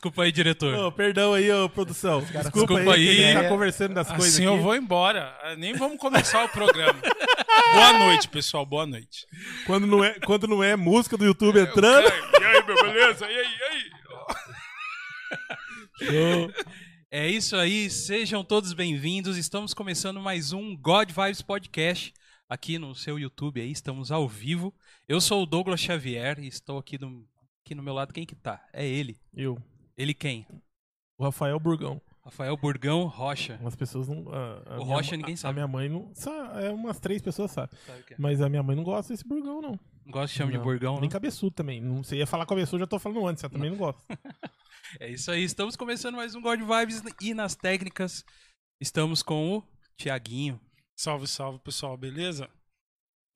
Desculpa aí, diretor. Ô, perdão aí, ô, produção. Desculpa, Desculpa aí, aí. tá conversando das coisas Assim eu vou embora. Nem vamos começar o programa. Boa noite, pessoal. Boa noite. Quando não, é, quando não é música do YouTube entrando. E aí, meu beleza? E aí, e aí? É isso aí, sejam todos bem-vindos. Estamos começando mais um God Vibes Podcast aqui no seu YouTube aí, estamos ao vivo. Eu sou o Douglas Xavier e estou aqui no, aqui no meu lado. Quem que tá? É ele. Eu, Ele quem? o Rafael Burgão. Rafael Burgão Rocha. Umas pessoas não. a- a O minha Rocha ninguém sabe. A minha mãe não. sa- É umas três pessoas sabem. Sabe o que é? Mas a minha mãe não gosta desse Burgão, não. Não gosta de chamar de Não. Burgão, Nem né? cabeçudo também. Não sei ia falar cabeçudo, já tô falando antes. Ela também não gosta. É isso aí, estamos começando mais um God Vibes e nas técnicas estamos com o Tiaguinho. Salve, salve, pessoal. Beleza?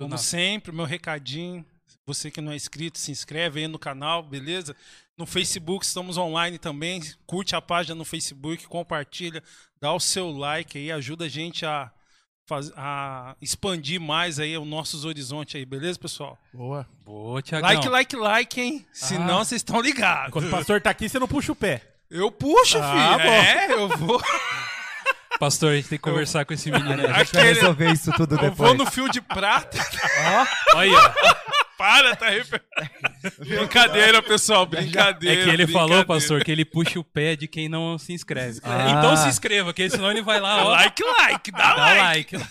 Como sempre, meu recadinho. Você que não é inscrito, se inscreve aí no canal, beleza? No Facebook, estamos online também. Curte a página no Facebook, compartilha, dá o seu like aí, ajuda a gente a, a expandir mais aí os nossos horizontes aí, beleza, pessoal? Boa. Boa, Tiagão. Like, like, like, hein? Ah. Senão vocês estão ligados. Quando o pastor tá aqui, você não puxa o pé. Eu puxo, Ah, filho. bom. É, eu vou. Pastor, a gente tem que conversar com esse menino aí. A gente vai Aquele- resolver isso tudo Eu depois. vou no fio de prata. Olha, Para, tá aí. Brincadeira, pessoal, é brincadeira. que ele falou, pastor, que ele puxa o pé de quem não se inscreve. Ah. Então se inscreva, que senão ele vai lá, ó, Like, like, dá, dá like. like.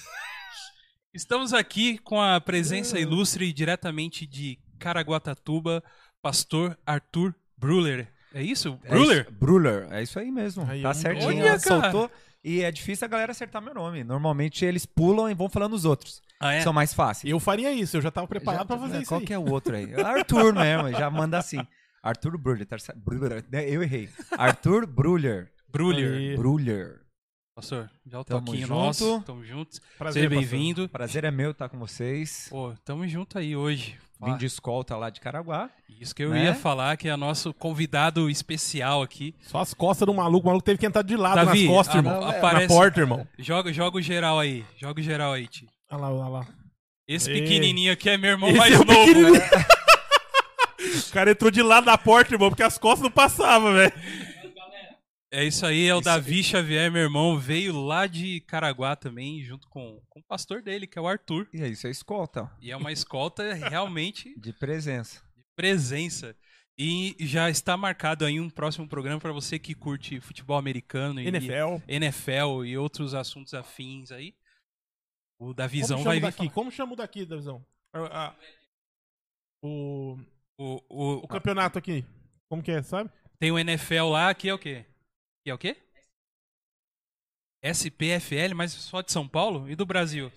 Estamos aqui com a presença ilustre diretamente de Caraguatatuba, pastor Arthur Bruller. É isso? É Bruller? isso- Bruller, é isso aí mesmo. Aí, tá um- certinho, Olha, soltou. E é difícil a galera acertar meu nome. Normalmente eles pulam e vão falando os outros. Ah, é? São mais fáceis. Eu faria isso, eu já tava preparado Já- pra fazer né, isso Qual aí. que é o outro aí? Arthur mesmo, já manda assim. Arthur Bruller. tá né, Eu errei. Arthur Bruller. Bruller. Bruller. Pastor, já o Tamo toquinho junto. nosso. Tamo juntos. Prazer, Seja bem-vindo. Prazer é meu estar com vocês. Pô, tamo junto aí hoje. Vim de escolta lá de Caraguá. Isso que eu Né? ia falar, que é nosso convidado especial aqui. Só as costas do maluco, o maluco teve que entrar de lado Davi, nas costas, a- irmão. é, aparece- Na porta, irmão. Joga, joga o geral aí. Joga o geral aí, Ti. Olha lá, olha lá. Esse Ei. pequenininho aqui é meu irmão Esse mais é novo. O cara entrou de lado da porta, irmão, porque as costas não passavam, velho. É isso aí, é o Davi Xavier, meu irmão. Veio lá de Caraguá também, junto com, com o pastor dele, que é o Arthur. E é isso, é escolta. E é uma escolta realmente De presença. de presença. E já está marcado aí um próximo programa para você que curte futebol americano e NFL. NFL e outros assuntos afins aí. O Davizão Como vai vir daqui? Como chama o daqui, Davizão? A- a- O, O, o- o campeonato aqui. Como que é, sabe? Tem o NFL lá, aqui é o quê? Aqui é o quê? SPFL, mas só de São Paulo? E do Brasil?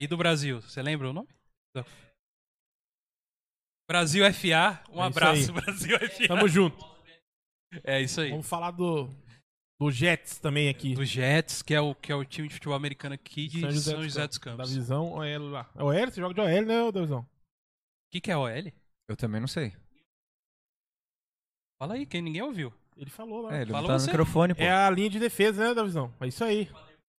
E do Brasil? Você lembra o nome? Brasil FA, um É abraço, aí. Brasil FA. Tamo junto. É isso aí. Vamos falar do, do Jets também aqui. Do Jets, que é, o, que é o time de futebol americano aqui de São José, dos Campos. O Davizão, OL lá. É OL? Você joga de OL, né, Davizão? que, que é OL? Eu também não sei. Fala aí, quem ninguém ouviu. Ele falou lá. É, ele Fala não tá no microfone, pô. É a linha de defesa, né, Davizão? É isso aí.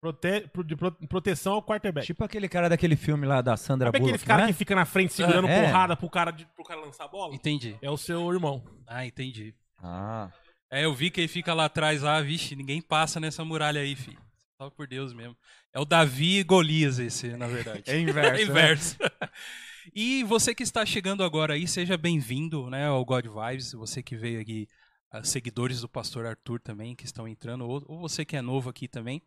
Prote... pro- de pro- proteção ao quarterback. Tipo aquele cara daquele filme lá da Sandra Sabe aquele Bullock, cara não é? que fica na frente segurando É. porrada pro cara, de- pro cara lançar a bola? Entendi. É o seu irmão. Ah, entendi. Ah, É, eu vi que ele fica lá atrás, lá, vixe, ninguém passa nessa muralha aí, filho. Só por Deus mesmo. É o Davi e Golias esse, na verdade. é inverso. É inverso. e você que está chegando agora aí, seja bem-vindo né, ao God Vibes. Você que veio aqui, ah, seguidores do pastor Arthur também, que estão entrando, ou, ou você que é novo aqui também.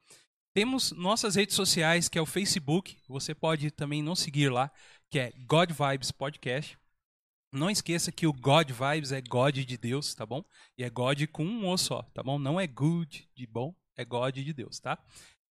Temos nossas redes sociais, que é o Facebook. Você pode também não seguir lá, que é God Vibes Podcast. Não esqueça que o God Vibes é God de Deus, tá bom? E é God com um O só, tá bom? Não é good de bom, é God de Deus, tá?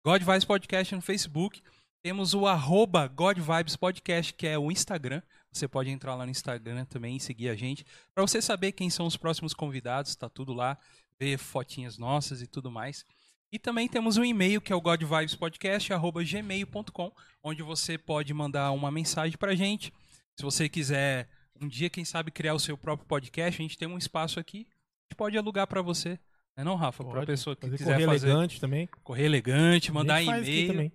God Vibes Podcast no Facebook. Temos o arroba God Vibes Podcast, que é o Instagram. Você pode entrar lá no Instagram também e seguir a gente. Para você saber quem são os próximos convidados, tá tudo lá. Ver fotinhas nossas e tudo mais. E também temos um e-mail que é o godvibespodcast.gmail.com, onde você pode mandar uma mensagem pra gente. Se você quiser um dia, quem sabe, criar o seu próprio podcast, a gente tem um espaço aqui. A gente pode alugar pra você. Não é não, Rafa? Pra Pode pessoa que fazer quiser correr fazer elegante também. correr elegante, A mandar e-mail, também.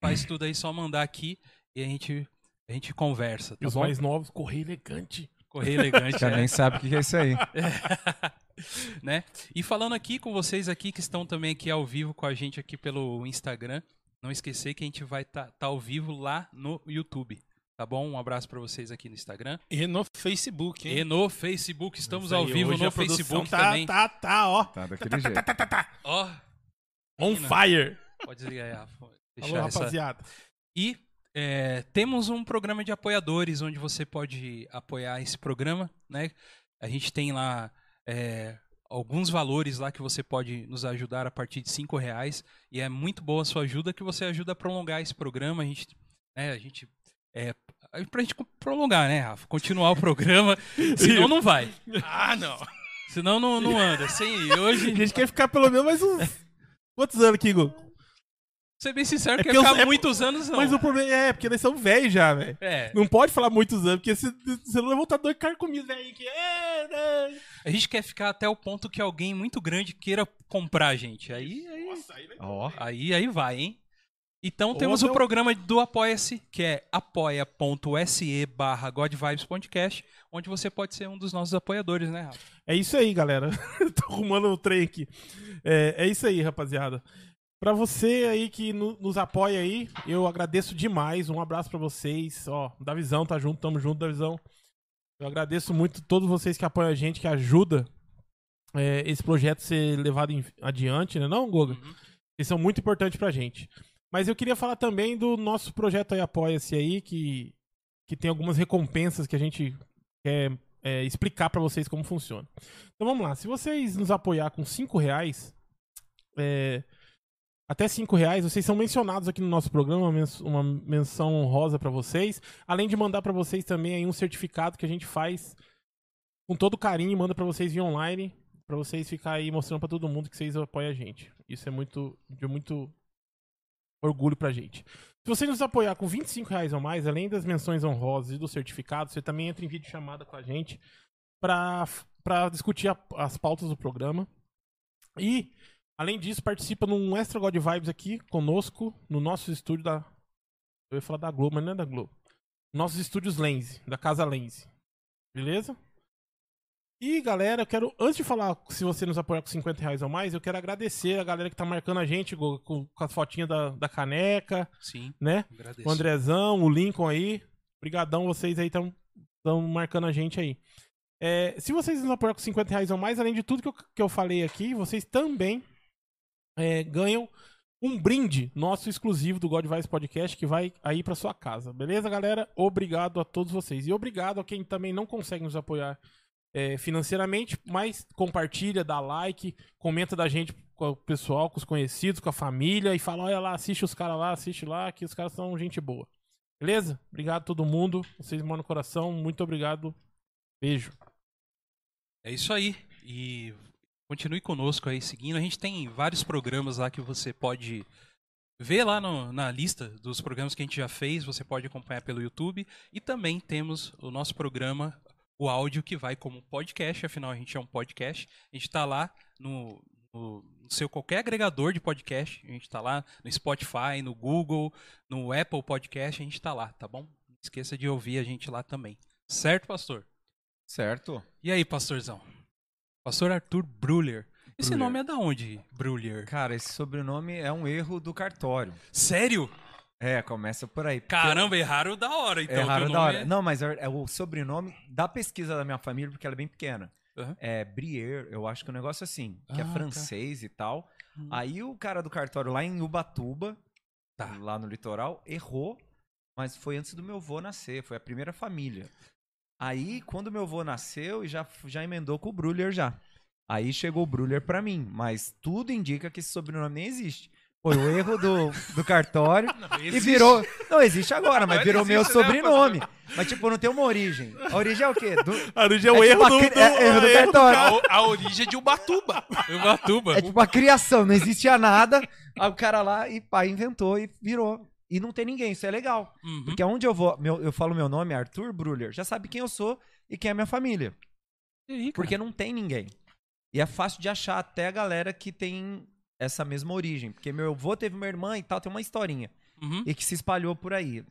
faz tudo aí, só mandar aqui e a gente, a gente conversa, E tá os bom? mais novos, correr elegante. Correio elegante, Já é. nem sabe o que que é isso aí. né? E falando aqui com vocês aqui que estão também aqui ao vivo com a gente aqui pelo Instagram, não esquecer que a gente vai estar ao vivo lá no YouTube, tá bom? Um abraço pra vocês aqui no Instagram E no Facebook, hein? e no Facebook. Estamos ao vivo no Facebook tá, também. Tá, tá, ó. Tá daquele jeito. Ó, On Menina. fire. pode desligar aí, Rafa. Alô, Deixar essa... rapaziada. E é, temos um programa de apoiadores onde você pode apoiar esse programa, né? A gente tem lá é, alguns valores lá que você pode nos ajudar a partir de cinco reais e é muito boa a sua ajuda que você ajuda a prolongar esse programa. A gente, né, a gente é, pra gente prolongar, né, Rafa? Continuar o programa, senão não vai. Ah, não. Senão não, não anda. Sem A hoje, gente quer ficar pelo menos mais uns. Quantos anos aqui, Gu? ser bem sincero, É quer porque eu- ficar é- muitos anos não. Mas o problema é, porque nós somos velhos já, velho. É, Não pode falar muitos anos, porque se- senão vai voltar dois caras comigo, velho. Que é, né? a gente quer ficar até o ponto que alguém muito grande queira comprar a gente. Aí, aí Nossa, aí vai. Ó. Aí, aí vai, hein? Então temos o programa do Apoia-se, que é apoia.se barra Podcast, onde você pode ser um dos nossos apoiadores, né, Rafa? É isso aí, galera. Tô arrumando o trem aqui. É, é isso aí, rapaziada. Pra você aí que no- nos apoia aí, eu agradeço demais. Um abraço pra vocês. Ó, da Visão, tá junto, tamo junto, da Visão. Eu agradeço muito todos vocês que apoiam a gente, que ajuda é, esse projeto ser levado em- adiante, né, não, Goga? Uhum. Eles são muito importantes pra gente. Mas eu queria falar também do nosso projeto aí Apoia-se aí, que, que tem algumas recompensas que a gente quer é, explicar pra vocês como funciona. Então vamos lá. Se vocês nos apoiar com 5 reais, é, até 5 reais, vocês são mencionados aqui no nosso programa, uma menção honrosa pra vocês. Além de mandar pra vocês também aí um certificado que a gente faz com todo carinho, manda pra vocês via online, pra vocês ficar aí mostrando pra todo mundo que vocês apoiam a gente. Isso é muito de muito orgulho pra gente. Se você nos apoiar com 25 reais ou mais, além das menções honrosas e do certificado, você também entra em vídeo chamada com a gente pra discutir a- as pautas do programa. E, além disso, participa num Extra God Vibes aqui conosco, no nosso estúdio da. Eu ia falar da Globo, mas não é da Globo. Nossos estúdios Lense, da Casa Lense. Beleza? E, galera, eu quero, antes de falar se você nos apoiar com 50 reais ou mais, eu quero agradecer a galera que tá marcando a gente com, com as fotinhas da, da caneca, Sim, né? agradeço. O Andrezão, o Lincoln aí. Obrigadão, vocês aí estão marcando a gente aí. É, se vocês nos apoiar com 50 reais ou mais, além de tudo que eu, que eu falei aqui, vocês também é, ganham um brinde nosso exclusivo do God Vice Podcast que vai aí pra sua casa. Beleza, galera? Obrigado a todos vocês. E obrigado a quem também não consegue nos apoiar é, financeiramente, mas compartilha, dá like, comenta da gente com o pessoal, com os conhecidos, com a família e fala: olha lá, assiste os caras lá, assiste lá, que os caras são gente boa. Beleza? Obrigado a todo mundo. Vocês moram no coração. Muito obrigado. Beijo. É isso aí. E continue conosco aí seguindo. A gente tem vários programas lá que você pode ver lá no- na lista dos programas que a gente já fez. Você pode acompanhar pelo YouTube. E também temos o nosso programa, o áudio que vai como podcast. Afinal, a gente é um podcast. A gente está lá no, no, seu qualquer agregador de podcast. A gente está lá no Spotify, no Google, no Apple Podcast. A gente está lá, tá bom? Não esqueça de ouvir a gente lá também. Certo, pastor? Certo. E aí, pastorzão? Pastor Arthur Bruller. Esse nome é da onde, Bruller? Cara, esse sobrenome é um erro do cartório. Sério? É, começa por aí. Caramba, erraram da hora, então. É raro teu da hora. Não, mas é é o sobrenome da pesquisa da minha família, porque ela é bem pequena. Aham. É Brier, eu acho que é um negócio assim, que Ah, é tá. francês e tal. Hum. Aí o cara do cartório lá em Ubatuba, Tá. lá no litoral, errou, mas foi antes do meu avô nascer, foi a primeira família. Aí, quando meu avô nasceu, já, já emendou com o Bruller já. Aí chegou o Bruller pra mim, mas tudo indica que esse sobrenome nem existe. Foi o erro do, do cartório e existe. virou. Não existe agora, mas Agora virou meu existe, né, sobrenome. Mas, tipo, não tem uma origem. A origem é o quê? Do- A origem é o É erro tipo do, do- é erro do é cartório. A, a origem de Ubatuba. Ubatuba. É tipo a criação, não existia nada. Aí o cara lá e pai inventou e virou. E não tem ninguém, isso é legal. Uhum. Porque aonde eu vou, meu- eu falo meu nome, Arthur Bruller, já sabe quem eu sou e quem é minha família. E aí? Porque não tem ninguém. E é fácil de achar até a galera que tem essa mesma origem. Porque meu avô teve uma irmã e tal, tem uma historinha. Uhum. E que se espalhou por aí.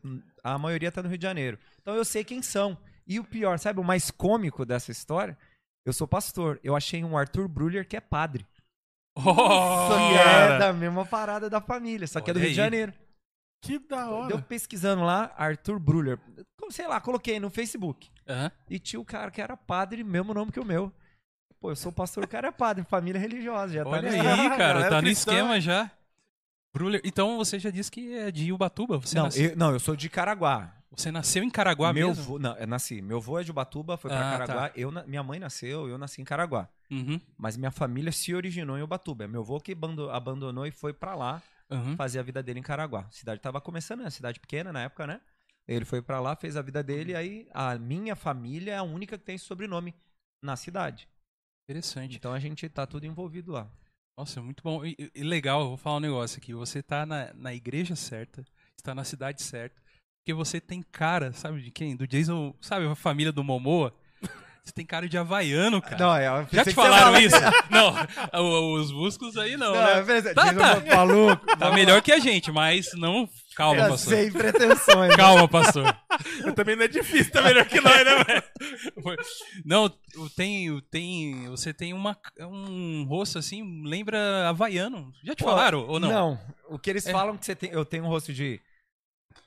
A maioria tá no Rio de Janeiro. Então eu sei quem são. E o pior, sabe, o mais cômico dessa história? Eu sou pastor. Eu achei um Arthur Bruller que é padre. Oh, que cara. é da mesma parada da família, só que é do Olha Rio de aí. Janeiro. Que da hora. Deu pesquisando lá, Arthur Bruller. Sei lá, coloquei no Facebook. Aham. E tinha o cara que era padre, mesmo nome que o meu. Pô, eu sou pastor, o cara é padre, família religiosa, já tá Olha aí, cara, Galera tá no esquema já. Bruller. Então você já disse que é de Ubatuba. Você, Não, nasceu, eu, não, eu sou de Caraguá. você nasceu em Caraguá meu mesmo? vô, não, eu nasci. Meu avô é de Ubatuba, foi pra Ah, Caraguá. tá. Eu, minha mãe nasceu, eu nasci em Caraguá. Uhum. Mas minha família se originou em Ubatuba. É meu avô que abando- abandonou e foi pra lá Uhum. fazer a vida dele em Caraguá. A cidade tava começando, né? Cidade pequena na época, né? Ele foi pra lá, fez a vida dele, aí a minha família é a única que tem esse sobrenome na cidade. Interessante. Então a gente tá tudo envolvido lá. Nossa, muito bom. E, e- legal, eu vou falar um negócio aqui. Você tá na, na igreja certa, está na cidade certa. Porque você tem cara, sabe de quem? Do Jason, sabe a família do Momoa? Você tem cara de havaiano, cara. Não, é, eu Já te falaram fala- isso? não, os músculos aí não, Não, né? pensei- Tá, Jason tá. maluco. Tá melhor que a gente, mas não... Calma, Eu pastor. Sem pretensões. Calma, pastor. Também não é difícil, tá melhor que nós, né, velho? Não, tem, tem, você tem uma, um rosto assim, lembra havaiano. Já te Pô, falaram ou não? Não. O que eles É. falam que você tem, eu tenho um rosto de,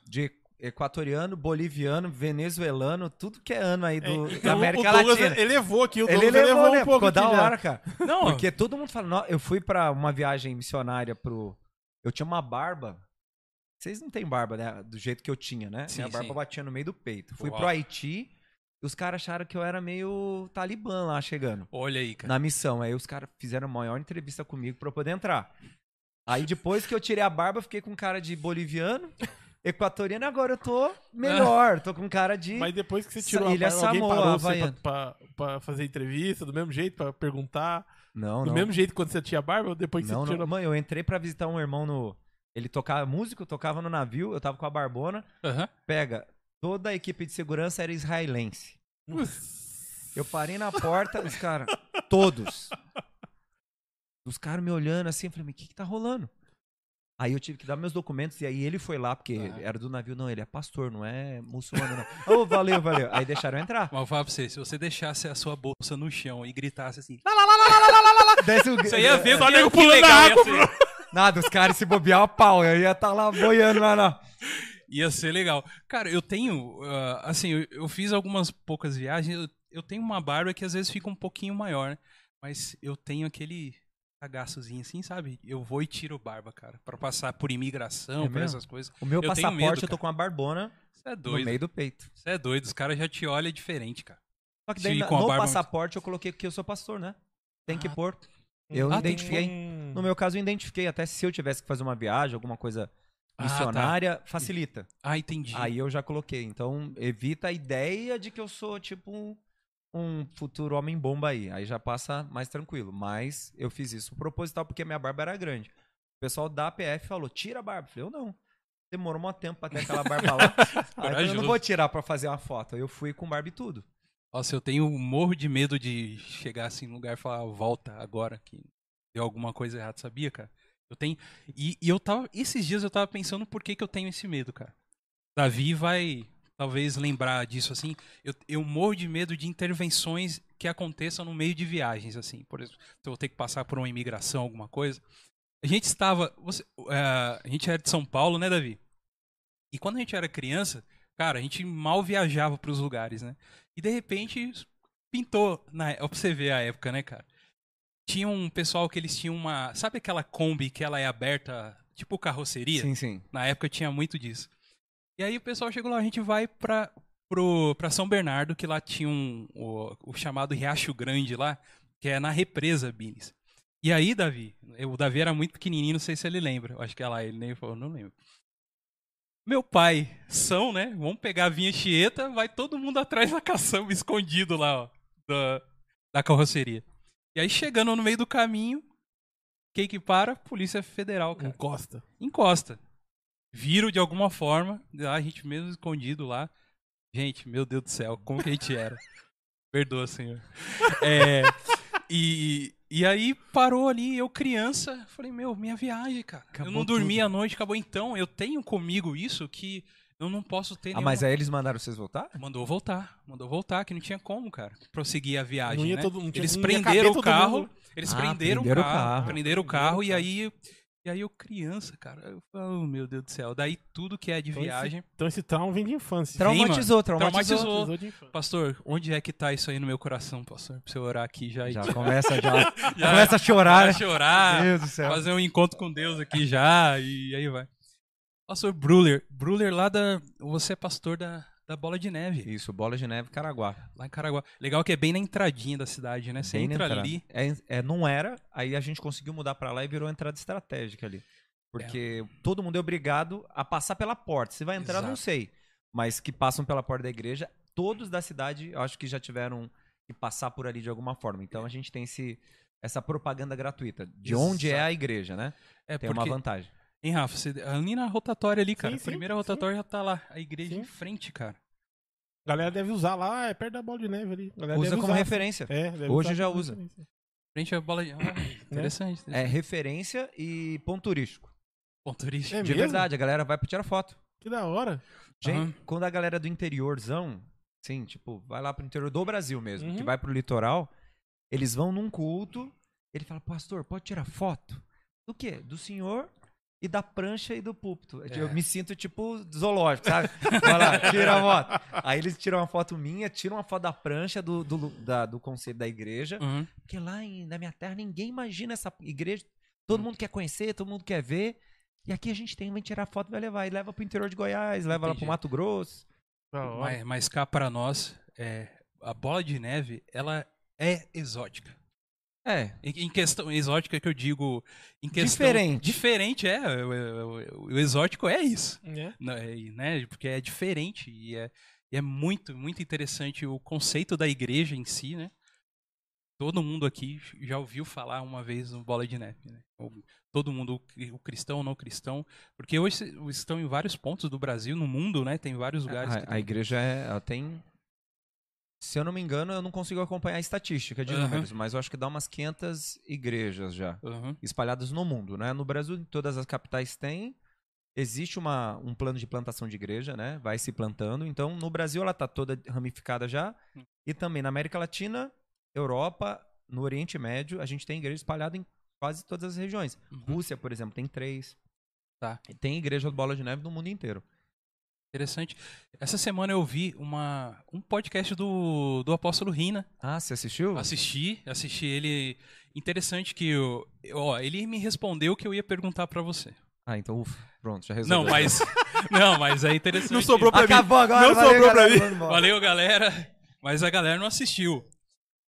de equatoriano, boliviano, venezuelano, tudo que é ano aí do, da O- América o Douglas Latina. elevou aqui, o Ele Douglas levou, elevou né? um pouco Ficou da hora, cara. Não, Porque todo mundo fala, "Nó, eu fui pra uma viagem missionária pro... Eu tinha uma barba. Vocês não têm barba, né? Do jeito que eu tinha, né? Sim, Minha barba sim. batia no meio do peito. Fui Uau. pro Haiti e os caras acharam que eu era meio talibã lá chegando. olha aí, cara. na missão. Aí os caras fizeram a maior entrevista comigo pra eu poder entrar. Aí depois que eu tirei a barba, eu fiquei com cara de boliviano, equatoriano, agora eu tô melhor. Tô com cara de. Mas depois que você tirou Ilha a barba, alguém Samoa, parou você pra, pra- pra fazer entrevista, do mesmo jeito, pra perguntar. Não, Do não. mesmo jeito que quando você tinha barba, ou depois que não, você não. tirou... Mãe, eu entrei pra visitar um irmão no. Ele tocava músico, tocava no navio, eu tava com a barbona. Aham. Pega, toda a equipe de segurança era israelense. Eu parei na porta, os caras, todos. Os caras me olhando assim, eu falei, mas o que que tá rolando? Aí eu tive que dar meus documentos e aí ele foi lá, porque Ah. era do navio, não, ele é pastor, não é muçulmano, não. Ô, valeu, valeu. Aí deixaram eu entrar. Mas eu falar pra você, se você deixasse a sua bolsa no chão e gritasse assim, Desce o... você ia ver Só que, nego que pulando legal na ia água, ser. Nada, os caras se bobear a pau, eu ia estar lá boiando lá na... Ia ser legal. Cara, eu tenho, ah, assim, eu, eu fiz algumas poucas viagens, eu, eu tenho uma barba que às vezes fica um pouquinho maior, né? Mas eu tenho aquele cagaçozinho assim, sabe? Eu vou e tiro barba, cara, pra passar por imigração, É por essas coisas. O meu Eu passaporte, medo, eu tô com uma barbona é no doido. meio do peito. Você é doido, os caras já te olham diferente, cara. Só que daí no barba- passaporte eu coloquei que eu sou pastor, né? Tem que Ah. pôr. Eu Ah, tem identifiquei. No meu caso, eu identifiquei. Até se eu tivesse que fazer uma viagem, alguma coisa Ah, missionária, facilita. Ah, entendi. Aí eu já coloquei. Então, evita a ideia de que eu sou, tipo, um, futuro homem-bomba aí. Aí já passa mais tranquilo. Mas eu fiz isso proposital porque minha barba era grande. O pessoal da APF falou, tira a barba. Eu falei, eu não. Demorou um tempo pra ter aquela barba lá. aí eu, não vou tirar pra fazer uma foto. Aí eu fui com barba e tudo. Nossa, eu tenho um morro de medo de chegar assim num lugar e falar, volta agora, que deu alguma coisa errada, sabia, cara? Eu tenho. E, e eu tava. Esses dias eu tava pensando por que, que eu tenho esse medo, cara. Davi vai talvez lembrar disso, assim. Eu, eu morro de medo de intervenções que aconteçam no meio de viagens, assim. Por exemplo, se eu vou ter que passar por uma imigração, alguma coisa. A gente estava. Você, eh, a gente era de São Paulo, né, Davi? E quando a gente era criança, cara, a gente mal viajava pros lugares, né? E de repente pintou, na, pra você ver a época, né, cara? Tinha um pessoal que eles tinham uma. Sabe aquela Kombi que ela é aberta, tipo carroceria? Sim, sim. Na época tinha muito disso. E aí o pessoal chegou lá, a gente vai pra, pro, pra São Bernardo, que lá tinha um, o, o chamado Riacho Grande lá, que é na represa, Bines. E aí, Davi, o Davi era muito pequenininho, não sei se ele lembra. Eu acho que é lá, ele nem falou, não lembro. Meu pai, são, né? Vamos pegar a vinha Chieta, vai todo mundo atrás da caçamba, escondido lá, ó, da, da carroceria. E aí, chegando no meio do caminho, quem que para? Polícia Federal, cara Encosta. encosta. Viram de alguma forma, a gente mesmo escondido lá. Gente, meu Deus do céu, como que a gente era? Perdoa, senhor. É, e, e aí parou ali, eu criança, falei, meu, minha viagem, cara. eu Acabou não dormi tudo. a noite, acabou então. Eu tenho comigo isso que Eu não posso ter Ah, nenhuma... mas aí eles mandaram vocês voltar? Mandou voltar, mandou voltar, que não tinha como, cara, prosseguir a viagem, Não ia né? todo- não tinha- eles não ia caber prenderam o carro, mundo. eles Ah, prenderam, prenderam o o carro, carro. prenderam o Prenderam carro o e carro. aí e aí eu criança, cara, eu falo, oh, meu Deus do céu, daí tudo que é de Então esse- viagem, Então esse trauma vem de infância. Traumatizou, traumatizou. Traumatizou. Traumatizou de infância. pastor, onde é que tá isso aí no meu coração, pastor? Pra você orar aqui já e Já começa, já, já começa a chorar, já né? chorar, Meu Deus do céu. fazer um encontro com Deus aqui já e aí vai. Pastor Bruller, Bruller lá da, você é pastor da, da Bola de Neve. Isso, Bola de Neve, Caraguá. Lá em Caraguá. Legal que é bem na entradinha da cidade, né? Você Bem entra ali. É, é, não era, aí a gente conseguiu mudar pra lá e virou entrada estratégica ali. Porque todo mundo é obrigado a passar pela porta. Se vai entrar, não Exato. sei. Mas que passam pela porta da igreja, todos da cidade, eu acho que já tiveram que passar por ali de alguma forma. Então a gente tem esse, essa propaganda gratuita. De onde é Exato. a igreja, né? É Tem uma vantagem. Hein, Rafa, você, ali na rotatória ali, cara. Sim, sim, primeira sim. rotatória já tá lá. A igreja Sim. em frente, cara. A galera deve usar lá, é perto da bola de neve ali. Usa deve como usar. referência. É, deve Hoje usar já usa. referência. Frente à bola de. Ah, interessante. É referência e ponto turístico. Ponto turístico. É De mesmo? verdade, a galera vai pra tirar foto. Que da hora. Gente, Aham. quando a galera do interiorzão, sim, tipo, vai lá pro interior do Brasil mesmo, Uhum. que vai pro litoral, eles vão num culto, ele fala, pastor, pode tirar foto? Do quê? Do senhor e da prancha e do púlpito. Eu É. me sinto tipo zoológico, sabe? Vai lá, tira a foto. Aí eles tiram uma foto minha, tiram uma foto da prancha do, do, da- do conselho da igreja, Uhum. porque lá em- na minha terra ninguém imagina essa igreja. Todo mundo quer conhecer, todo mundo quer ver. E aqui a gente tem, vai tirar foto, vai levar. E leva pro interior de Goiás, leva lá Entendi. pro Mato Grosso. Hora. Mas, mas cá para nós, é, a bola de neve, ela é exótica. É, Em, questão exótica que eu digo. Em questão, Diferente. Diferente, é. O, o- o- exótico é isso. É. Não, é, né? Porque é diferente e é, e é muito, muito interessante o conceito da igreja em si, né? Todo mundo aqui já ouviu falar uma vez no Bola de Neve, né? Todo mundo, o cri- o cristão ou não cristão, porque hoje estão em vários pontos do Brasil, no mundo, né? Tem vários lugares. que A, a tem- igreja é, ela tem. Se eu não me engano, eu não consigo acompanhar a estatística de Aham. números, mas eu acho que dá umas 500 igrejas já, Aham. espalhadas no mundo, né? No Brasil, em todas as capitais tem. Existe uma, um plano de plantação de igreja, né? Vai se plantando. Então, no Brasil, ela tá toda ramificada já. Hum. E também na América Latina, Europa, no Oriente Médio, a gente tem igreja espalhada em quase todas as regiões. Uhum. Rússia, por exemplo, tem três. Tá. E Tem igreja do Bola de Neve no mundo inteiro. Interessante. Essa semana eu vi uma, um podcast do, do apóstolo Rina. Ah, você assistiu? Assisti, assisti ele. Interessante que eu, ó, ele me respondeu o que eu ia perguntar pra você. Ah, então, ufa, pronto, já resolveu. Não, mas não, mas é interessante. Não sobrou pra mim. Acabou agora, Não valeu, sobrou pra galera, mim. vamos embora. Valeu, galera. Mas a galera não assistiu.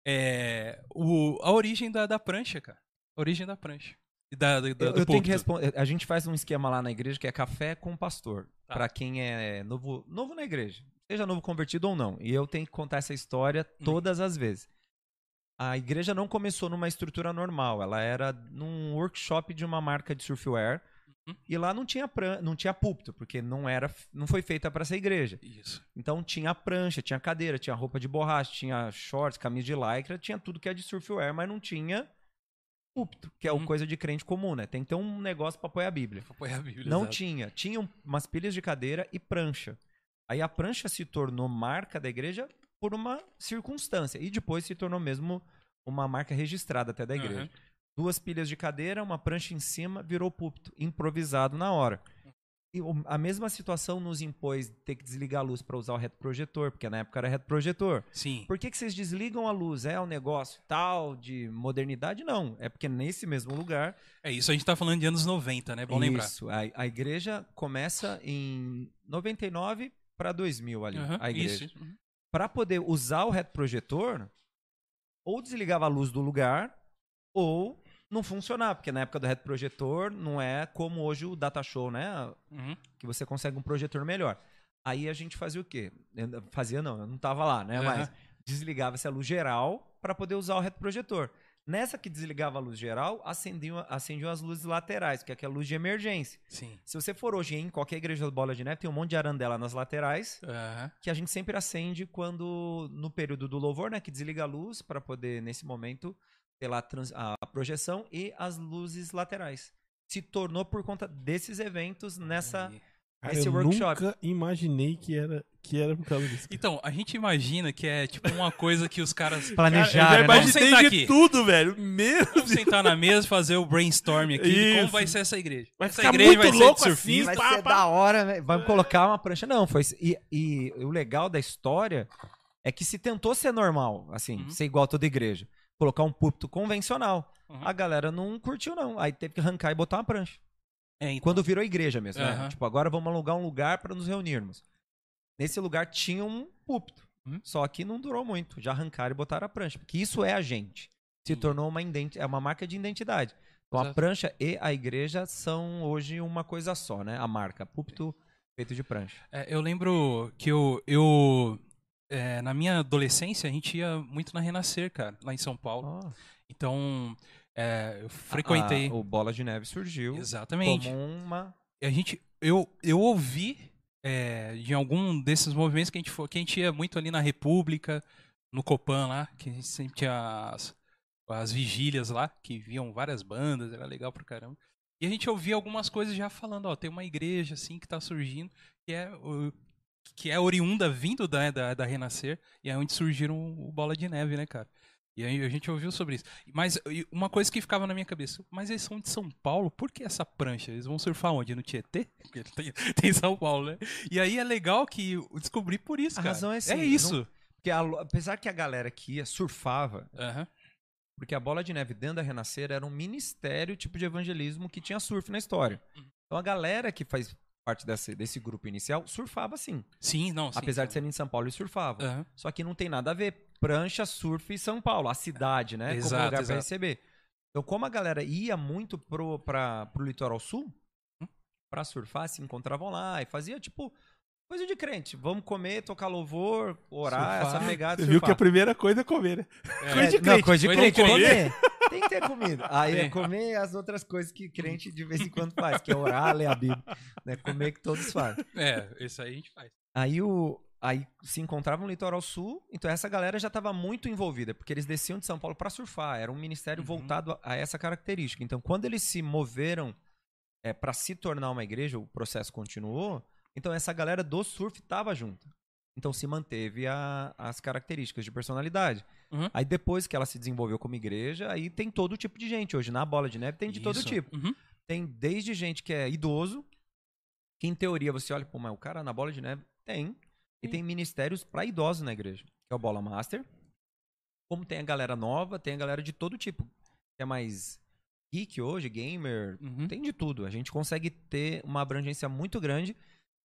É, o, a origem da, da prancha, cara. A origem da prancha. Da, da, Eu, eu tenho que responder. A gente faz um esquema lá na igreja que é café com pastor. Tá. Pra quem é novo, novo na igreja. Seja novo convertido ou não. E eu tenho que contar essa história Uhum. todas as vezes. A igreja não começou numa estrutura normal. Ela era num workshop de uma marca de surfwear. Uhum. E lá não tinha, pran... não tinha púlpito, porque não, era, não foi feita para essa igreja. Isso. Então tinha prancha, tinha cadeira, tinha roupa de borracha, tinha shorts, camisa de lycra, tinha tudo que é de surfwear, mas não tinha púlpito, que é Uhum. uma coisa de crente comum, né? Tem que ter um negócio pra apoiar a Bíblia. Foi a Bíblia. Não exato. tinha. Tinha um- umas pilhas de cadeira e prancha. Aí a prancha se tornou marca da igreja por uma circunstância. E depois se tornou mesmo uma marca registrada até da igreja. Aham. Duas pilhas de cadeira, uma prancha em cima, virou púlpito, improvisado na hora. A mesma situação nos impôs ter que desligar a luz para usar o retroprojetor, porque na época era retroprojetor. Sim. Por que, que vocês desligam a luz? É um negócio tal de modernidade? Não. É porque nesse mesmo lugar. É isso, a gente tá falando de anos 90, né? Bom lembrar. Isso. A, a igreja começa em 99 para 2000 ali. Aham, a igreja. Uhum. Para poder usar o retroprojetor, ou desligava a luz do lugar, ou não funcionava, porque na época do retroprojetor não é como hoje o data show, né? Uhum. que você consegue um projetor melhor. Aí a gente fazia o quê? Eu- Fazia não, eu não tava lá, né? Aham. Mas desligava-se a luz geral para poder usar o retroprojetor. Nessa que desligava a luz geral, acendiam, acendiam as luzes laterais, que é aquela luz de emergência. Sim. Se você for hoje em qualquer igreja do Bola de Neve, tem um monte de arandela nas laterais, Aham. que a gente sempre acende quando, no período do louvor, né? Que desliga a luz para poder, nesse momento, ter lá a trans- a projeção e as luzes laterais. Se tornou por conta desses eventos nessa. Cara, Esse eu workshop. nunca imaginei que era, que era por causa disso. Então, a gente imagina que é tipo uma coisa que os caras. Planejar, Cara, eu já né? Vamos imaginei sentar de aqui. tudo, velho. Meu Vamos sentar na mesa e fazer o brainstorm aqui de como vai ser essa igreja. Vai essa ficar igreja muito vai ser de louco surfista. assim, Vai pá, ser pá. da hora, né? Vamos colocar uma prancha. Não, foi. E, e o legal da história é que se tentou ser normal, assim, Uhum. ser igual a toda igreja. Colocar um púlpito convencional. Uhum. A galera não curtiu, não. Aí teve que arrancar e botar uma prancha. É, então, Quando virou igreja mesmo, né? Aham. Tipo, agora vamos alugar um lugar para nos reunirmos. Nesse lugar tinha um púlpito. Hum. Só que não durou muito. Já arrancaram e botaram a prancha. Porque isso é a gente. Se Sim. tornou uma, identi- é uma marca de identidade. Então a Exato. prancha e a igreja são hoje uma coisa só, né? A marca. Púlpito feito de prancha. É, eu lembro que eu, eu é, na minha adolescência, a gente ia muito na Renascer, cara, lá em São Paulo. Então, é, eu frequentei. Ah, o Bola de Neve surgiu Exatamente. como uma. A gente, eu, eu ouvi é, de algum desses movimentos que a, gente, que a gente ia muito ali na República, no Copan lá, que a gente sempre tinha as, as vigílias lá, que viam várias bandas, era legal pra caramba. E a gente ouvia algumas coisas já falando, ó, tem uma igreja assim que tá surgindo, que é, que é oriunda vindo da, da, da Renascer, e é onde surgiram o Bola de Neve, né, cara? E aí a gente ouviu sobre isso. Mas uma coisa que ficava na minha cabeça, mas eles são de São Paulo, por que essa prancha? Eles vão surfar onde? No Tietê? Porque tem, tem São Paulo, né? E aí é legal que eu descobri por isso, A cara. razão é assim, isso. Porque a- apesar que a galera que ia surfava, Aham. Porque a Bola de Neve dentro da Renascer era um ministério tipo de evangelismo que tinha surf na história. Uhum. Então a galera que faz parte desse, desse grupo inicial surfava sim. Sim, não, sim. Apesar de serem em São Paulo, eles surfavam. Aham. Só que não tem nada a ver. Prancha, surf e São Paulo, a cidade, né? como Exato, lugar exato. para receber. Então, como a galera ia muito pro, pra, pro litoral sul Hum. pra surfar, se encontravam lá e fazia tipo coisa de crente. Vamos comer, tocar louvor, orar, Surfar. essa pegada. Você viu que a surfar. primeira coisa é comer, né? É, Coisa de não, crente. coisa de Coisa de crente, comer. comer. Tem que ter comida. Aí é comer as outras coisas que crente de vez em quando faz, que é orar, ler a Bíblia. Né? Comer que todos fazem. É, isso aí a gente faz. Aí, o, aí se encontrava no litoral sul, então essa galera já estava muito envolvida, porque eles desciam de São Paulo para surfar. Era um ministério Uhum. voltado a, a essa característica. Então, quando eles se moveram é, para se tornar uma igreja, o processo continuou. Então, essa galera do surf estava junto. Então, se manteve a- as características de personalidade. Uhum. Aí, depois que ela se desenvolveu como igreja, aí tem todo tipo de gente. Hoje, na Bola de Neve, tem de todo Isso. tipo. Uhum. Tem desde gente que é idoso, que em teoria você olha, pô, mas o cara na bola de neve tem. E tem ministérios para idosos na igreja, que é o Bola Master. Como tem a galera nova, tem a galera de todo tipo. Que é mais geek hoje, gamer, Uhum. tem de tudo. A gente consegue ter uma abrangência muito grande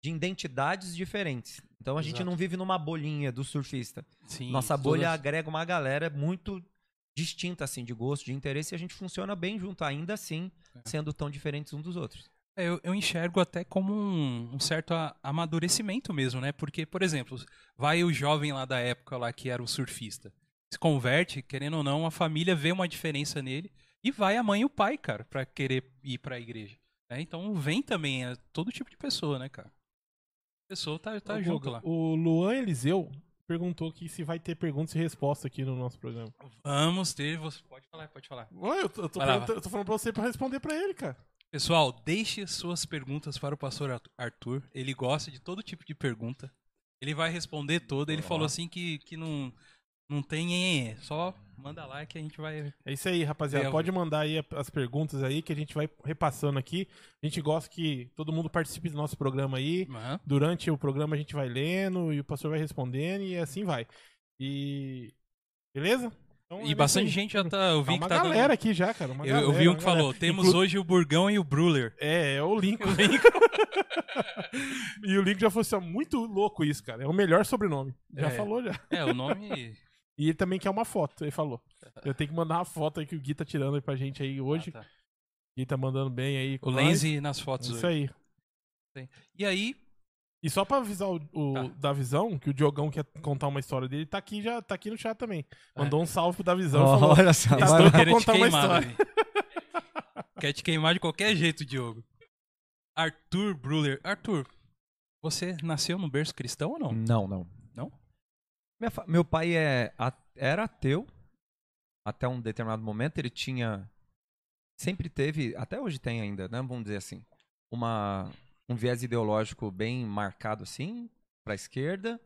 de identidades diferentes. Então a gente Exato. não vive numa bolinha do surfista. Sim, Nossa bolha todas- agrega uma galera muito distinta, assim, de gosto, de interesse, e a gente funciona bem junto, ainda assim, É. sendo tão diferentes uns dos outros. É, eu, eu enxergo até como um, um certo a- amadurecimento mesmo, né? Porque, por exemplo, vai o jovem lá da época lá que era o surfista. Se converte, querendo ou não, a família vê uma diferença nele e vai a mãe e o pai, cara, pra querer ir pra igreja. né? Então vem também é, todo tipo de pessoa, né, cara? Pessoa tá, tá junto lá. O Luan Eliseu perguntou aqui se vai ter perguntas e respostas aqui no nosso programa. Vamos ter. Você pode falar, pode falar. Ué, eu tô, eu tô lá, eu tô falando pra você pra responder pra ele, cara. Pessoal, deixe suas perguntas para o pastor Arthur. Ele gosta de todo tipo de pergunta. Ele vai responder toda. Ele falou assim que, que não, não tem. é, Só manda lá que a gente vai. É isso aí, rapaziada. É, Pode mandar aí as perguntas aí que a gente vai repassando aqui. A gente gosta que todo mundo participe do nosso programa aí. Aham. Durante o programa a gente vai lendo e o pastor vai respondendo e assim vai. E. Beleza? Então, é E isso bastante gente já tá. Eu Tá vi uma que tá. dando- galera aqui já, cara. Eu, eu galera, vi um que galera. falou: temos Inclu- hoje o Burgão e o Bruller. É, é o Lincoln. e o Lincoln já foi assim, muito louco isso, cara. É o melhor sobrenome. Já É. falou já. É, o nome. E ele também quer uma foto, ele falou. Eu tenho que mandar uma foto aí que o Gui tá tirando aí pra gente aí hoje. Ah, tá. O Gui tá mandando bem aí. com O. Lenzi nas fotos Isso hoje. aí. E aí. E só pra avisar o, o Tá. da visão, que o Diogão quer contar uma história dele, tá aqui já tá aqui no chat também. É. Mandou um salve pro da visão falou: Olha só, Tá doido pra querendo te contar uma história. Quer te queimar de qualquer jeito, Diogo. Arthur Bruller. Arthur, você nasceu no berço cristão ou não? Não, não. Fa- meu pai é, a- era ateu até um determinado momento. Ele tinha. Sempre teve, até hoje tem ainda, né? Vamos dizer assim. Uma, um viés ideológico bem marcado assim, para a esquerda.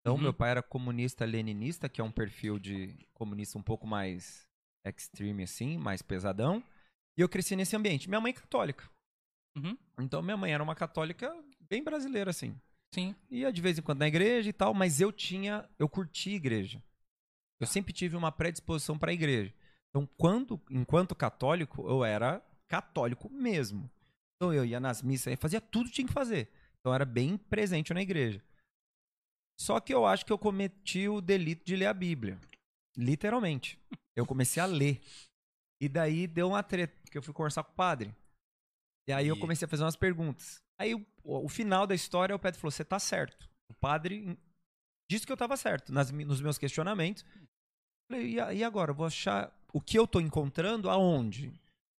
Então, Uhum. meu pai era comunista leninista, que é um perfil de comunista um pouco mais extreme assim, mais pesadão. E eu cresci nesse ambiente. Minha mãe é católica. Uhum. Então, minha mãe era uma católica bem brasileira assim. Sim. Ia de vez em quando na igreja e tal, mas eu tinha, eu curti igreja. Eu sempre tive uma predisposição para a igreja. Então, quando, enquanto católico, eu era católico mesmo. Então, eu ia nas missas, eu fazia tudo que tinha que fazer. Então, eu era bem presente na igreja. Só que eu acho que eu cometi o delito de ler a Bíblia. Literalmente. Eu comecei a ler. E daí deu uma treta, porque eu fui conversar com o padre. E aí eu E- comecei a fazer umas perguntas. Aí o, o final da história, o Pedro falou: Você tá certo. O padre disse que eu tava certo nas nos meus questionamentos. Falei, e, agora? Eu vou achar o que eu tô encontrando aonde?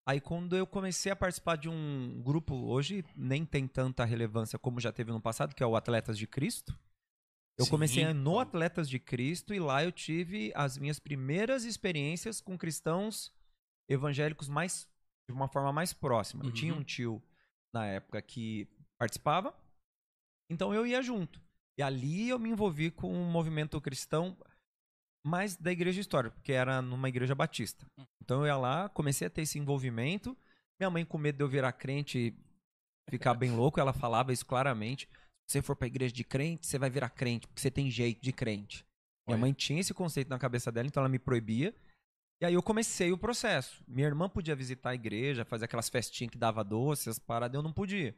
Aí quando eu comecei a participar de um grupo, hoje nem tem tanta relevância como já teve no passado, que é o Atletas de Cristo. Eu Sim. comecei no Atletas de Cristo e lá eu tive as minhas primeiras experiências com cristãos evangélicos mais de uma forma mais próxima. Eu tinha Uhum. um tio na época que participava, então eu ia junto. E ali eu me envolvi com um movimento cristão mais da igreja histórica, porque era numa igreja batista. Então eu ia lá, comecei a ter esse envolvimento. Minha mãe, com medo de eu virar crente e ficar bem louco, ela falava isso claramente. Se você for pra igreja de crente, você vai virar crente, porque você tem jeito de crente. Minha mãe tinha esse conceito na cabeça dela, então ela me proibia. E aí eu comecei o processo. Minha irmã podia visitar a igreja, fazer aquelas festinhas que dava doces, as paradas, eu não podia.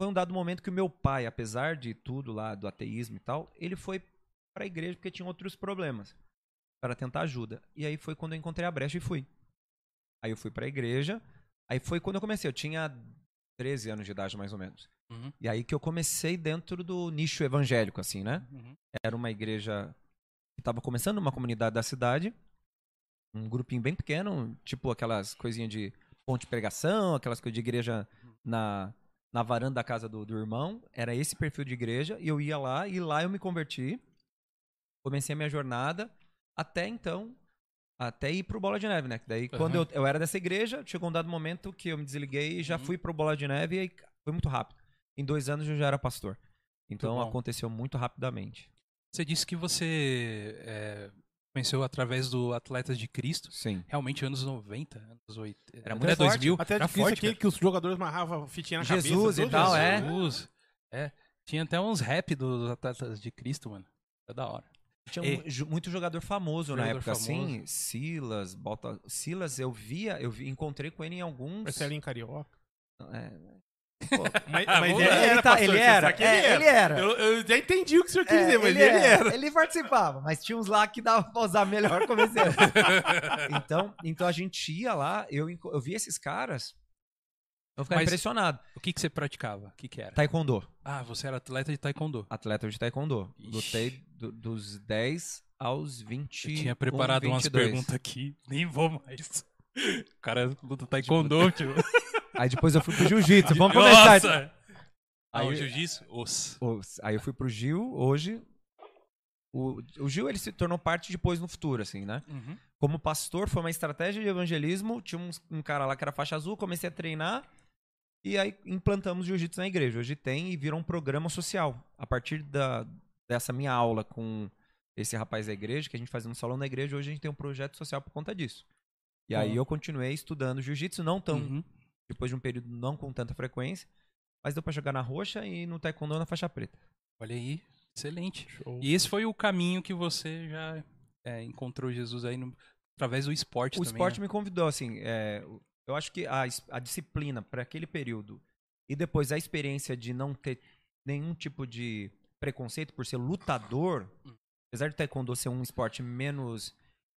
Foi um dado momento que o meu pai, apesar de tudo lá, do ateísmo e tal, ele foi pra igreja porque tinha outros problemas. Para tentar ajuda. E aí foi quando eu encontrei a brecha e fui. Aí eu fui pra igreja. Aí foi quando eu comecei. Eu tinha 13 anos de idade, mais ou menos. Uhum. E aí que eu comecei dentro do nicho evangélico, assim, né? Uhum. Era uma igreja que estava começando uma comunidade da cidade. Um grupinho bem pequeno, tipo aquelas coisinhas de ponte de pregação, aquelas coisas de igreja na, na varanda da casa do, do irmão. Era esse perfil de igreja. E eu ia lá, e lá eu me converti. Comecei a minha jornada. Até então, até ir pro Bola de Neve, né? Daí, quando eu, eu era dessa igreja, chegou um dado momento que eu me desliguei e já Uhum. fui pro Bola de Neve e foi muito rápido. Em dois anos eu já era pastor. Então bom. aconteceu muito rapidamente. Você disse que você é, conheceu através do Atletas de Cristo. Sim. Realmente, anos 90, anos 80. Era muito forte. 2000. Até era difícil forte, aquele cara. que os jogadores marravam fitinha na Jesus cabeça. e tal, é. Jesus. É. Tinha até uns rap dos Atletas de Cristo, mano. É da hora. Tinha E- muito jogador famoso na Jogador época, assim. famoso. Silas, Bota... Silas, eu via, eu vi, encontrei com ele em alguns. Marcelinho Carioca. É, Mas, Ah, mas ele, era, ele, tá- ele era, sabe que é, ele era. Eu, eu já entendi o que o senhor quis É, dizer, mas ele, ele, era. Ele participava, mas tinha uns lá que dava pra usar melhor como exemplo. então, então a gente ia lá, eu, eu vi esses caras, eu ficava Mas- impressionado. O que, que você praticava? O que, que era? Taekwondo, Ah, você era atleta de taekwondo. atleta de taekwondo. Ixi. Lutei do- dos 10 aos 20. Eu tinha preparado umas 22. perguntas aqui, nem vou mais. O cara luta taekwondo, tio. Aí depois eu fui pro jiu-jitsu. Vamos começar. Nossa! Ah, o Aí- jiu-jitsu? Os. Os- Aí eu fui pro Gil, hoje. O, o Gil ele se tornou parte depois no futuro, assim, né? Uhum. Como pastor, foi uma estratégia de evangelismo. Tinha uns- um, cara lá que era faixa azul, comecei a treinar. E aí implantamos jiu-jitsu na igreja. Hoje tem e virou um programa social. A partir da, dessa minha aula com esse rapaz da igreja, que a gente fazia no salão da igreja, hoje a gente tem um projeto social por conta disso. E aí Bom. eu continuei estudando jiu-jitsu, não tão Uhum. Depois de um período não com tanta frequência, mas deu pra jogar na roxa e no taekwondo na faixa preta. Olha aí, excelente. Show. E esse foi o caminho que você já é, encontrou Jesus aí no- através do esporte o também. esporte né? me convidou, assim, é, eu acho que a, a disciplina para aquele período e depois a experiência de não ter nenhum tipo de preconceito por ser lutador, Hum. apesar de taekwondo ser um esporte menos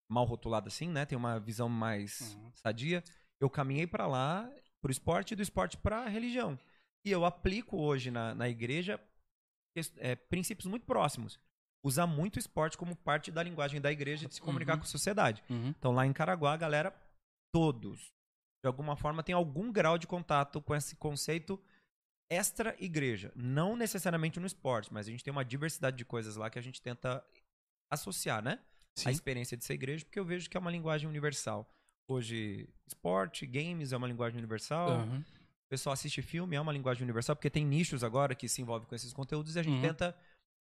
mal rotulado assim, né, tem uma visão mais Uhum. sadia, eu caminhei para lá pro esporte e do esporte para religião. E eu aplico hoje na, na igreja é, princípios muito próximos. Usar muito o esporte como parte da linguagem da igreja de se comunicar Uhum. com a sociedade. Uhum. Então lá em Caraguá, a galera, todos, de alguma forma, tem algum grau de contato com esse conceito extra-igreja. Não necessariamente no esporte, mas a gente tem uma diversidade de coisas lá que a gente tenta associar, né? Sim. A experiência de ser igreja, porque eu vejo que é uma linguagem universal. Hoje, esporte, games é uma linguagem universal. Uhum. O pessoal assiste filme, é uma linguagem universal, porque tem nichos agora que se envolvem com esses conteúdos e a gente Uhum. tenta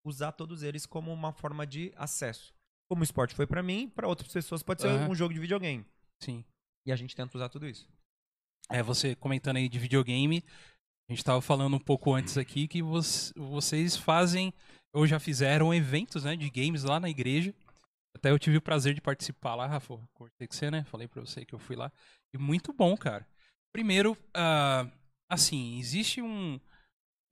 usar todos eles como uma forma de acesso. Como o esporte foi pra mim, pra outras pessoas pode ser Aham. um jogo de videogame. Sim. E a gente tenta usar tudo isso. É, você comentando aí de videogame, a gente tava falando um pouco antes aqui que voc- vocês fazem, ou já fizeram eventos, né, de games lá na igreja. Até eu tive o prazer de participar lá, Rafa, conversei com você, né, falei pra você que eu fui lá. E muito bom, cara. Primeiro, ah, assim, existe um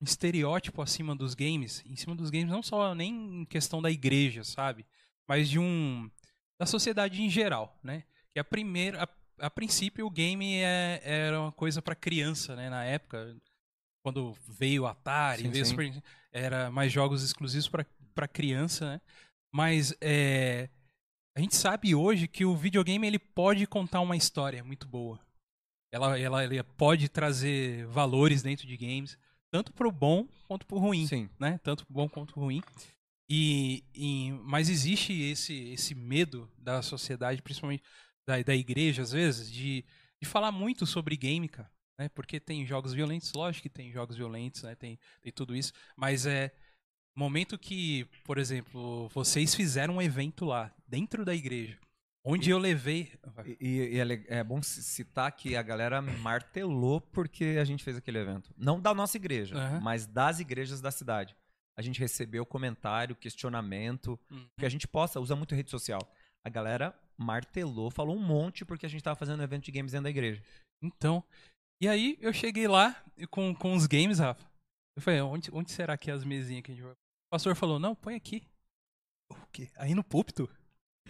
estereótipo acima dos games, em cima dos games, não só nem em questão da igreja, sabe? Mas de um. da sociedade em geral, né? Que a primeira. A, a princípio, o game é, era uma coisa pra criança, né? Na época, quando veio o Atari, Sim, veio sim. Super era mais jogos exclusivos pra criança, né? Mas é, a gente sabe hoje que o videogame ele pode contar uma história muito boa. Ela, ela, ele pode trazer valores dentro de games, tanto pro bom quanto pro ruim Sim. né? Tanto bom quanto ruim. E, e- mas existe esse, esse medo da sociedade, principalmente da, da igreja, às vezes, de, de falar muito sobre game, cara. Né? Porque tem jogos violentos, lógico que tem jogos violentos, né? Tem, tem tudo isso. Mas é momento que, por exemplo, vocês fizeram um evento lá, dentro da igreja, onde eu levei. E, e é, é bom ci- citar que a galera martelou porque a gente fez aquele evento. Não da nossa igreja, Aham. mas das igrejas da cidade. A gente recebeu comentário, questionamento, Uhum. que a gente possa, usa muito rede social. A galera martelou, falou um monte porque a gente tava fazendo um evento de games dentro da igreja. Então, e aí eu cheguei lá e com, com os games, Rafa. Eu falei, onde, onde será que é as mesinhas que a gente vai? O pastor falou, não, põe aqui. O quê? Aí no púlpito?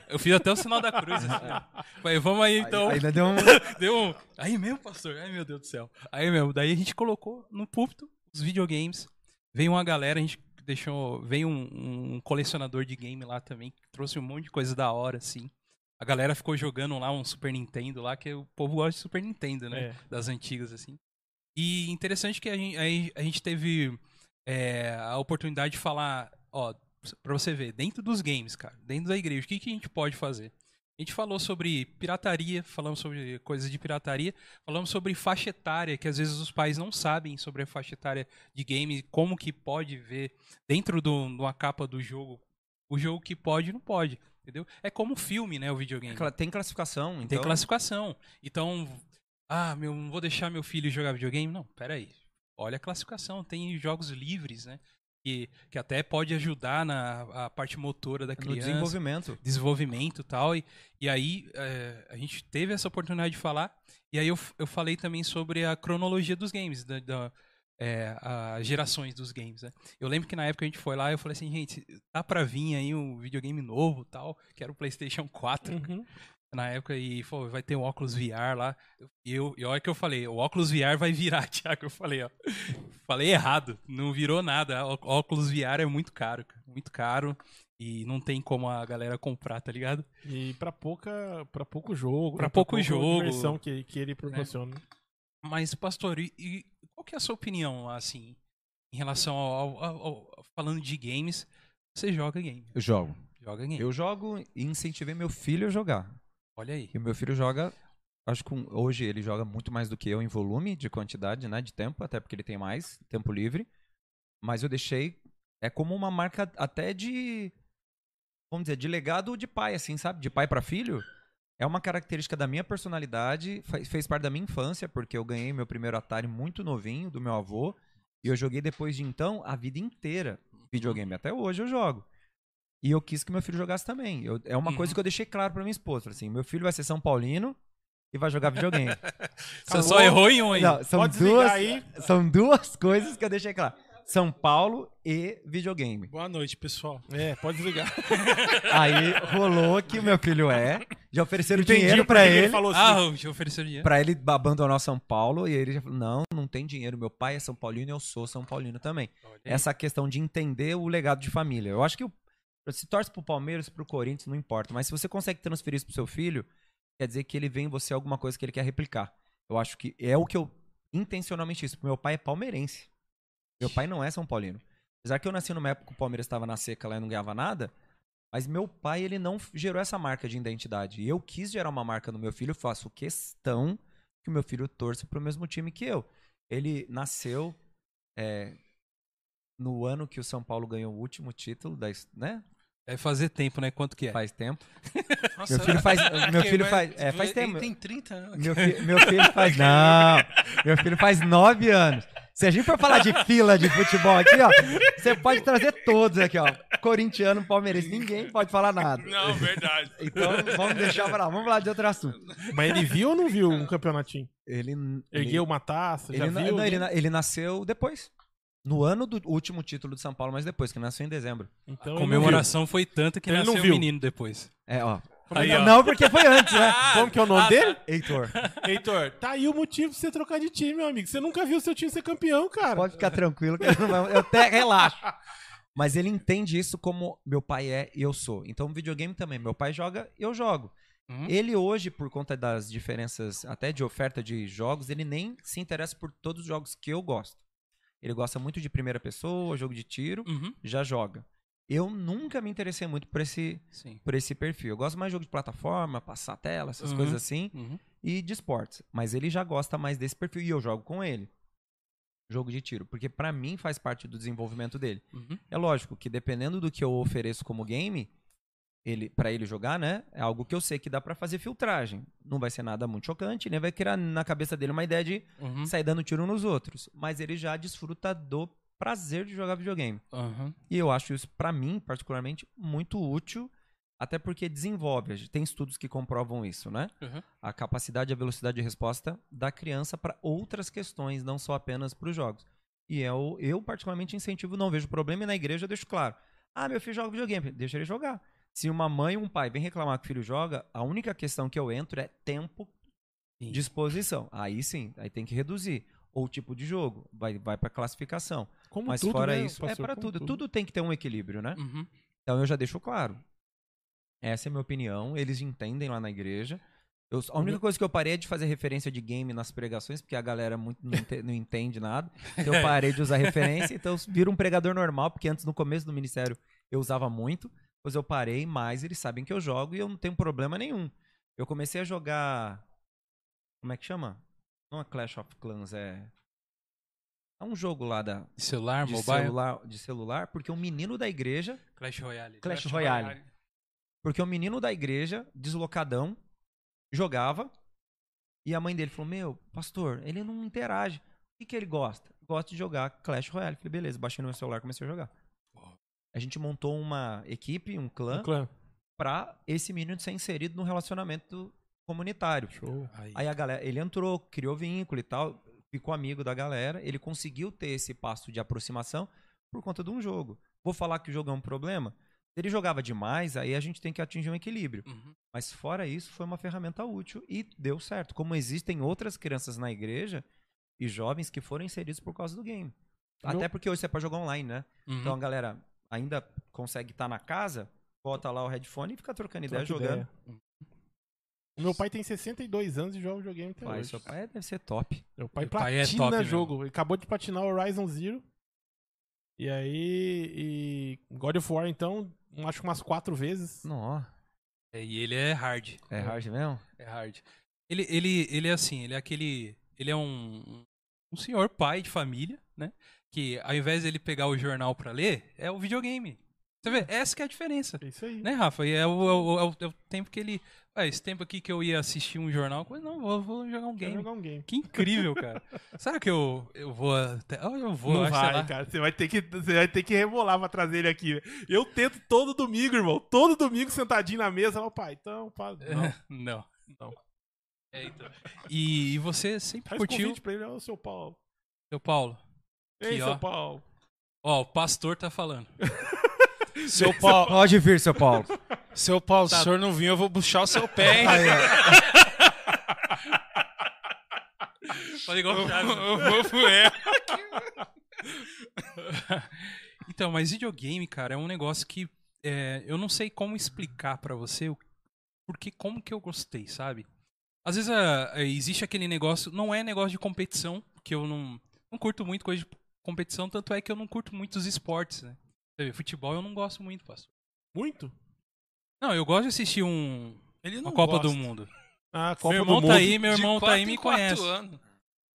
Eu fiz até o sinal da cruz. Assim, ó. Falei, vamos aí então. Ainda deu um... Deu um. Aí mesmo, pastor. Ai, meu Deus do céu. Aí mesmo. Daí a gente colocou no púlpito os videogames. Veio uma galera, a gente deixou. Veio um, um colecionador de game lá também, que trouxe um monte de coisa da hora, assim. A galera ficou jogando lá um Super Nintendo lá, que o povo gosta de Super Nintendo, né? É. Das antigas, assim. E interessante que a gente, aí a gente teve é, a oportunidade de falar, ó, pra você ver, dentro dos games, cara, dentro da igreja, o que, que a gente pode fazer? A gente falou sobre pirataria, falamos sobre coisas de pirataria, falamos sobre faixa etária, que às vezes os pais não sabem sobre a faixa etária de game, como que pode ver dentro de uma capa do jogo, o jogo que pode e não pode, entendeu? É como filme, né, o videogame. Cla- Tem classificação, então... Tem classificação. Então, ah, meu, não vou deixar meu filho jogar videogame? Não, peraí. Olha a classificação, tem jogos livres, né? Que, que até pode ajudar na parte motora da No criança desenvolvimento. desenvolvimento e tal. E, e aí é, a gente teve essa oportunidade de falar. E aí eu, eu falei também sobre a cronologia dos games, da, da- é, as gerações dos games. Né? Eu lembro que na época a gente foi lá e eu falei assim, gente, dá pra vir aí um videogame novo tal, que era o PlayStation 4 Uhum. Na época e pô, vai ter um óculos VR lá. E eu, e olha que eu falei, o óculos VR vai virar, Thiago. Eu falei, ó. Falei errado, não virou nada. Ó- óculos VR é muito caro, cara, muito caro. E não tem como a galera comprar, tá ligado? E pra, pouca, pra pouco jogo. Pra né? pouco pouca jogo. Diversão que, que ele proporciona. Mas, pastor, e, e qual que é a sua opinião, assim, em relação ao, ao- ao- falando de games? Você joga game, Eu jogo. joga game. Eu jogo e incentivei meu filho a jogar. Olha aí. E o meu filho joga, acho que hoje ele joga muito mais do que eu em volume de quantidade, né, de tempo, até porque ele tem mais tempo livre. Mas eu deixei é como uma marca até de vamos dizer, de legado de pai assim, sabe? De pai pra filho. É uma característica da minha personalidade, fe- fez parte da minha infância, porque eu ganhei meu primeiro Atari muito novinho do meu avô, e eu joguei depois de então a vida inteira videogame. Até hoje eu jogo. E eu quis que meu filho jogasse também. Eu- é uma Uhum. coisa que eu deixei claro pra minha esposa. Falei assim, meu filho vai ser São Paulino e vai jogar videogame. Você só errou em um aí. Não, são, Pode duas, aí. são duas coisas que eu deixei claro. São Paulo e videogame. Boa noite, pessoal. É, pode desligar. Aí rolou que o meu filho é. Já ofereceram Entendi dinheiro que ele. ele falou assim. Ah, eu ofereceu dinheiro. Pra ele abandonar São Paulo. E ele já falou: não, não tem dinheiro. Meu pai é São Paulino e eu sou São Paulino também. Essa questão de entender o legado de família. Eu acho que o- se torce pro Palmeiras, pro Corinthians, não importa. Mas se você consegue transferir isso pro seu filho, quer dizer que ele vê em você alguma coisa que ele quer replicar. Eu acho que é o que eu intencionalmente isso. Meu pai é palmeirense. Meu pai não é São Paulino. Apesar que eu nasci numa época que o Palmeiras estava na seca lá e não ganhava nada, mas meu pai ele não gerou essa marca de identidade. E eu quis gerar uma marca no meu filho, faço questão que o meu filho torça pro mesmo time que eu. Ele nasceu é, no ano que o São Paulo ganhou o último título, da, né? É fazer tempo, né? Quanto que é? Faz tempo. Nossa, Meu filho faz- meu Ok, filho faz- é, faz ele tempo. tem 30 anos. Meu, fi- meu filho faz. Não! Meu filho faz nove anos. Se a gente for falar de fila de futebol aqui, ó, você pode trazer todos aqui, ó. Corintiano, palmeirense, ninguém pode falar nada. Não, verdade. Então vamos deixar pra lá, vamos falar de outro assunto. Mas ele viu ou não viu um campeonatinho? Ele. ele- Ergueu uma taça, já Ele, na- viu? não, ele, né? ele nasceu depois. No ano do último título de São Paulo, mas depois, que nasceu em dezembro. Então, A ele comemoração foi tanta que Ele não nasceu o viu. menino depois. É, ó. Aí, não, ó. não, porque foi antes, né? Como que é o nome dele? Heitor, Heitor, tá aí o motivo pra você trocar de time, meu amigo. Você nunca viu seu time ser campeão, cara. pode ficar tranquilo que ele não vai, eu até relaxo. Mas ele entende isso como meu pai é e eu sou. Então, videogame também. Meu pai joga, eu jogo. Hum? Ele hoje, por conta das diferenças até de oferta de jogos, ele nem se interessa por todos os jogos que eu gosto. Ele gosta muito de primeira pessoa, jogo de tiro, Uhum. já joga. Eu nunca me interessei muito por esse, Sim. por esse perfil. Eu gosto mais de jogo de plataforma, passar tela, essas Uhum. coisas assim, Uhum. e de esportes. Mas ele já gosta mais desse perfil e eu jogo com ele. Jogo de tiro, porque pra mim faz parte do desenvolvimento dele. Uhum. É lógico que dependendo do que eu ofereço como game, ele para ele jogar, né? É algo que eu sei que dá pra fazer filtragem. Não vai ser nada muito chocante, nem vai criar na cabeça dele uma ideia de Uhum. sair dando tiro nos outros, mas ele já desfruta do prazer de jogar videogame. Uhum. E eu acho isso pra mim, particularmente, muito útil, até porque desenvolve. Tem estudos que comprovam isso, né? Uhum. A capacidade e a velocidade de resposta da criança para outras questões, não só apenas para os jogos. E eu, eu, particularmente, incentivo, não vejo problema e na igreja eu deixo claro. Ah, meu filho joga videogame, deixa ele jogar. Se uma mãe ou um pai vem reclamar que o filho joga, a única questão que eu entro é tempo, Sim. disposição. Aí sim, aí tem que reduzir. Ou tipo de jogo, vai, vai para classificação. Como Mas tudo, fora né, isso, é pastor? para Como tudo. tudo. tem que ter um equilíbrio, né? Uhum. Então eu já deixo claro. Essa é a minha opinião, eles entendem lá na igreja. Eu- a única coisa que eu parei é de fazer referência de game nas pregações, porque a galera muito não, ente- não entende nada. Então eu parei de usar referência, então eu viro um pregador normal, porque antes, no começo do ministério, eu usava muito. Depois eu parei, mas eles sabem que eu jogo e eu não tenho problema nenhum. Eu comecei a jogar. Como é que chama? Não é Clash of Clans, é. É um jogo lá da, De celular, de, mobile. celular, de celular, porque um menino da igreja Clash Royale. Clash Royale. Porque o menino da igreja, deslocadão, jogava. E a mãe dele falou: Meu, pastor, ele não interage. O que, que ele gosta? Gosta de jogar Clash Royale. Falei: Beleza, baixei no meu celular e comecei a jogar. A gente montou uma equipe, um clã, O clã. pra esse menino ser inserido no relacionamento comunitário. Show. Aí. Aí a galera, ele entrou, criou vínculo e tal, ficou amigo da galera, ele conseguiu ter esse passo de aproximação por conta de um jogo. Vou falar que o jogo é um problema? Se ele jogava demais, aí a gente tem que atingir um equilíbrio. Uhum. Mas fora isso, foi uma ferramenta útil e deu certo. Como existem outras crianças na igreja e jovens que foram inseridos por causa do game. Até porque hoje você pode jogar online, né? Uhum. Então a galera ainda consegue estar na casa, bota lá o headphone e fica trocando ideia, Troca jogando. ideia. O meu pai tem 62 anos e joga videogame até Pai, hoje. seu pai deve ser top. Meu pai Meu pai é platina top mesmo. jogo. Ele acabou de patinar o Horizon Zero. E aí. E God of War, então, acho que umas quatro vezes. Não, É, e ele é hard. é hard mesmo? É hard. Ele, ele, ele é assim, ele é aquele. Ele é um, um senhor pai de família, né? Que ao invés dele pegar o jornal pra ler, é o videogame. Você vê? Essa que é a diferença. É isso aí. Né, Rafa? E é o, é o- é o- é o tempo que ele. Ah, esse tempo aqui que eu ia assistir um jornal, não, vou, vou jogar um game. jogar um game. Que incrível, cara. Será que eu, eu vou até. Ah, eu vou, não acho, vai, cara. Você vai, ter que, você vai ter que rebolar pra trazer ele aqui. Eu tento todo domingo, irmão. Todo domingo sentadinho na mesa. Ó, pai, então, pá, não. Não. Não. É, então. E, e você sempre Faz curtiu, convite pra ele, ó, seu Paulo. seu Paulo. Ei, Aqui, ó. Paulo. Ó, o pastor tá falando. Seu Paulo, Pode vir, seu Paulo. seu Paulo, Tá. se o senhor não vir, eu vou puxar o seu pé, hein? Aí, ó. Fala igual o Chaves. Eu vou é. então, mas videogame, cara, é um negócio que é, eu não sei como explicar pra você o porque como que eu gostei, sabe? Às vezes ah, existe aquele negócio, não é negócio de competição, que eu não, não curto muito coisa de competição, tanto é que eu não curto muito os esportes, né? Você vê, Futebol eu não gosto muito, pastor. Muito? Não, eu gosto de assistir um, Ele uma não Copa gosta. do Mundo. Ah, Copa meu irmão do tá Mundo. aí, meu irmão tá aí e me conhece. anos.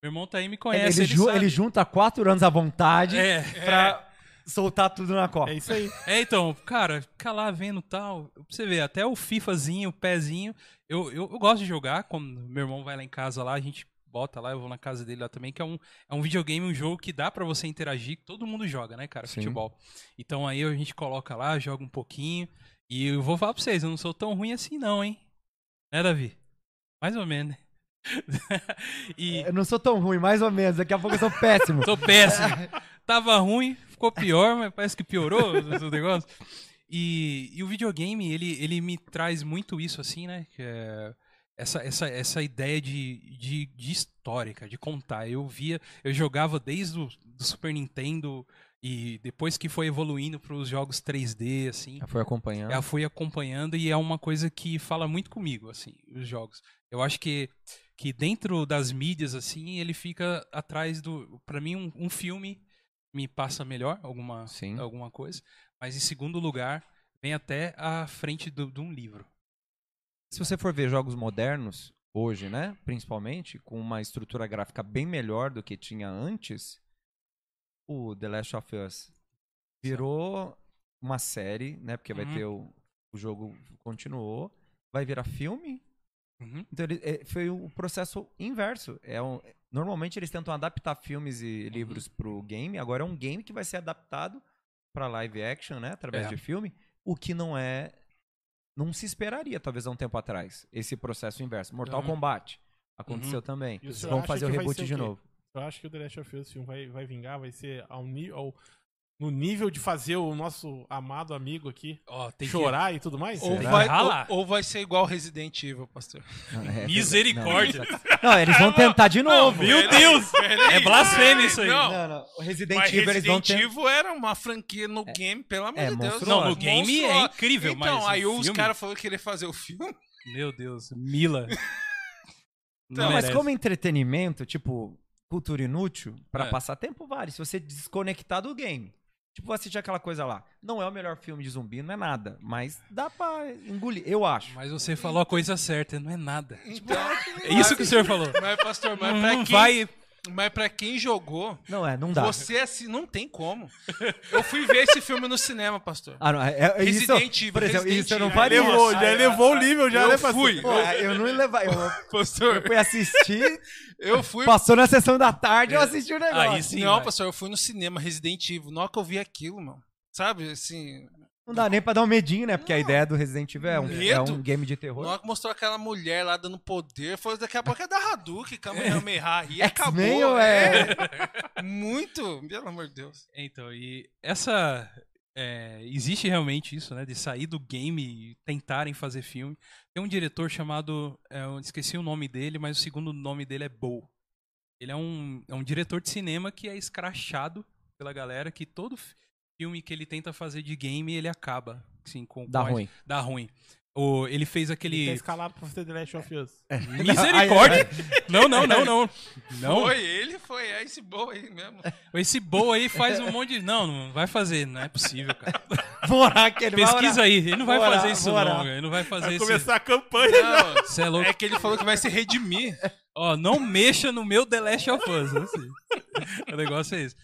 Meu irmão tá aí me Ele, conhece, ele, ju- sabe. ele junta quatro anos à vontade É, pra soltar tudo na Copa. É isso aí. é, então, cara, fica lá vendo tal. Pra você ver, até o FIFAzinho, o pezinho. Eu, eu, eu gosto de jogar. Quando meu irmão vai lá em casa lá, a gente bota lá, eu vou na casa dele lá também, que é um, é um videogame, um jogo que dá pra você interagir. Todo mundo joga, né, cara? Sim. Futebol. Então aí a gente coloca lá, joga um pouquinho. E eu vou falar pra vocês, eu não sou tão ruim assim, não, hein? Né, Davi? Mais ou menos, né? e Eu não sou tão ruim, mais ou menos. Daqui a pouco eu sou péssimo. Tô péssimo. Tava ruim, ficou pior, mas parece que piorou o negócio. E, e o videogame, ele, ele me traz muito isso, assim, né? Que é essa, essa, essa ideia de, de, de história, cara, de contar. Eu via, eu jogava desde o do Super Nintendo e depois que foi evoluindo para os jogos 3D, assim. Já foi acompanhando. Eu fui acompanhando e é uma coisa que fala muito comigo, assim, os jogos. Eu acho que, que dentro das mídias, assim, ele fica atrás do. Pra mim, um, um filme me passa melhor alguma, Sim. alguma coisa, mas em segundo lugar, vem até à frente do- de um livro. Se você for ver jogos modernos, hoje, né? Principalmente, com uma estrutura gráfica bem melhor do que tinha antes, o The Last of Us virou uma série, né? Porque vai Uhum. ter o, o jogo continuou, vai virar filme. Uhum. Então ele, é, foi o processo inverso. É um, normalmente eles tentam adaptar filmes Uhum. e livros pro game. Agora é um game que vai ser adaptado para live action, né? Através É. de filme. O que não é. Não se esperaria, talvez, há um tempo atrás, esse processo inverso. Mortal Uhum. Kombat aconteceu também. Eles senhor vão acha fazer o reboot de novo. Eu acho que o The Last of Us filme vai, vai vingar, vai ser ao, ao- no nível de fazer o nosso amado amigo aqui Ó, tem que- chorar e tudo mais? Ou Será? vai, ou, ou vai ser igual Resident Evil, pastor. Não, é- Misericórdia. Não, não, eles vão tentar de novo. Meu Deus! É blasfêmia isso aí. Não, Não, não. O Resident mas Evil eles vão Resident ter... Evil era uma franquia no game, pelo amor é de Deus. Não, no game é Monstruosa. incrível, Então, mas. aí o os caras falaram que queria fazer o filme. Meu Deus, Mila. Então, Não mas como entretenimento, tipo, cultura inútil, pra É. passar tempo vale. Se você desconectar do game. Tipo, assistir aquela coisa lá. Não é o melhor filme de zumbi, não é nada. Mas dá pra engolir, eu acho. Mas você falou a coisa certa, não é nada. Então, É isso que o senhor falou. mas, pastor, mas Não, pra, não quem, vai. Mas pra quem jogou, Não é, não dá. você assim, não tem como. Eu fui ver esse filme no cinema, pastor. Ah, não, é, é isso, Resident Evil, por exemplo, Resident isso eu não faria. Levou, Nossa, já é, levou o nível, já, eu né, fui. Pô, eu não ia levar. Eu, Pastor, eu fui assistir, eu fui. passou na sessão da tarde, eu assisti o negócio. Aí sim. não, vai. pastor, eu fui no cinema Resident Evil. Na hora que eu vi aquilo, mano. Sabe, assim. Não dá nem pra dar um medinho, né? Porque a ideia do Resident Evil é um, é um game de Na terror. hora que mostrou aquela mulher lá dando poder, foi daqui a pouco é da Hadouken, Kamehameha, e acabou. X-Men ou é- Muito, pelo amor de Deus. Então, e essa. é, existe realmente isso, né? De sair do game e tentarem fazer filme. Tem um diretor chamado. é, eu esqueci o nome dele, mas o segundo nome dele é Bo. Ele é um, é um diretor de cinema que é escrachado pela galera, que todo fi- filme que ele tenta fazer de game, ele acaba. Assim, com, Dá ruim. Dá ruim. O, ele fez Ele aquele. tá escalado pra fazer The Last of Us. Misericórdia! Não, não, não, não. Não. Foi ele, foi é esse bom aí mesmo. Esse Bo aí faz um monte de. Não, não vai fazer, não é possível, cara. Vou orar aqui, ele vai Pesquisa orar. aí, ele não vai orar, fazer isso não. Ele não vai fazer Vai isso. começar a campanha. Não, Você é louco. é que ele falou que vai se redimir. Ó, não mexa no meu The Last of Us. assim. o negócio é esse.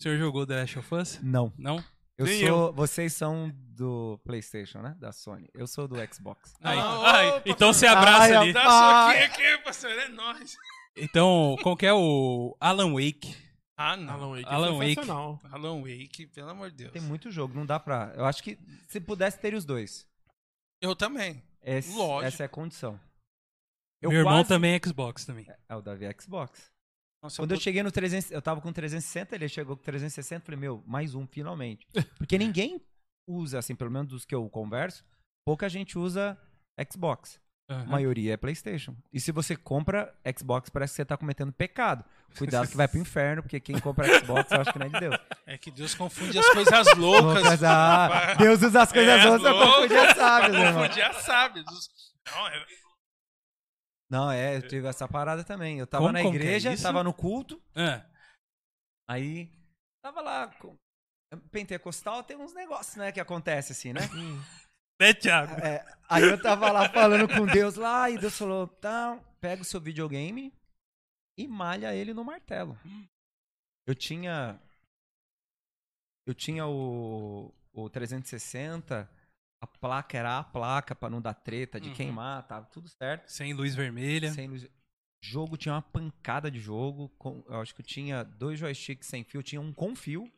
O senhor jogou The Last of Us? Não. Não? Eu Nem sou. Vocês são do PlayStation, né? Da Sony. Eu sou do Xbox. Aí. Ah, opa, então você abraça Ai, ali. Dá Ah. soquinho aqui, pastor, é nóis. Então, qual que é o Alan Wake? Ah, não. Alan Wake. Alan é Wake. sensacional. Alan Wake, pelo amor de Deus. Tem muito jogo, não dá pra. Eu acho que se pudesse ter os dois. Eu também. Esse- Lógico. Essa é a condição. Meu irmão quase- também é Xbox também. É o Davi Xbox. Nossa, Quando eu tô- cheguei no 300, eu tava com 360, ele chegou com 360, falei, meu, mais um finalmente. Porque ninguém usa, assim, pelo menos dos que eu converso, pouca gente usa Xbox. A Aham. maioria é PlayStation. E se você compra Xbox, parece que você tá cometendo pecado. Cuidado que vai pro inferno, porque quem compra Xbox, eu acho que não é de Deus. É que Deus confunde as coisas loucas. Loucas, ah, Deus usa as coisas É, outras pra confundir as sábias, meu irmão. Confundir as sábias. Não, é... Não, é, eu tive essa parada também. Eu tava Como- na é igreja, isso? tava no culto, Ah, aí tava lá. com- Pentecostal tem uns negócios, né, que acontece assim, né? né, Thiago? É, aí eu tava lá falando com Deus lá, e Deus falou: tá, pega o seu videogame e malha ele no martelo. Eu tinha. Eu tinha o, o 360, a placa era a placa pra não dar treta de Uhum. queimar, tava tudo certo. Sem luz vermelha. Sem luz. Jogo tinha uma pancada de jogo. com- eu acho que eu tinha dois joysticks sem fio, tinha um com fio,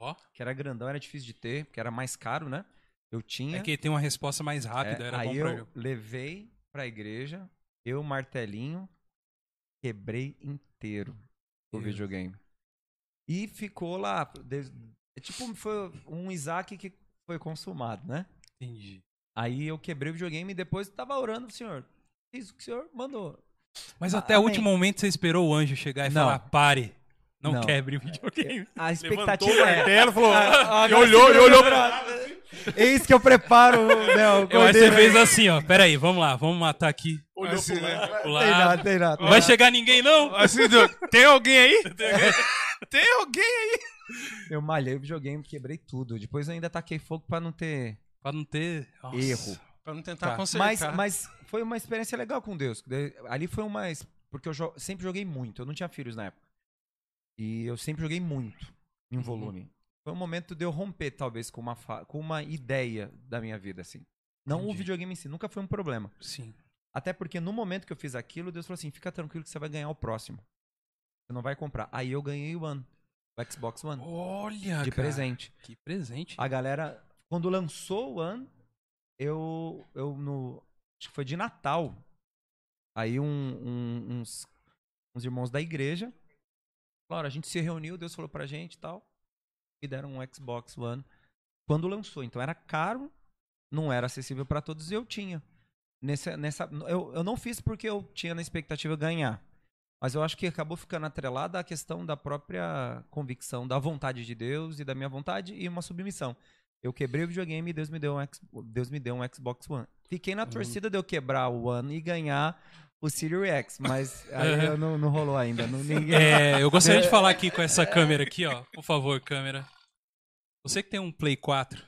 Ó. que era grandão, era difícil de ter, porque era mais caro, né? Eu tinha. É que tem uma resposta mais rápida, É, era aí bom eu pra levei pra igreja, eu martelinho, quebrei inteiro o Deus. videogame. E ficou lá. é tipo, foi um Isaac que foi consumado, né? Entendi. Aí eu quebrei o videogame e depois tava orando pro senhor. Isso que o senhor mandou. Mas Ah, até o último momento você esperou o anjo chegar e Não. falar: pare, não, Não. quebre o videogame. A expectativa é. martelo, falou. Ah, e agora olhou, e segura olhou pra. braço. Eis que eu preparo né, o Eu acho que você fez assim, ó. Pera aí, vamos lá, vamos matar aqui. Olhou Assim, pro né? lado. pro Tem nada, tem nada. Não vai chegar ninguém, não? Assim, tem alguém aí? tem alguém aí? Eu malhei o videogame, quebrei tudo. Depois eu ainda taquei fogo pra não ter Pra não ter. Nossa. erro. Pra não tentar Tá. consertar. Mas, mas foi uma experiência legal com Deus. De- Ali foi uma. Porque eu jo- sempre joguei muito. Eu não tinha filhos na época. E eu sempre joguei muito em Uhum. volume. Foi um momento de eu romper, talvez, com uma, fa- com uma ideia da minha vida, assim. Não o Entendi. videogame em si, nunca foi um problema. Sim. Até porque no momento que eu fiz aquilo, Deus falou assim: fica tranquilo que você vai ganhar o próximo. Você não vai comprar. Aí eu ganhei o One, o Xbox One, Olha, de cara. presente. Que presente. A galera, quando lançou o One, eu, eu no, acho que foi de Natal. Aí um- um- uns, uns irmãos da igreja, claro, a gente se reuniu, Deus falou pra gente e tal, e deram um Xbox One quando lançou. Então era caro, não era acessível pra todos e eu tinha. Nessa, nessa, eu, eu não fiz porque eu tinha na expectativa ganhar. Mas eu acho que acabou ficando atrelada à questão da própria convicção, da vontade de Deus e da minha vontade e uma submissão. Eu quebrei o videogame e Deus me deu um, X- Deus me deu um Xbox One. Fiquei na torcida de eu quebrar o One e ganhar o Series X, mas aí eu não, não rolou ainda. Não, ninguém... É, eu gostaria de falar aqui com essa câmera aqui, ó. Por favor, câmera. Você que tem um Play 4,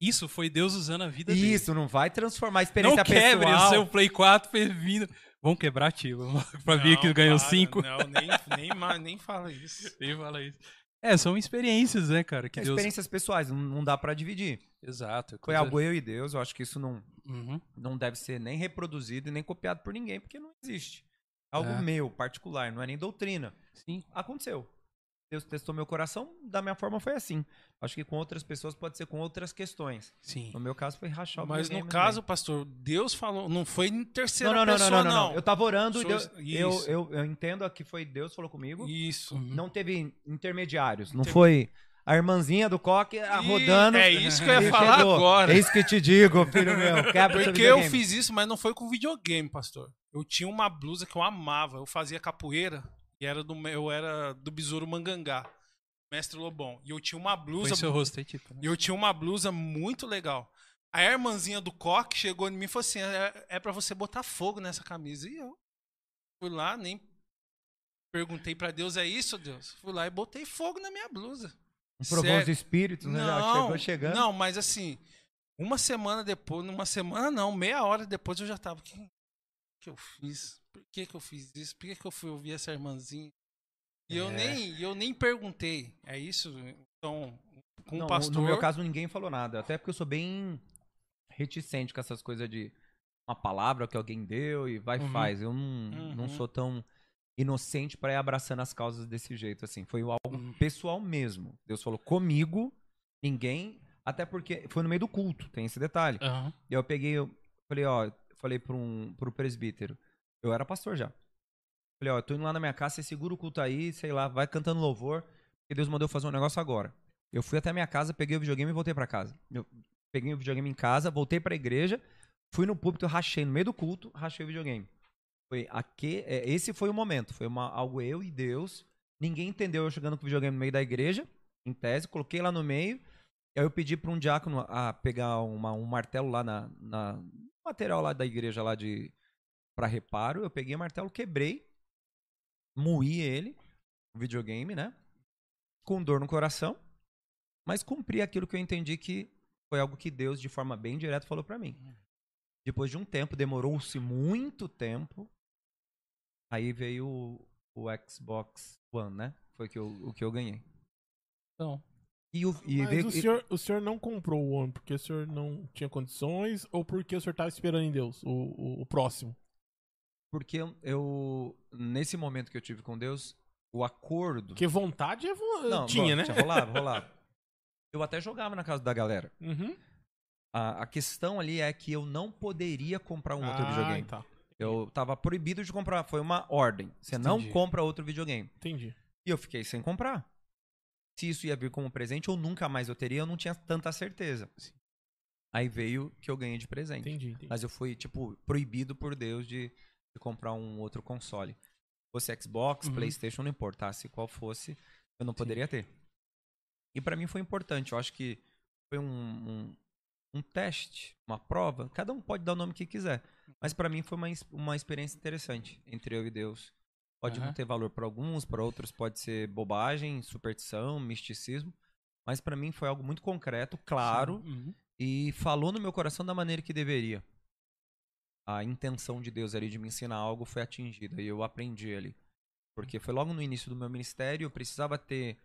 isso foi Deus usando a vida dele. Isso, não vai transformar a Não experiência quebre pessoal. o seu Play 4 vindo. Vamos quebrar, tio. pra ver que Não, ganhou para, 5. Não, nem, nem, nem fala isso. Nem fala isso. É, são experiências, né, cara? Que É, Deus. Experiências pessoas, não, não dá pra dividir. Exato. Foi coisa- algo eu e Deus, eu acho que isso não, Uhum. não deve ser nem reproduzido e nem copiado por ninguém, porque não existe. Algo É. meu, particular, não é nem doutrina. Sim. Aconteceu. Deus testou meu coração, da minha forma foi assim. Acho que com outras pessoas pode ser com outras questões. Sim. No meu caso foi rachar o Mas no caso, pastor, Deus falou, não foi em terceira não, não, não, pessoa, não, não. não, não, Eu tava orando Deus- eu, eu, eu entendo que foi Deus falou comigo. Isso. Não teve intermediários. Não foi a irmãzinha do coque ah, rodando. É isso que eu ia falar chegou. agora. É isso que te digo, filho meu. Porque eu fiz isso, mas não foi com videogame, pastor. Eu tinha uma blusa que eu amava. Eu fazia capoeira e era do, eu era do Besouro Mangangá, mestre Lobão. E eu tinha uma blusa. Seu rosto aí, tipo. né? E eu tinha uma blusa muito legal. A irmãzinha do coque chegou em mim e falou assim: é, é para você botar fogo nessa camisa. E eu fui lá, nem perguntei pra Deus: é isso, Deus? Fui lá e botei fogo na minha blusa. Provou os espíritos, né? Não, chegou chegando. não, mas assim, uma semana depois, numa semana não, meia hora depois eu já tava. O que, que eu fiz? Por que, que eu fiz isso? Por que, que eu fui ouvir essa irmãzinha? E eu, É. nem, eu nem perguntei. É isso? Então, com Não, o pastor. No meu caso, ninguém falou nada. Até porque eu sou bem reticente com essas coisas de uma palavra que alguém deu e vai Uhum. faz. Eu não, não Uhum. sou tão inocente pra ir abraçando as causas desse jeito, assim. Foi algo Uhum. pessoal mesmo. Deus falou comigo, ninguém. Até porque foi no meio do culto, tem esse detalhe. E eu peguei, eu falei, ó, falei para um pro presbítero. Eu era pastor já. Falei, ó, eu tô indo lá na minha casa, você segura o culto aí, sei lá, vai cantando louvor, porque Deus mandou eu fazer um negócio agora. Eu fui até a minha casa, peguei o videogame e voltei pra casa. Eu peguei o videogame em casa, voltei pra igreja, fui no púlpito, rachei no meio do culto, rachei o videogame. Foi aqui, é, esse foi o momento, foi uma, algo eu e Deus. Ninguém entendeu eu chegando com o videogame no meio da igreja, em tese, coloquei lá no meio. Aí eu pedi para um diácono a pegar uma- um martelo lá na, na material lá da igreja lá de para reparo. Eu peguei o martelo, quebrei, moí ele, o videogame, né? Com dor no coração, mas cumpri aquilo que eu entendi que foi algo que Deus de forma bem direta falou para mim. Depois de um tempo, demorou-se muito tempo. Aí veio o o Xbox One, né? Foi que eu, o que eu ganhei. Então, E, o, e Mas veio- o, senhor, o senhor não comprou o One porque o senhor não tinha condições ou porque o senhor tava esperando em Deus, o, o, o próximo? Porque eu, eu- nesse momento que eu tive com Deus, o acordo Porque vontade é vo- Não, tinha, né? rolava, rolava. Eu até jogava na casa da galera. Uhum. A, a questão ali é que eu não poderia comprar um outro Ah, videogame. Tá. Eu tava proibido de comprar, foi uma ordem. Você não Entendi. compra outro videogame. Entendi. E eu fiquei sem comprar. Se isso ia vir como presente ou nunca mais eu teria, eu não tinha tanta certeza. Sim. Aí veio que eu ganhei de presente. Entendi, entendi. Mas eu fui, tipo, proibido por Deus de, de comprar um outro console. Fosse Xbox, Uhum. PlayStation, não importasse qual fosse, eu não poderia ter. E pra mim foi importante. Eu acho que foi um, um, um teste, uma prova. Cada um pode dar o nome que quiser. Mas pra mim foi uma, uma experiência interessante entre eu e Deus. Pode não Aham. ter valor pra alguns, pra outros pode ser bobagem, superstição, misticismo. Mas pra mim foi algo muito concreto, claro, Uhum. e falou no meu coração da maneira que deveria. A intenção de Deus ali de me ensinar algo foi atingida e eu aprendi ali. Porque foi logo no início do meu ministério, eu precisava ter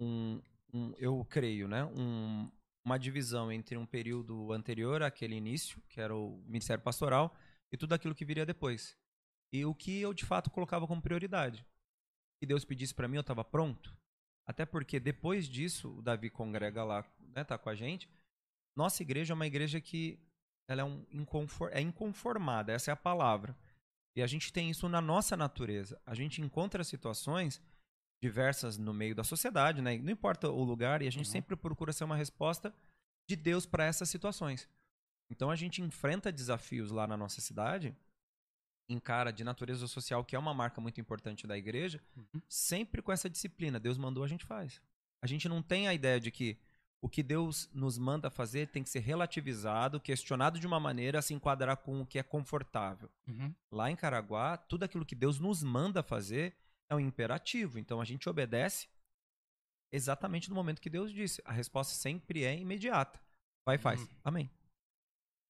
um, um eu creio, né, um, uma divisão entre um período anterior àquele início, que era o ministério pastoral, e tudo aquilo que viria depois. E o que eu de fato colocava como prioridade. Que Deus pedisse para mim, eu estava pronto. Até porque depois disso, o Davi congrega lá, né, tá com a gente. Nossa igreja é uma igreja que ela é, um inconfor é inconformada, essa é a palavra. E a gente tem isso na nossa natureza. A gente encontra situações diversas no meio da sociedade, né? Não importa o lugar, e a gente Uhum. sempre procura ser uma resposta de Deus para essas situações. Então a gente enfrenta desafios lá na nossa cidade, encara de natureza social, que é uma marca muito importante da igreja, Uhum. sempre com essa disciplina. Deus mandou, a gente faz. A gente não tem a ideia de que o que Deus nos manda fazer tem que ser relativizado, questionado de uma maneira a se enquadrar com o que é confortável. Uhum. Lá em Caraguá, tudo aquilo que Deus nos manda fazer é um imperativo. Então a gente obedece exatamente no momento que Deus disse. A resposta sempre é imediata. Vai e faz. Uhum. Amém.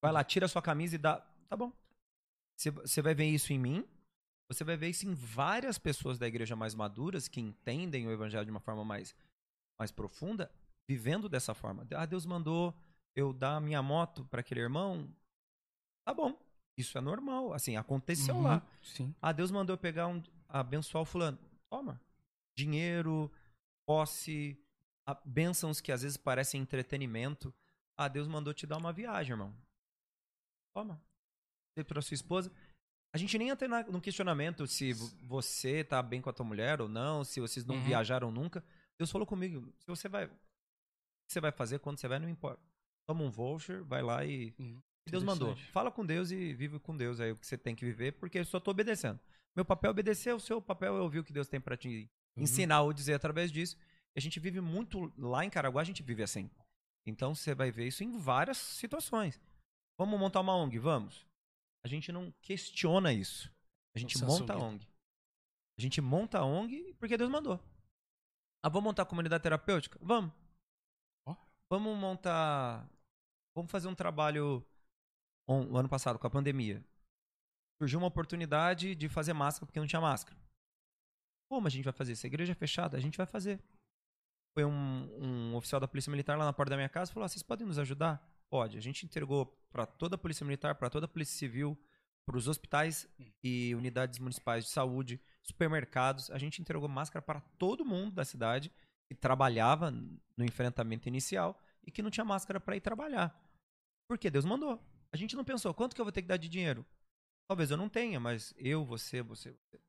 Vai lá, tira sua camisa e dá. Tá bom. Você- Você vai ver isso em mim. Você vai ver isso em várias pessoas da igreja mais maduras que entendem o evangelho de uma forma mais, mais profunda, vivendo dessa forma. Ah, Deus mandou eu dar a minha moto para aquele irmão. Tá bom. Isso é normal. Assim, aconteceu Uhum. lá. Sim. Ah, Deus mandou eu pegar um. abençoar o fulano. Toma. Dinheiro, posse, bênçãos que às vezes parecem entretenimento. Ah, Deus mandou te dar uma viagem, irmão. Toma. Você para sua esposa. A gente nem entra no questionamento se vo- você tá bem com a tua mulher ou não, se vocês não Uhum. viajaram nunca. Deus falou comigo, se você vai. Que você vai fazer quando você vai, não importa. Toma um voucher, vai lá e que Deus mandou. Fala com Deus e vive com Deus aí o que você tem que viver, porque eu só tô obedecendo. Meu papel é obedecer, o seu papel é ouvir o que Deus tem pra te Uhum. ensinar ou dizer através disso. A gente vive muito lá em Caraguá, a gente vive assim. Então você vai ver isso em várias situações. Vamos montar uma ONG, vamos. A gente não questiona isso. A gente Você monta a. ONG. A gente monta a ONG porque Deus mandou. Ah, vamos montar a comunidade terapêutica? Vamos. Vamos montar. Vamos fazer um trabalho. O ano passado, com a pandemia. Surgiu uma oportunidade de fazer máscara porque não tinha máscara. Como a gente vai fazer? Se a igreja é fechada, a gente vai fazer. Foi um, um oficial da Polícia Militar lá na porta da minha casa e falou: ah, vocês podem nos ajudar? Pode. A gente entregou para toda a Polícia Militar, para toda a Polícia Civil, para os hospitais e unidades municipais de saúde, supermercados. A gente entregou máscara para todo mundo da cidade que trabalhava no enfrentamento inicial e que não tinha máscara para ir trabalhar. Porque Deus mandou. A gente não pensou, quanto que eu vou ter que dar de dinheiro? Talvez eu não tenha, mas eu, você, você, você.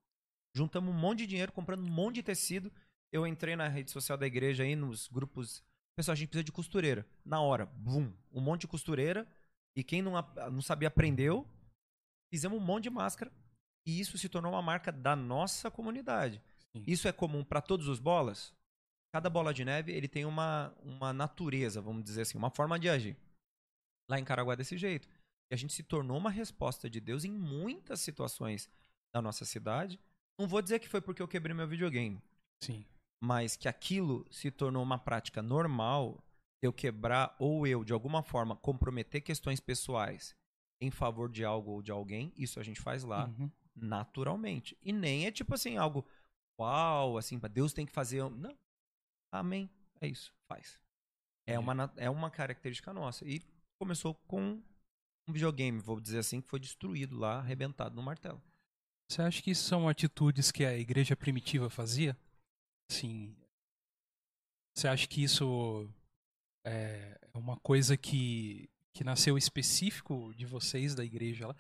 Juntamos um monte de dinheiro, comprando um monte de tecido. Eu entrei na rede social da igreja aí, nos grupos. Pessoal, a gente precisa de costureira. Na hora, bum, um monte de costureira. E quem não, não sabia aprendeu. Fizemos um monte de máscara. E isso se tornou uma marca da nossa comunidade. Sim. Isso é comum para todos os bolas? Cada bola de neve ele tem uma, uma natureza, vamos dizer assim, uma forma de agir. Lá em Caraguá é desse jeito. E a gente se tornou uma resposta de Deus em muitas situações da nossa cidade. Não vou dizer que foi porque eu quebrei meu videogame, Sim. mas que aquilo se tornou uma prática normal, eu quebrar ou eu, de alguma forma, comprometer questões pessoais em favor de algo ou de alguém, isso a gente faz lá Uhum. naturalmente. E nem é tipo assim, algo uau, assim, Deus tem que fazer. Não. Amém. É isso. Faz. É uma, é uma característica nossa. E começou com um videogame, vou dizer assim, que foi destruído lá, arrebentado no martelo. Você acha que isso são atitudes que a igreja primitiva fazia? Sim. Você acha que isso é é uma coisa que, que nasceu específico de vocês, da igreja lá?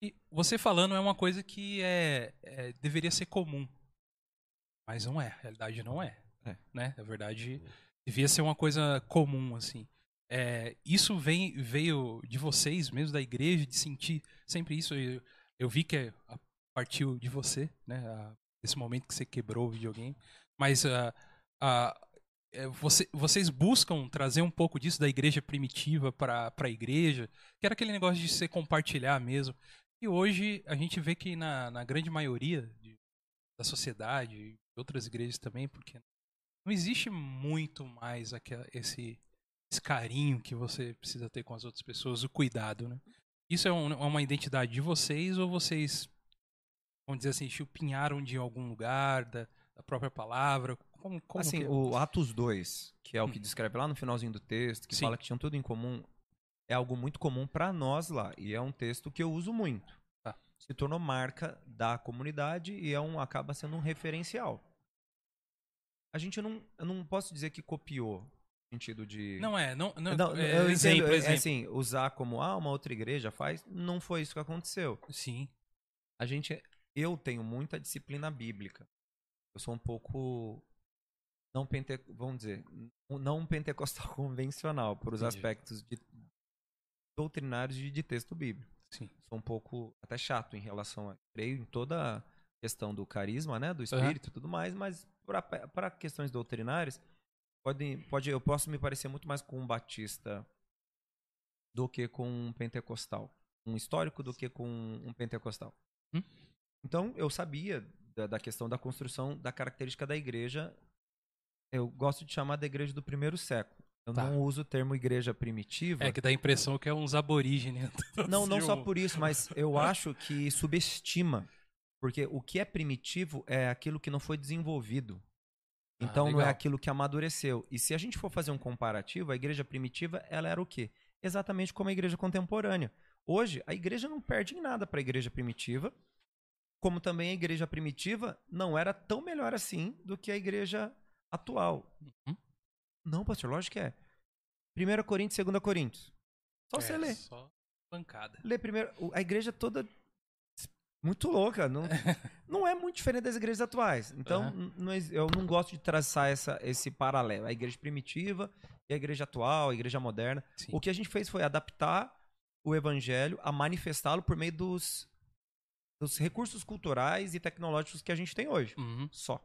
E você falando é uma coisa que é, é- deveria ser comum. Mas não é, a realidade não é. É. Né? Na verdade, devia ser uma coisa comum, assim. É, isso vem, veio de vocês mesmo, da igreja, de sentir sempre isso. Eu, eu vi que é- partiu de você, né? a- Esse momento que você quebrou o videogame. Mas ah, ah, é, você- vocês buscam trazer um pouco disso da igreja primitiva para a igreja, que era aquele negócio de se compartilhar mesmo. E hoje a gente vê que na, na grande maioria de- da sociedade, outras igrejas também, porque não existe muito mais aquela, esse, esse carinho que você precisa ter com as outras pessoas, o cuidado, né? Isso é, um- é uma identidade de vocês ou vocês, vamos dizer assim, chupinharam de algum lugar, da, da própria palavra? Como, como assim, que... o Atos 2, que é o que Hum. descreve lá no finalzinho do texto, que Sim. fala que tinham tudo em comum, é algo muito comum pra nós lá. E é um texto que eu uso muito. Tá. Se tornou marca da comunidade e é um, acaba sendo um referencial. A gente não. Eu não posso dizer que copiou. Sentido de. Não é, não, não, Não, é, eu entendo, exemplo, é, exemplo. assim, usar como, ah, uma outra igreja faz, não foi isso que aconteceu. Sim, A gente, eu tenho muita disciplina bíblica. Eu sou um pouco, não pente, vamos dizer, não pentecostal convencional, por os aspectos de, doutrinários e de texto bíblico. sim. Sou um pouco até chato em relação a, creio em toda questão do carisma, né, do espírito e tudo mais, mas para questões doutrinárias, pode, pode, eu posso me parecer muito mais com um batista do que com um pentecostal. Um histórico do que com um pentecostal. Hum. Então, eu sabia da, da questão da construção, da característica da igreja. Eu gosto de chamar da igreja do primeiro século. Eu Tá. não uso o termo igreja primitiva. É que dá a impressão que é uns aborígenes. Não, não só por isso, mas eu acho que subestima. Porque o que é primitivo é aquilo que não foi desenvolvido. Ah, Então não é aquilo que amadureceu. E se a gente for fazer um comparativo, a igreja primitiva, ela era o quê? Exatamente como a igreja contemporânea. Hoje, a igreja não perde em nada para a igreja primitiva, como também a igreja primitiva não era tão melhor assim do que a igreja atual. Uhum. Não, pastor, lógico que é. 1 Coríntios, 2 Coríntios. Só você É, ler. Só pancada. Lê primeiro. A igreja toda. Muito louca. Não, não é muito diferente das igrejas atuais. Então, n- não eu não gosto de traçar essa, esse paralelo. A igreja primitiva e a igreja atual, a igreja moderna. Sim. O que a gente fez foi adaptar o evangelho a manifestá-lo por meio dos, dos recursos culturais e tecnológicos que a gente tem hoje. Uhum. Só.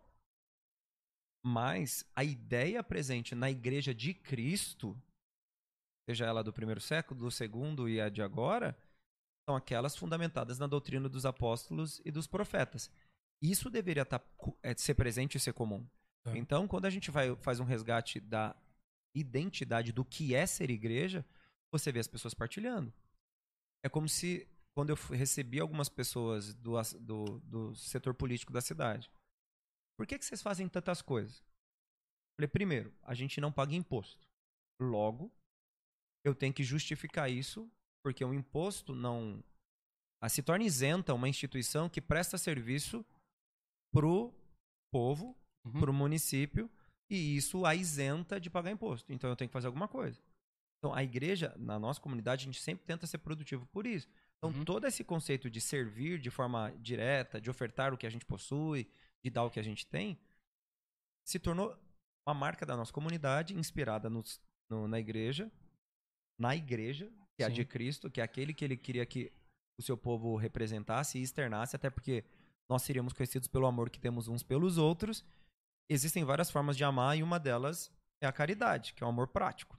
Mas a ideia presente na igreja de Cristo, seja ela do primeiro século, do segundo e a de agora, são aquelas fundamentadas na doutrina dos apóstolos e dos profetas. Isso deveria tá, cu- é, ser presente e ser comum. É. Então, quando a gente vai, faz um resgate da identidade do que é ser igreja, você vê as pessoas partilhando. É como se, quando eu recebi algumas pessoas do, do, do setor político da cidade, por que, que vocês fazem tantas coisas? Falei, primeiro, a gente não paga imposto. Logo, eu tenho que justificar isso, porque o imposto não. ah, se torna isenta uma instituição que presta serviço pro povo, Uhum. pro município, e isso a isenta de pagar imposto. Então eu tenho que fazer alguma coisa. Então a igreja, na nossa comunidade, a gente sempre tenta ser produtivo por isso. Então Uhum. todo esse conceito de servir de forma direta, de ofertar o que a gente possui, de dar o que a gente tem, se tornou uma marca da nossa comunidade, inspirada nos- no- na igreja, na igreja, que é a de Cristo, que é aquele que ele queria que o seu povo representasse e externasse, até porque nós seríamos conhecidos pelo amor que temos uns pelos outros. Existem várias formas de amar e uma delas é a caridade, que é o amor prático.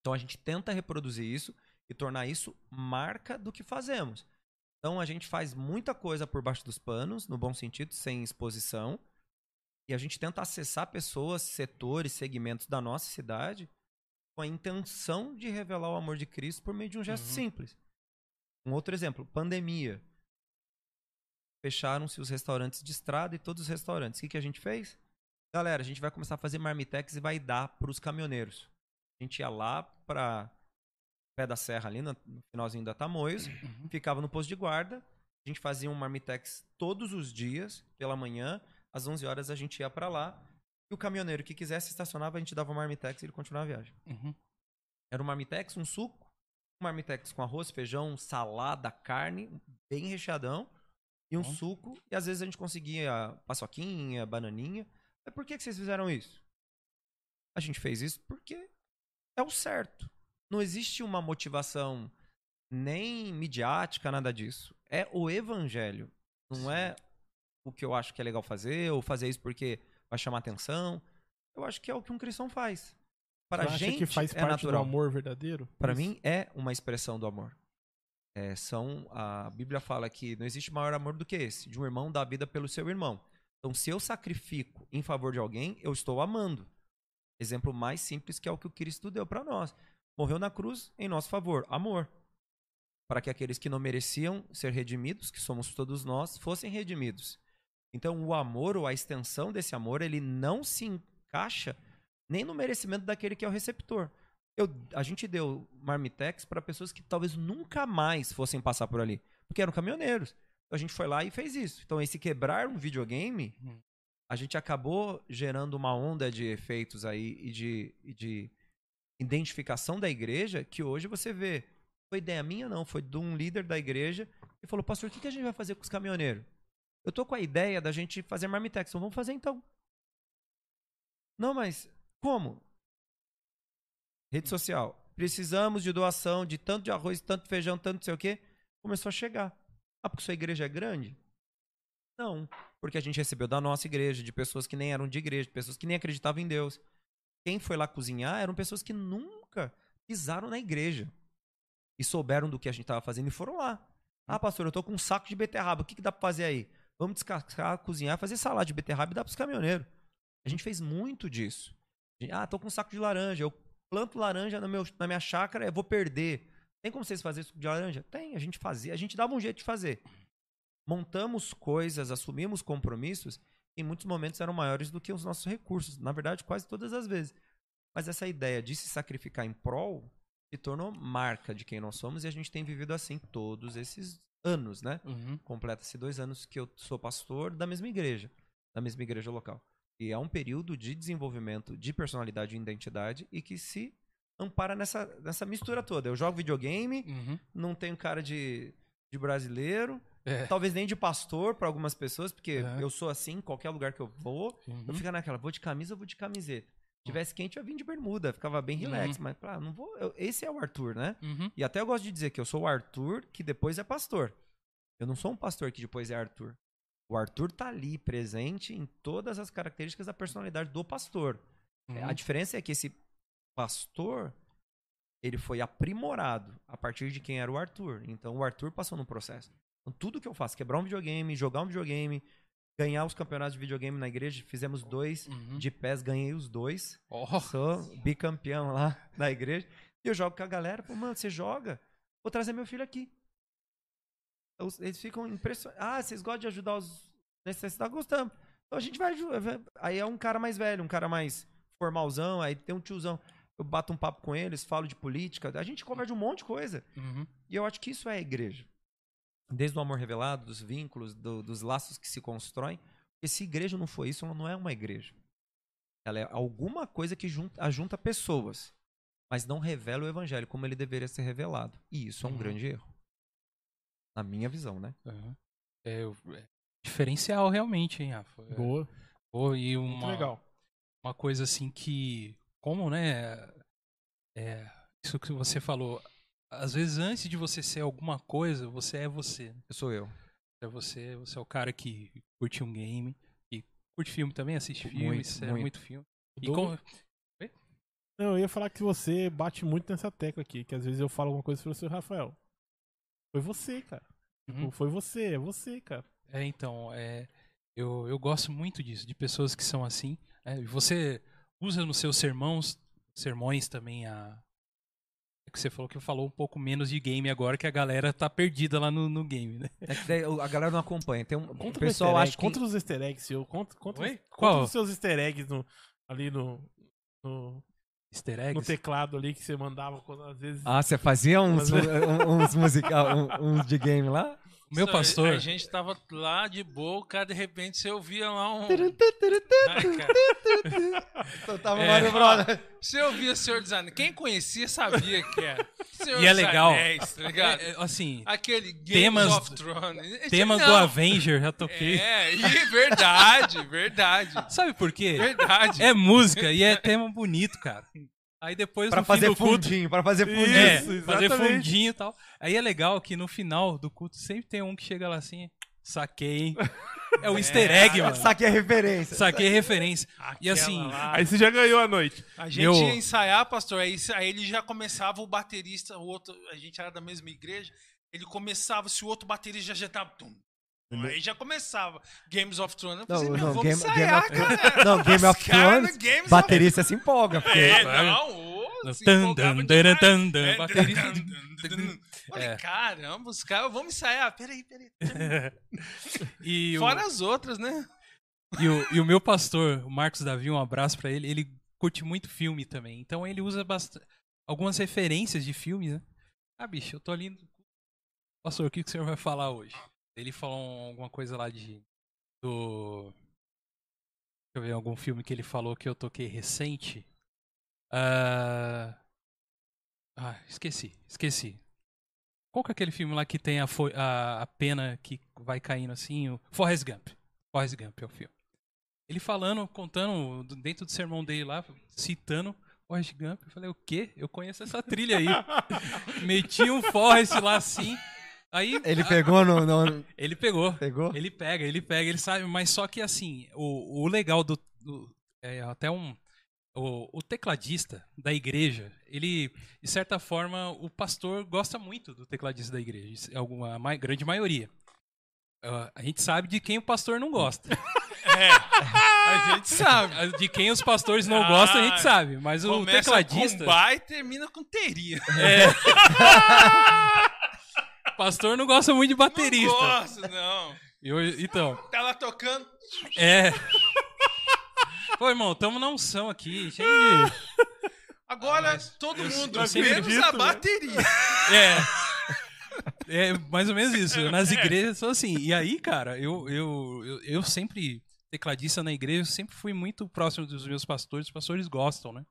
Então a gente tenta reproduzir isso e tornar isso marca do que fazemos. Então a gente faz muita coisa por baixo dos panos, no bom sentido, sem exposição. E a gente tenta acessar pessoas, setores, segmentos da nossa cidade com a intenção de revelar o amor de Cristo por meio de um gesto Uhum. simples. Um outro exemplo, pandemia. fecharam-se os restaurantes de estrada e todos os restaurantes. O que, que a gente fez? Galera, a gente vai começar a fazer marmitex e vai dar para os caminhoneiros. A gente ia lá para pé da serra ali, no finalzinho da Tamoios, Uhum. ficava no posto de guarda. A gente fazia um marmitex todos os dias, pela manhã. Às 11 horas a gente ia para lá. E o caminhoneiro que quisesse estacionava, a gente dava o marmitex e ele continuava a viagem. Uhum. Era um marmitex, um suco, um marmitex com arroz, feijão, salada, carne, bem recheadão, e um Bom. suco. E às vezes a gente conseguia paçoquinha, bananinha. Mas por que, que vocês fizeram isso? A gente fez isso porque é o certo. Não existe uma motivação nem midiática, nada disso. É o evangelho. Não é o que eu acho que é legal fazer, ou fazer isso porque vai chamar atenção. Eu acho que é o que um cristão faz. Para Você gente que faz é parte natural. do amor verdadeiro? Para mim é uma expressão do amor. É, são a Bíblia fala que não existe maior amor do que esse, de um irmão dar a vida pelo seu irmão. Então, se eu sacrifico em favor de alguém, eu estou amando. Exemplo mais simples que é o que o Cristo deu para nós. Morreu na cruz em nosso favor, amor. Para que aqueles que não mereciam ser redimidos, que somos todos nós, fossem redimidos. Então, o amor ou a extensão desse amor, ele não se encaixa nem no merecimento daquele que é o receptor. Eu, a gente deu marmitex para pessoas que talvez nunca mais fossem passar por ali, porque eram caminhoneiros. Então a gente foi lá e fez isso. Então esse quebrar um videogame, Uhum. a gente acabou gerando uma onda de efeitos aí e de, e de identificação da igreja que hoje você vê. Foi ideia minha não, foi de um líder da igreja que falou, pastor, o que que a gente vai fazer com os caminhoneiros? Eu tô com a ideia da gente fazer marmitex, então vamos fazer então. Não, mas como? Rede social. Precisamos de doação de tanto de arroz, tanto de feijão, tanto não sei o quê. Começou a chegar. Ah, porque sua igreja é grande? Não. Porque a gente recebeu da nossa igreja, de pessoas que nem eram de igreja, de pessoas que nem acreditavam em Deus. Quem foi lá cozinhar eram pessoas que nunca pisaram na igreja. E souberam do que a gente estava fazendo e foram lá. Ah, pastor, eu tô com um saco de beterraba. O que, que dá pra fazer aí? Vamos descascar, cozinhar, fazer salada de beterraba e dar pros caminhoneiros. A gente fez muito disso. Ah, tô com um saco de laranja. Eu planto laranja meu, na minha chácara, eu vou perder. Tem como vocês fazerem suco de laranja? Tem, a gente fazia, a gente dava um jeito de fazer. Montamos coisas, assumimos compromissos que em muitos momentos eram maiores do que os nossos recursos. Na verdade, quase todas as vezes. Mas essa ideia de se sacrificar em prol se tornou marca de quem nós somos e a gente tem vivido assim todos esses anos, né? Uhum. Completa-se dois anos que eu sou pastor da mesma igreja, da mesma igreja local. E é um período de desenvolvimento de personalidade e identidade e que se ampara nessa, nessa mistura toda. Eu jogo videogame, Uhum. não tenho cara de, de brasileiro, É. talvez nem de pastor para algumas pessoas, porque eu sou assim em qualquer lugar que eu vou. Eu fico naquela, vou de camisa, eu vou de camiseta. Se tivesse quente, eu vim de bermuda, ficava bem relax. Mas, ah, não vou. eu- esse é o Arthur, né? Uhum. E até eu gosto de dizer que eu sou o Arthur, que depois é pastor. Eu não sou um pastor que depois é Arthur. O Arthur tá ali, presente em todas as características da personalidade do pastor. Uhum. A diferença é que esse pastor, ele foi aprimorado a partir de quem era o Arthur. Então o Arthur passou no processo. Então tudo que eu faço, quebrar um videogame, jogar um videogame, ganhar os campeonatos de videogame na igreja, fizemos dois Uhum. de pés, ganhei os dois. Oh. Sou bicampeão lá na igreja. E eu jogo com a galera. Pô, mano, você joga? Vou trazer meu filho aqui. Eles ficam impressionados. Ah, vocês gostam de ajudar os necessitados? Gostamos. Então a gente vai. Aí é um cara mais velho, um cara mais formalzão. Aí tem um tiozão. Eu bato um papo com eles, falo de política. A gente conversa de um monte de coisa. Uhum. E eu acho que isso é a igreja. Desde o amor revelado, dos vínculos, do- dos laços que se constroem. Porque se igreja não for isso, ela não é uma igreja. Ela é alguma coisa que junta, ajunta pessoas, mas não revela o evangelho como ele deveria ser revelado. E isso é um Uhum. grande erro. Na minha visão, né? Uhum. É, é diferencial realmente, hein, Rafa? É. Boa. Pô, e Muito uma, legal. uma coisa assim que, como, né, é, isso que você falou, às vezes antes de você ser alguma coisa, você é você. Eu sou eu. É você, você é o cara que curte um game, e curte filme também, assiste Muito, filmes, é muito. muito filme. E como, Não, eu ia falar que você bate muito nessa tecla aqui, que às vezes eu falo alguma coisa e você, Rafael. Foi você, cara. Uhum. Tipo, Foi você, é você, cara. É, então, é, eu, eu gosto muito disso, de pessoas que são assim. E você usa nos seus sermãos, sermões também a que você falou que falou um pouco menos de game agora, que a galera tá perdida lá no, no game, né? É que daí a galera não acompanha. Tem um, o Conta pessoal o acha que... Conta os easter eggs, seu. Conta, conta, Oi? conta os seus easter eggs no, ali no, no, Easter no eggs. teclado ali que você mandava quando às vezes. Ah, você fazia uns, uns musical, uns de game lá? O meu Só, pastor. A gente tava lá de boa, cara, de repente você ouvia lá um. Então tava É. Mario Brothers. Você ouvia Senhor dos Anéis. Quem conhecia sabia que era. Senhor E é legal. Anéis, tá ligado? É, é, assim, Aquele Games Temas- of Thrones. Temas não. do Avenger, já toquei. É, e verdade, verdade. Sabe por quê? Verdade. É música e é tema bonito, cara. Aí depois Pra no fim fazer culto, fundinho, pra fazer fundinho. é, Isso, fazer fundinho e tal. Aí é legal que no final do culto sempre tem um que chega lá assim, saquei, hein? É o easter egg, mano. Saquei a referência. Saquei referência. E Aquela assim, lá. Aí você já ganhou a noite. A gente Meu- ia ensaiar, pastor, aí, aí ele já começava o baterista, o outro, a gente era da mesma igreja, ele começava, se o outro baterista já tava. Tum, tum, aí já começava Games of Thrones. Eu Não, falei, meu, não, vamos Game, Game ensaiar, of cara. Não, Game of Thrones, Games of- baterista se empolga. Porque... É, não, ô, se Tan, baterista. Falei, É. caramba, os caras, vamos ensaiar. Peraí, peraí. e, o, Fora as outras, né? e, o, e o meu pastor, o Marcos Davi, um abraço pra ele, ele curte muito filme também. Então ele usa bastante, algumas referências de filmes, né? Ah, bicho, eu tô ali. Pastor, o que, que o senhor vai falar hoje? Ele falou alguma coisa lá de. Do. Deixa eu ver, algum filme que ele falou que eu toquei recente. Ah, ah esqueci, esqueci. Qual que é aquele filme lá que tem a, a, a pena que vai caindo assim? O Forrest Gump. Forrest Gump é o filme. Ele falando, contando do- dentro do sermão dele lá, citando Forrest Gump. Eu falei, o quê? Eu conheço essa trilha aí. Meti um Forrest lá assim. Aí Ele pegou no, no- ele pegou. Pegou? Ele pega, ele pega, ele sabe, mas só que assim, o, o legal do. do- é, até um. O, o tecladista da igreja, ele, de certa forma, o pastor gosta muito do tecladista da igreja, é alguma, a grande maioria. Ah, a gente sabe de quem o pastor não gosta. A gente sabe. De quem os pastores não Ah, gostam, a gente sabe. Mas o tecladista. com e termina com teria. O pastor não gosta muito de baterista. Não gosto, não. Eu- então, Tá lá tocando. é. Pô, irmão, tamo na unção aqui, cheio de. Agora Ah, todo mundo, menos acredito, a né? bateria. É. É mais ou menos isso. Nas igrejas são assim. E aí, cara, eu, eu, eu, eu sempre, tecladista na igreja, eu sempre fui muito próximo dos meus pastores. Os pastores gostam, né?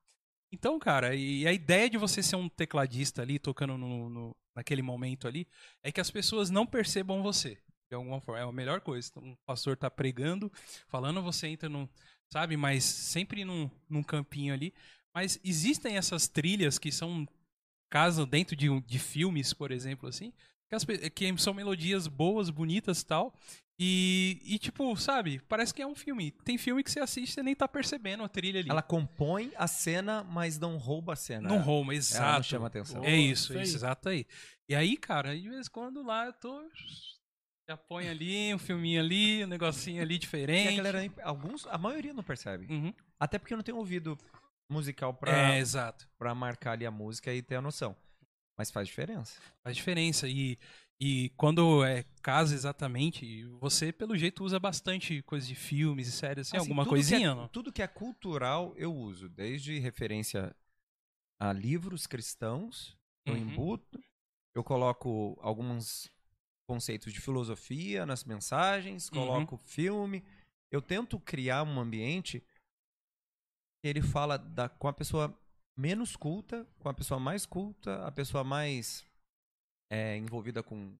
Então, cara, e a ideia de você ser um tecladista ali, tocando no, no- naquele momento ali, é que as pessoas não percebam você. De alguma forma. É a melhor coisa. Um pastor tá pregando, falando, você entra num. Sabe? Mas sempre num, num campinho ali. Mas existem essas trilhas que são caso dentro de, de filmes, por exemplo, assim, que, as que são melodias boas, bonitas tal. E, e, tipo, sabe, parece que é um filme. Tem filme que você assiste e você nem tá percebendo a trilha ali. Ela compõe a cena, mas não rouba a cena. não rouba, Ela exato. não chama atenção. É isso, Isso aí. isso, exato aí. E aí, cara, de vez em quando lá eu tô. Já põe ali, um filminho ali, um negocinho ali E a diferente. galera, alguns, a maioria não percebe. Uhum. Até porque não tem ouvido musical pra, É, exato. pra marcar ali a música e ter a noção. Mas faz diferença. Faz diferença. E, e quando é casa exatamente, você, pelo jeito, usa bastante coisa de filmes e séries, assim, Assim, alguma que coisinha, é- não? Tudo que é cultural eu uso, desde referência a livros cristãos, eu Uhum. embuto, eu coloco alguns conceitos de filosofia nas mensagens, Uhum. coloco filme, eu tento criar um ambiente que ele fala da, com a pessoa menos culta, com a pessoa mais culta, a pessoa mais é, envolvida com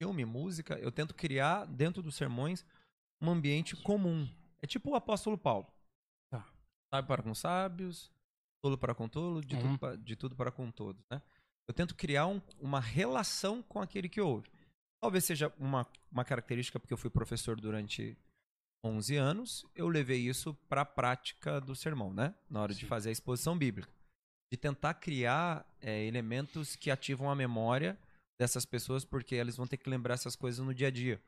filme, música. Eu tento criar dentro dos sermões um ambiente comum. É tipo o apóstolo Paulo. Tá. Sábio para com sábios, tolo para com tolo, de, Uhum. tudo, pa- de tudo para com todos. Né? Eu tento criar um- uma relação com aquele que ouve. Talvez seja uma, uma característica porque eu fui professor durante 11 anos, eu levei isso para a prática do sermão, né? Na hora de Sim. fazer a exposição bíblica. De tentar criar é, elementos que ativam a memória dessas pessoas, porque eles vão ter que lembrar essas coisas no dia a dia.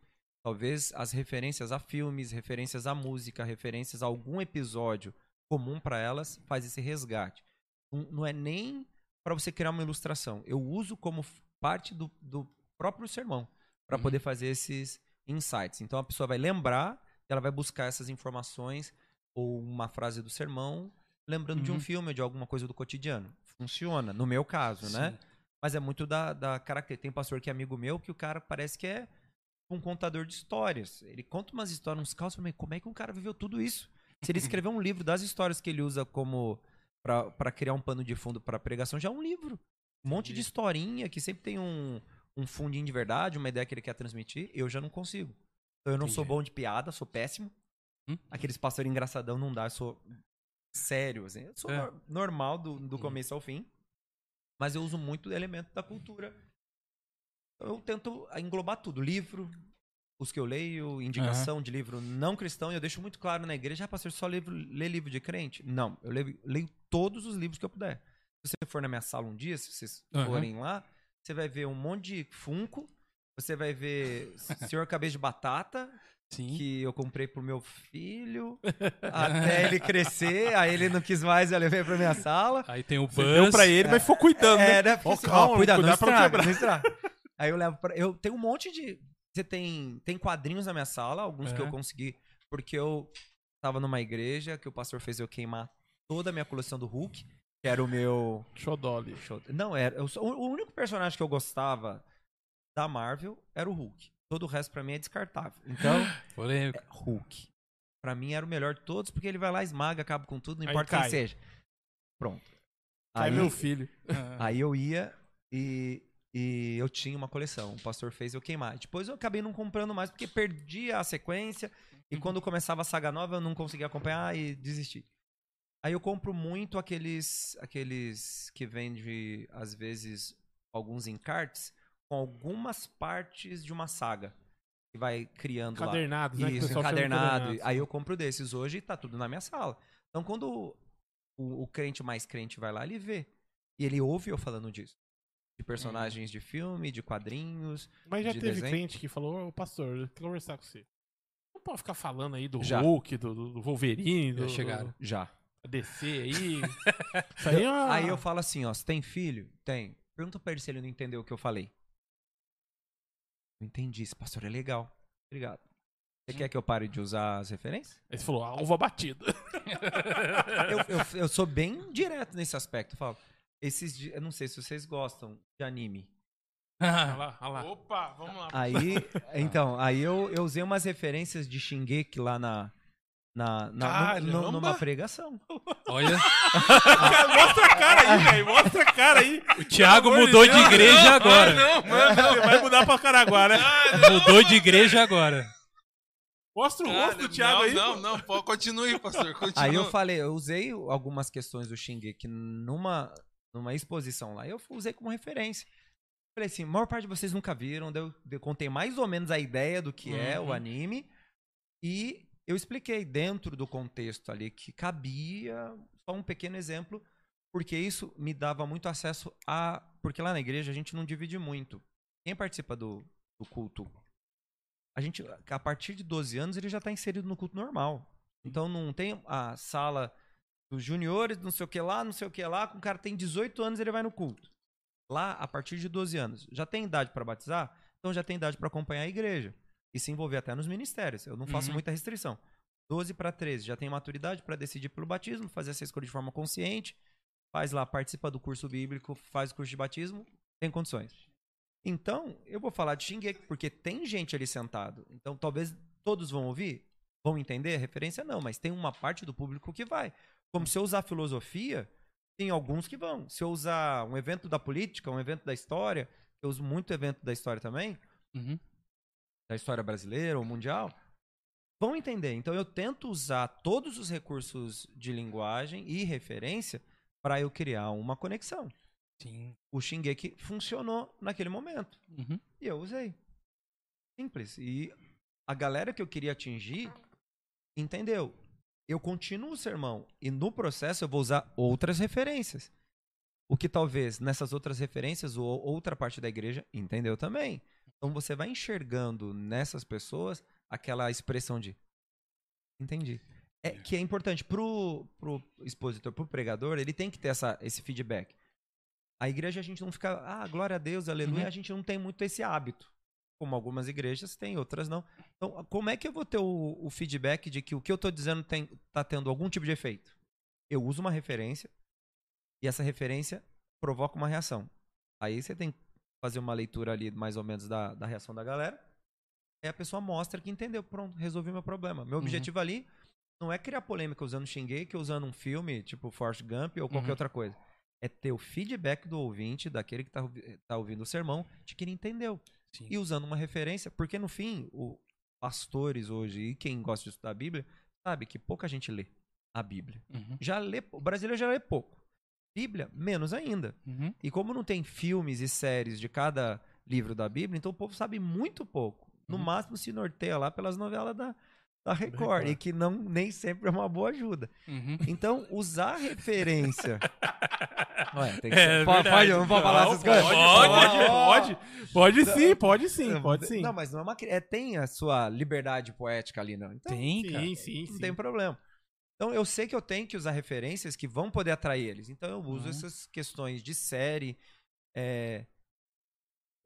Talvez as referências a filmes, referências à música, referências a algum episódio comum para elas, faz esse resgate. Não, é nem para você criar uma ilustração. Eu uso como parte do, do próprio sermão para Uhum. poder fazer esses insights. Então a pessoa vai lembrar, ela vai buscar essas informações ou uma frase do sermão, lembrando de um Uhum. filme ou de alguma coisa do cotidiano. Funciona, no meu caso, né? Mas é muito da, da característica. Tem pastor que é amigo meu que o cara parece que é um contador de histórias. Ele conta umas histórias, uns casos, como é que um cara viveu tudo isso? Se ele escrever um livro das histórias que ele usa como para criar um pano de fundo para pregação, já é um livro. Um monte de historinha que sempre tem um, um fundinho de verdade, uma ideia que ele quer transmitir. Eu já não consigo. Então eu não sou Entendi. bom de piada, sou péssimo. Hum? Aqueles pastores engraçadão não dá, eu sou sério, assim. Eu sou É. nor- normal do, do começo ao fim. Mas eu uso muito elemento da cultura. Eu tento englobar tudo. Livro, os que eu leio, indicação de livro não cristão. E eu deixo muito claro na igreja, ah, pastor, só livro, lê livro de crente? Não, eu leio, leio todos os livros que eu puder. Se você for na minha sala um dia, se vocês Aham. forem lá, você vai ver um monte de funko, você vai ver Senhor Cabeça de Batata, Sim. que eu comprei pro meu filho, até ele crescer, aí ele não quis mais, eu levei pra minha sala. Aí tem o Você deu Buzz. pra ele, mas ficou cuidando, É, né? Porque Ó, assim, calma, ó, cuidado, não estraga, quebrar. não estraga. Aí eu levo pra... Eu tenho um monte de... Você tem, tem quadrinhos na minha sala, alguns que É. eu consegui, porque eu tava numa igreja que o pastor fez eu queimar toda a minha coleção do Hulk, que era o meu... Xodoli. Não, era. eu o único personagem que eu gostava da Marvel era o Hulk. Todo o resto pra mim é descartável. Então, Polêmico. é Hulk. Pra mim era o melhor de todos, porque ele vai lá, esmaga, acaba com tudo, não Aí importa quem seja. Pronto. Cai Aí, meu filho. Aí eu ia e, e eu tinha uma coleção. O pastor fez eu queimar. Depois eu acabei não comprando mais, porque perdi a sequência. E quando começava a saga nova, eu não conseguia acompanhar e desisti. Aí eu compro muito aqueles aqueles que vende, às vezes, alguns encartes com algumas partes de uma saga. Que vai criando lá. Encadernados, né? Isso, encadernado. Aí eu compro desses hoje e tá tudo na minha sala. Então quando o, o crente mais crente vai lá, ele vê. E ele ouve eu falando disso. De personagens de filme, de quadrinhos. Mas já de teve desenho. cliente que falou, ô pastor, eu quero conversar com você. Não pode ficar falando aí do Já. Hulk, do, do- Wolverine, do, Já chegaram. Já. do DC aí. Aí é. Aí eu falo assim, ó, você tem filho? Tem. Pergunta pra ele se ele não entendeu o que eu falei. Não entendi, esse pastor é legal. Obrigado. Você quer que eu pare de usar as referências? Aí você falou, alva batida. eu, eu, eu sou bem direto nesse aspecto. Eu falo, esses, eu não sei se vocês gostam de anime. Olha lá, olha lá. Opa, vamos lá. Aí, então, aí eu, eu usei umas referências de Shingeki lá na, na, na numa pregação. Olha, Cara, mostra a cara aí, velho. Mostra a cara aí. o Thiago mudou de Deus, igreja Ah, agora. não, mano. Ele vai mudar pra Caraguá, né? Mudou de igreja agora. Mostra o rosto do Thiago não, aí. não, pô. não, pô, continue, pastor. Continue. Aí eu falei, eu usei algumas questões do Shingeki numa, numa exposição lá. Eu usei como referência. Falei assim, a maior parte de vocês nunca viram. Eu, eu contei mais ou menos a ideia do que é o Uhum. anime. E eu expliquei dentro do contexto ali que cabia, só um pequeno exemplo, porque isso me dava muito acesso a. Porque lá na igreja a gente não divide muito. Quem participa do, do culto, a gente, a partir de 12 anos, ele já está inserido no culto normal. Então não tem a sala dos juniores, não sei o que lá, não sei o que lá, com o cara tem 18 anos ele vai no culto. Lá, a partir de 12 anos, já tem idade para batizar, então já tem idade para acompanhar a igreja e se envolver até nos ministérios. Eu não faço Uhum. muita restrição. 12 para 13, já tem maturidade para decidir pelo batismo, fazer essa escolha de forma consciente, faz lá, participa do curso bíblico, faz o curso de batismo, tem condições. Então, eu vou falar de Shingeki, porque tem gente ali sentado. Então, talvez todos vão ouvir, vão entender a referência, não, mas tem uma parte do público que vai. Como se eu usar filosofia, tem alguns que vão. Se eu usar um evento da política, um evento da história, eu uso muito evento da história também, Uhum. Da história brasileira ou mundial, vão entender. Então eu tento usar todos os recursos de linguagem e referência para eu criar uma conexão. Sim. O Shingeki funcionou naquele momento Uhum. e eu usei. Simples. E a galera que eu queria atingir entendeu. Eu continuo o sermão e no processo eu vou usar outras referências. O que talvez nessas outras referências ou outra parte da igreja entendeu também. Então você vai enxergando nessas pessoas aquela expressão de entendi. É que é importante pro pro expositor, pro pregador, ele tem que ter essa, esse feedback. A igreja a gente não fica, ah, glória a Deus, aleluia, Uhum. a gente não tem muito esse hábito. Como algumas igrejas têm, outras não. Então, como é que eu vou ter o, o feedback de que o que eu tô dizendo tem, tá tendo algum tipo de efeito? Eu uso uma referência e essa referência provoca uma reação. Aí você tem que fazer uma leitura ali, mais ou menos, da, da reação da galera. Aí a pessoa mostra que entendeu. Pronto, resolvi meu problema. Meu Uhum. objetivo ali não é criar polêmica usando Shingeki, usando um filme, tipo Forrest Gump ou qualquer Uhum. outra coisa. É ter o feedback do ouvinte, daquele que tá, ouvi- tá ouvindo o sermão, de que ele entendeu. Sim. E usando uma referência, porque no fim, o pastores hoje e quem gosta de estudar a Bíblia, sabe que pouca gente lê a Bíblia. Uhum. Já lê, o brasileiro já lê pouco. Bíblia, menos ainda. Uhum. E como não tem filmes e séries de cada livro da Bíblia, então o povo sabe muito pouco. No Uhum. máximo se norteia lá pelas novelas da, da Record, Record. e que não nem sempre é uma boa ajuda. Uhum. Então, usar referência. Ué, tem que É ser. Pode, verdade. pode, eu não vou falar Não, essas coisas. pode, Pode, pode, pode sim, pode sim, pode sim. Não, mas não é uma. É, tem a sua liberdade poética ali, não. Então, Tem, cara. Sim, sim, não sim. tem problema. Então eu sei que eu tenho que usar referências que vão poder atrair eles. Então eu uso Uhum. essas questões de série. É...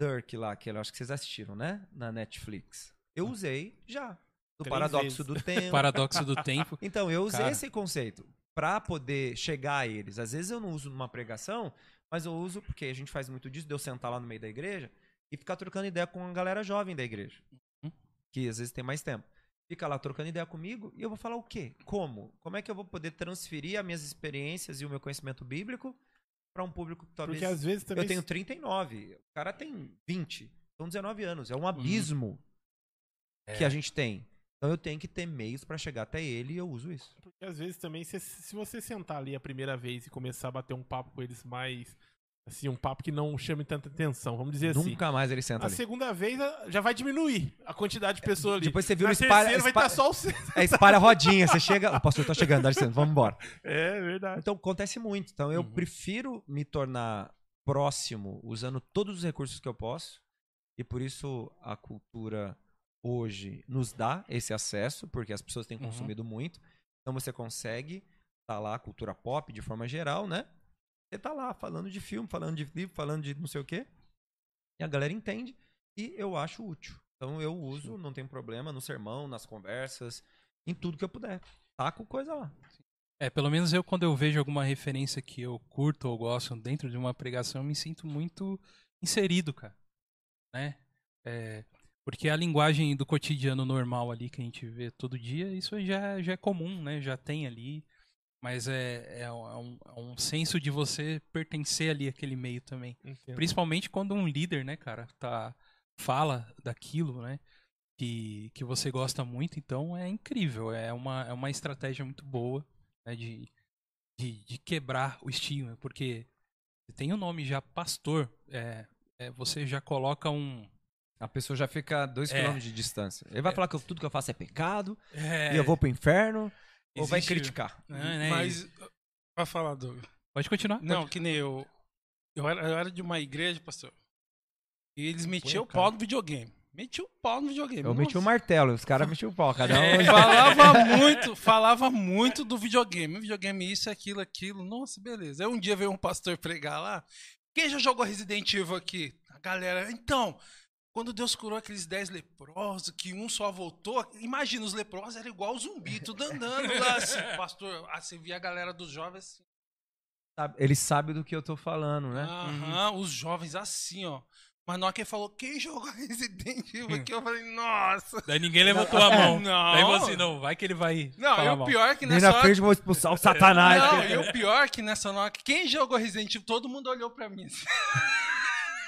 Dirk lá, que eu acho que vocês assistiram, né? Na Netflix. Eu usei já. Do Três paradoxo vezes. do tempo. Paradoxo do tempo. Então, eu usei Cara. esse conceito pra poder chegar a eles. Às vezes eu não uso numa pregação, mas eu uso porque a gente faz muito disso, de eu sentar lá no meio da igreja e ficar trocando ideia com a galera jovem da igreja. Uhum. Que às vezes tem mais tempo. Fica lá trocando ideia comigo e eu vou falar o quê? Como? Como é que eu vou poder transferir as minhas experiências e o meu conhecimento bíblico pra um público que talvez. Porque às vezes também. Eu tenho 39, o cara tem 20, são 19 anos. É um abismo que É. a gente tem. Então eu tenho que ter meios pra chegar até ele e eu uso isso. Porque às vezes também, se, se você sentar ali a primeira vez e começar a bater um papo com eles mais. Assim, um papo que não chame tanta atenção, vamos dizer assim. Nunca mais ele senta A ali. segunda vez a- já vai diminuir a quantidade de pessoas ali. Depois você viu Na espalha, terceira vai espalha, estar só o centro. é, espalha a rodinha. Você chega, o pastor tá chegando, dá licença, vamos embora. É verdade. Então acontece muito. Então eu Uhum. prefiro me tornar próximo usando todos os recursos que eu posso. E por isso a cultura hoje nos dá esse acesso, porque as pessoas têm Uhum. consumido muito. Então você consegue tá lá, cultura pop de forma geral, né? Você tá lá falando de filme, falando de livro, falando de não sei o quê. E a galera entende e eu acho útil. Então eu uso, não tem problema, no sermão, nas conversas, em tudo que eu puder. Taco coisa lá. É, pelo menos eu, quando eu vejo alguma referência que eu curto ou gosto dentro de uma pregação, eu me sinto muito inserido, cara. Né? É, porque a linguagem do cotidiano normal ali que a gente vê todo dia, isso já, já é comum, né? Já tem ali. Mas é, é, um, é um senso de você pertencer ali àquele meio também. Entendo. Principalmente quando um líder, né, cara, tá, fala daquilo, né? Que, que você gosta muito, então é incrível. É uma, é uma estratégia muito boa né, de, de, de quebrar o estigma, porque tem o nome já pastor, é, é, você já coloca um. A pessoa já fica a dois É. quilômetros de distância. Ele vai É. falar que eu- tudo que eu faço é pecado, É, e eu vou pro inferno, ou vai existe- criticar. né, né, Mas, pra falar, Doug. Pode continuar. Não, que nem eu. Eu era, eu era de uma igreja, pastor. E eles metiam o pau no videogame. Metiam o pau no videogame. Eu meti o martelo, os caras metiam o pau, cada um. É, falava muito, falava muito do videogame. Videogame, isso, aquilo, aquilo. Nossa, beleza. Aí um dia veio um pastor pregar lá. Quem já jogou Resident Evil aqui? A galera. Então, quando Deus curou aqueles 10 leprosos, que um só voltou, imagina, os leprosos eram igual zumbi, tudo andando lá assim. Pastor, ah, você via a galera dos jovens assim. Ele sabe do que eu tô falando, né? Aham, os jovens assim, ó. Mas na hora que ele falou, quem jogou Resident Evil aqui? Eu falei, nossa. Daí ninguém levantou a mão. Não. Daí você, não, vai que ele vai. Não, falar e o pior é que Nem nessa na hora... frente eu vou expulsar o satanás. Não, e o pior é que nessa hora, quem jogou Resident Evil, todo mundo olhou pra mim.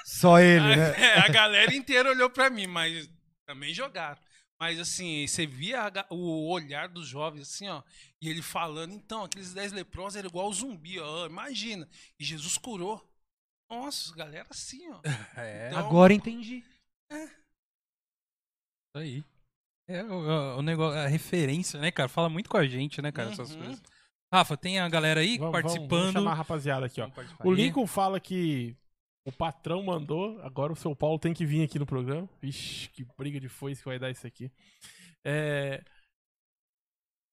Só ele, né? É, a galera inteira olhou pra mim, mas também jogaram. Mas assim, você via a o olhar dos jovens, assim, ó, e ele falando, então, aqueles 10 leprosos eram igual zumbi, ó, imagina. E Jesus curou. Nossa, galera assim, ó. É, Então- Agora entendi. isso aí. É o, o negócio, a referência, né, cara? Fala muito com a gente, né, cara, essas Uhum. coisas. Rafa, tem a galera aí Vamos- vamos- participando. Vamos chamar a rapaziada aqui, ó. Vamos O. Lincoln fala que o patrão mandou, agora o seu Paulo tem que vir aqui no programa. Vixe, que briga de foice que vai dar isso aqui. É,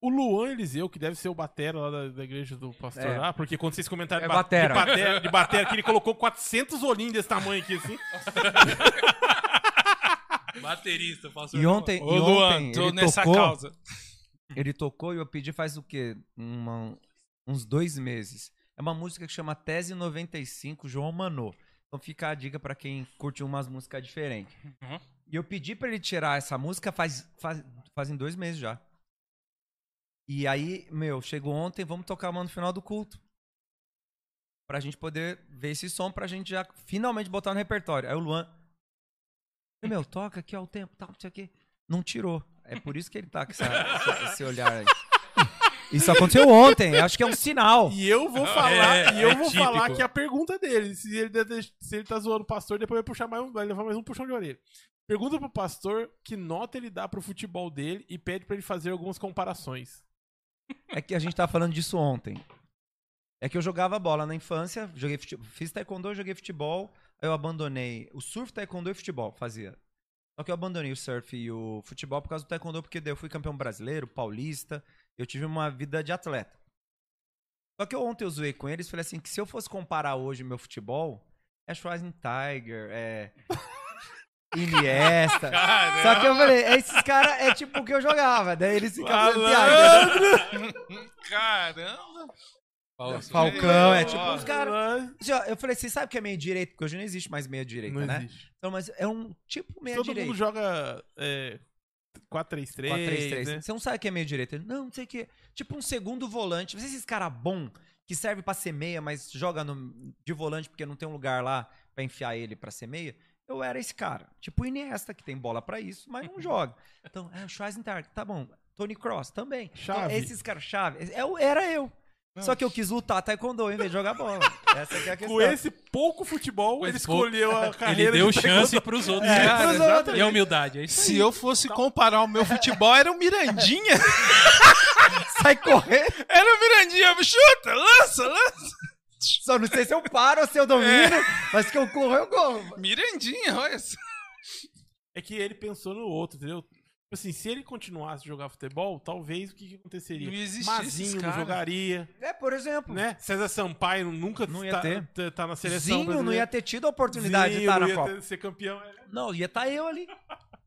O Luan Eliseu, que deve ser o batera lá da, da igreja do pastor É. lá, porque quando vocês comentaram É de, ba- batera. de batera, de batera, que ele colocou 400 olhinhos desse tamanho aqui, assim. Baterista, pastor. E ontem, Ô, e Luan, ontem tô ele nessa tocou, causa. ele tocou e eu pedi faz o quê? Uma- uns dois meses. É uma música que chama Tese 95, João Manô. Então fica a dica pra quem curte umas músicas diferentes. Uhum. E eu pedi pra ele tirar essa música faz, faz, fazem dois meses já. E aí, meu, chegou ontem, vamos tocar uma no final do culto. Pra gente poder ver esse som, pra gente já finalmente botar no repertório. Aí o Luan. Meu, toca aqui, ó, o tempo, tal, não sei o quê. Não tirou. É por isso que ele tá com essa- esse olhar aí. Isso aconteceu ontem, acho que é um sinal. E eu vou falar, É, e eu é vou típico. falar que a pergunta dele, se ele, se ele tá zoando o pastor, depois vai puxar mais um, vai levar mais um puxão de orelha. Pergunta pro pastor que nota ele dá pro futebol dele e pede pra ele fazer algumas comparações. É que a gente tava falando disso ontem. É que eu jogava bola na infância, joguei fute- fiz taekwondo, joguei futebol, aí eu abandonei o surf, taekwondo e futebol, fazia. Só que eu abandonei o surf e o futebol por causa do taekwondo, porque daí eu fui campeão brasileiro, paulista, eu tive uma vida de atleta. Só que eu, ontem eu zoei com eles e falei assim, que se eu fosse comparar hoje meu futebol, é Schwarzenegger, é Iniesta. Só que eu falei, esses caras é tipo o que eu jogava, daí eles ficam fazendo piada. Caramba! Falcão, é tipo uns caras. Assim, Eu falei, você sabe o que é meia direita? Porque hoje não existe mais meia direita, Não né? existe. Então, mas é um tipo meia Todo mundo joga é, 4-3-3, 4-3-3. né? Você não sabe o que é meia direita? Ele, Não, não sei o que. Tipo um segundo volante. Você esses caras bom que serve pra ser meia, mas joga no, de volante porque não tem um lugar lá pra enfiar ele pra ser meia. Eu era esse cara. Tipo o Iniesta, que tem bola pra isso, mas não joga. Então, é o Schwarzenegger, tá bom. Tony Cross também. Então, Chave. esses caras, chave. Eu, era eu. Só que eu quis lutar taekwondo em vez de jogar bola. Essa é a questão. Com esse pouco futebol, Com ele esse pouco- escolheu a Ele carreira deu de chance pros outros. É, né? pros Exatamente. outros. E a humildade, é isso Se eu fosse comparar o meu futebol, era o Mirandinha. Sai correndo. Era o Mirandinha. Chuta, lança, lança. Só não sei se eu paro ou se eu domino, mas que eu corro, eu corro. Mirandinha, olha só. É que ele pensou no outro, entendeu? Tipo assim, se ele continuasse a jogar futebol, talvez o que, que aconteceria? Não Mazinho não jogaria, É, por exemplo. né? César Sampaio nunca Não ia tá, ter. tá- tá na seleção Zinho não brasileira. ia ter tido a oportunidade de Zinho estar não na ia Copa. ter- ser campeão. é. Não, ia estar eu ali.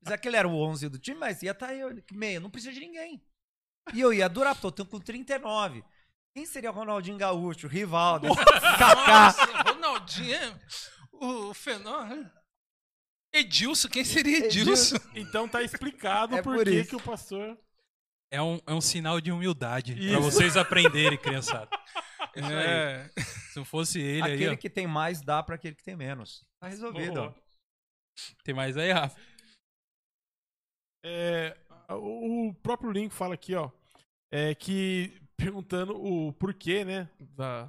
Apesar que ele era o 11 do time, mas ia estar eu. ali. Meia, não precisa de ninguém. E eu ia durar, tô com 39. Quem seria o Ronaldinho Gaúcho, Rivaldo, Kaká? Nossa, Ronaldinho, é? o Fenômeno. Edilson, quem seria Edilson? Então tá explicado É por por que o pastor... É um, é um sinal de humildade pra vocês aprenderem, criançada. Aí. É. Se não fosse ele aí, Aquele que tem mais dá pra aquele que tem menos. Tá resolvido, ó. Boa. Tem mais aí, Rafa? É, o o próprio Link fala aqui, ó, é que perguntando o porquê, né, da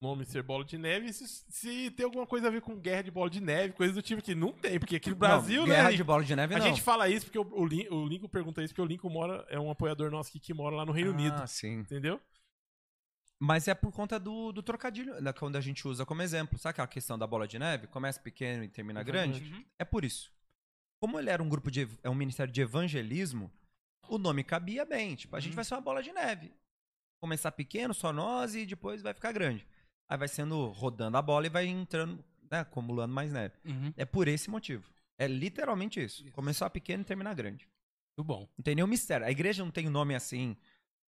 nome ser bola de neve, se, se tem alguma coisa a ver com guerra de bola de neve, coisa do tipo que não tem, porque aqui no Brasil, não, né, Guerra de bola de neve, a não. gente fala isso porque o, o, Lin- o Lincoln pergunta isso porque o Lincoln mora, é um apoiador nosso aqui que mora lá no Reino Unido, Ah, sim. entendeu? Mas é por conta do, do trocadilho, né, quando a gente usa como exemplo. Sabe aquela questão da bola de neve? Começa pequeno e termina grande? Exatamente. É por isso. Como ele era um grupo de. é um ministério de evangelismo, o nome cabia bem. Tipo, a gente vai ser uma bola de neve. Começar pequeno, só nós, e depois vai ficar grande. Aí vai sendo rodando a bola e vai entrando, né, acumulando mais neve. Uhum. É por esse motivo. É literalmente isso. Começar pequeno e terminar grande. Muito bom. Não tem nenhum mistério. A igreja não tem um nome assim.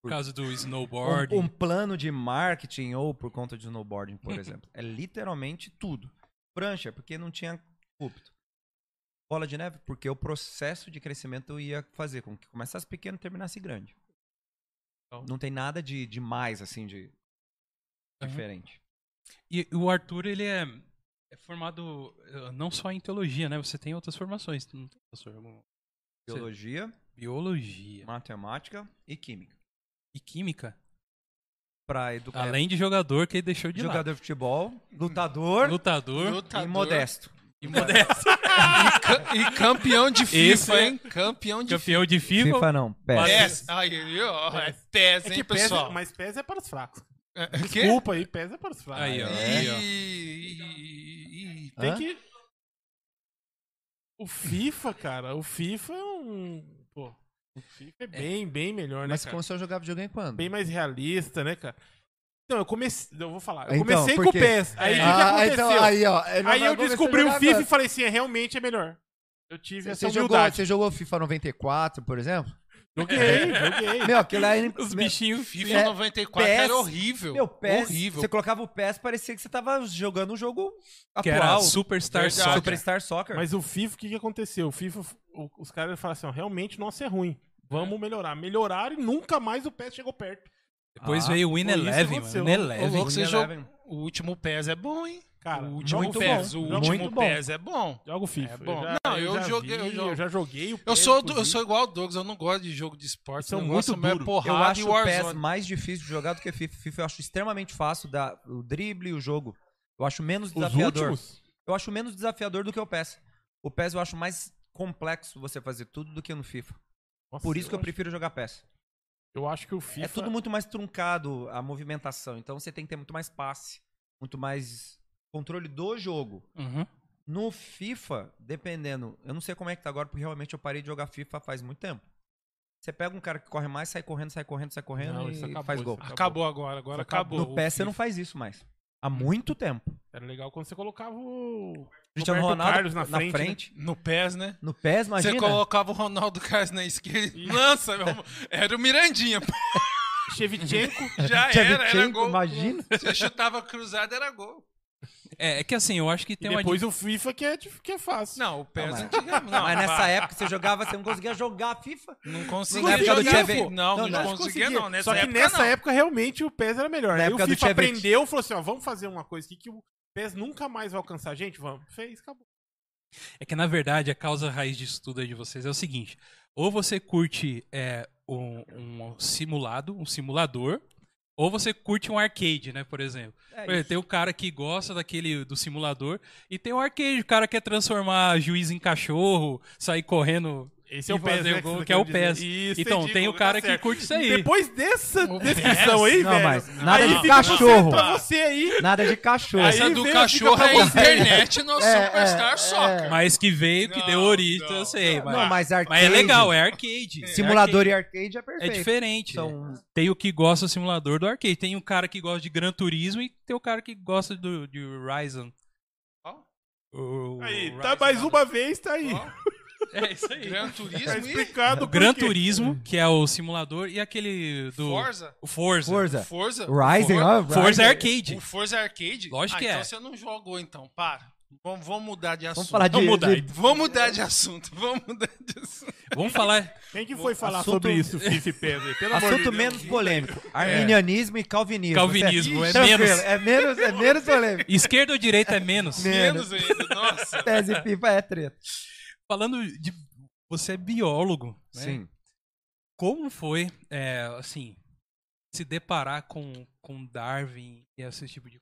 Por causa do snowboard. Um, um plano de marketing ou por conta de snowboarding, por exemplo. É literalmente tudo. Prancha, porque não tinha púlpito. Bola de neve, porque o processo de crescimento ia fazer com que começasse pequeno e terminasse grande. Então. Não tem nada de, de mais, assim, de Uhum. diferente. E o Arthur, ele é, é formado eh, não só em teologia, né? Você tem outras formações. Não tem, professor? Algum- Você- Biologia, Biologia matemática e química. e química. Pra educar Além de jogador que ele deixou de jogador de futebol, lado. lutador Lutador Lutador. e modesto. e modesto. E, e campeão de FIFA, Esse é- hein? Campeão de Campeão de FIFA. FIFA não, PES. PES. Aí, ó, é PES, É hein, PES, pessoal? é, mas PES é para os fracos. É, quê? Desculpa aí, PES é para os fracos. Aí, ó. É. Aí, ó. E- e- e- Tem Hã? que. O FIFA, cara, o FIFA é um. Pô. O FIFA é bem, bem melhor, né, Mas cara? começou a jogar videogame quando? Bem mais realista, né, cara? Então, eu comecei. Eu vou falar. Eu Então, comecei com o? PES. Aí o que que Ah, aconteceu? então, aí, ó. ele Aí vai eu começar descobri o jogar FIFA agora. e falei assim, é, realmente é melhor. Eu tive essa Você jogou, humildade. você jogou FIFA 94, por exemplo? Joguei, joguei. Meu, aquilo é... Os meu, bichinhos. FIFA É, 94 PES, era horrível. Meu, PES, horrível. você colocava o PES, parecia que você tava jogando um jogo Que era atual. Superstar Verdade. Soccer. Superstar Soccer. Mas o FIFA, o que, que aconteceu? O FIFA, o- os caras falaram assim, ó, realmente nosso é ruim. Vamos melhorar. Melhoraram e nunca mais o PES chegou perto. Depois Ah, veio o Win Eleven, mano. Win Eleven. O último PES é bom, hein? Cara, o último jogo PES, bom, o último muito bom. PES é bom. Jogo FIFA. É bom. já- Não, eu já joguei- eu vi, jogo- eu já joguei o Eu PES, sou, do- eu sou igual o Douglas, eu não gosto de jogo de esporte. São eu muito é duro. porrada Eu acho o PES mais difícil de jogar do que FIFA. FIFA eu acho extremamente fácil, da, o drible e o jogo. Eu acho menos Os desafiador. últimos? Eu acho menos desafiador do que o PES. O PES eu acho mais complexo você fazer tudo do que no FIFA. Nossa, Por isso que eu acho- prefiro jogar PES. Eu acho que o FIFA... É tudo muito mais truncado a movimentação. Então você tem que ter muito mais passe, muito mais controle do jogo. Uhum. No FIFA, dependendo, eu não sei como é que tá agora, porque realmente eu parei de jogar FIFA faz muito tempo. Você pega um cara que corre mais, sai correndo, sai correndo, sai correndo Não, e isso acabou, faz isso gol. acabou. Acabou agora, agora acabou. No PES você não faz isso mais. Há muito tempo. Era legal quando você colocava o... Cristiano Roberto Ronaldo Carlos na frente, né? No PES, né? No PES, imagina. Você colocava o Ronaldo Carlos na esquerda. Lança, meu amor. Era o Mirandinha. pô. Shevchenko. Já era, era gol. imagina. Você chutava cruzado, era gol. É, é que assim, eu acho que E tem uma depois o FIFA que é, que é fácil. Não, o PES Não, mas-. Não, Mas nessa pá, época você jogava, você não conseguia jogar FIFA. Não Na conseguia época do Não, Não, não, conseguia, conseguia. não. Nessa Só que época, nessa não. época realmente o PES era melhor. Na Aí o época do FIFA aprendeu e falou assim: ó, vamos fazer uma coisa aqui que o PES nunca mais vai alcançar a gente? Vamos. Fez, acabou. É que, na verdade, a causa raiz de estudo aí de vocês é o seguinte: ou você curte é, um, um simulado, um simulador, ou você curte um arcade, né, por exemplo. É Por exemplo, tem o cara que gosta daquele do simulador e tem o arcade, o cara quer transformar juiz em cachorro, sair correndo. Esse é o PES, né, você que é o. PES. Isso, Então, entendi, tem o tá cara que certo. curte isso aí. Depois dessa descrição aí, Não, velho. mas nada aí de cachorro. pra você aí. Nada de cachorro. Aí Essa do veio, cachorro é internet no É, Superstar é, Soccer. Mas que veio, que Não, deu origem, eu sei. Mas, Não, mas arcade. mas é legal, é arcade. Simulador é, e arcade é arcade. perfeito. é diferente. São Tem o que gosta do simulador do arcade. Tem o cara que gosta de Gran Turismo e tem o cara que gosta do, de Horizon. Qual? O- Aí, o tá mais uma vez, tá aí. Ó, É isso aí. Gran Tá Turismo e explicado O Gran. Turismo, que é o simulador, e aquele do. Forza. O Forza. Forza. Forza. Rising, For- ó. Forza é arcade. O Forza Arcade? Lógico ah, que então é. você não jogou, então. Para. Vamos, vamos mudar de assunto. Vamos falar de. Vamos mudar. de- Vamos mudar de assunto. Vamos mudar de assunto. Vamos falar. Quem que foi falar Assunto- sobre isso, FIFA e PES aí? Pelo de Assunto Deus. menos polêmico. Arminianismo e calvinismo. Calvinismo, é Tranquilo, menos. É menos, é menos polêmico. Esquerda ou direita é menos? Menos. Menos ainda. Nossa. Tese e FIFA é treta. Falando de. Você é biólogo. Né? Sim. Como foi, é, assim, se deparar com, com Darwin e esse tipo de.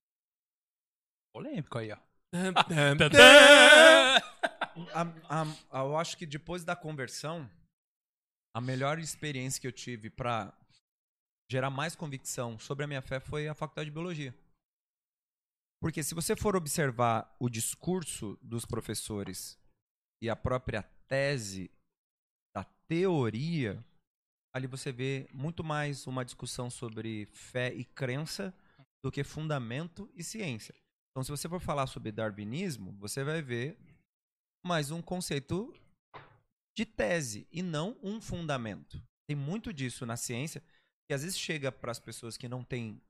Polêmico aí, ó. Tan, tan, Tadã! tan. A- a- eu acho que depois da conversão, a melhor experiência que eu tive pra gerar mais convicção sobre a minha fé foi a faculdade de biologia. Porque se você for observar o discurso dos professores e a própria tese da teoria, ali você vê muito mais uma discussão sobre fé e crença do que fundamento e ciência. Então, se você for falar sobre darwinismo, você vai ver mais um conceito de tese e não um fundamento. Tem muito disso na ciência que às vezes chega para as pessoas que não têm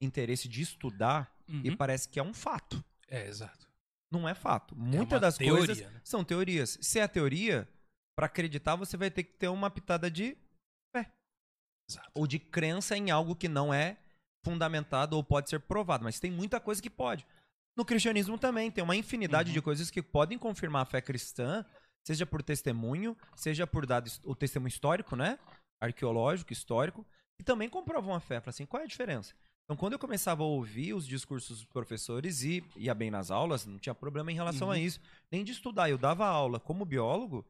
interesse de estudar e Uhum. parece que é um fato. É, exato. Não é fato. É Muitas uma das teoria, coisas né? são teorias. Se é teoria, para acreditar você vai ter que ter uma pitada de fé Exato. ou de crença em algo que não é fundamentado ou pode ser provado, mas tem muita coisa que pode. No cristianismo também tem uma infinidade Uhum. de coisas que podem confirmar a fé cristã, seja por testemunho, seja por dado o testemunho histórico, né? Arqueológico, histórico, e também comprovam a fé. Fala assim, qual é a diferença? Então, quando eu começava a ouvir os discursos dos professores e ia bem nas aulas, não tinha problema em relação a Uhum. isso, nem de estudar. Eu dava aula como biólogo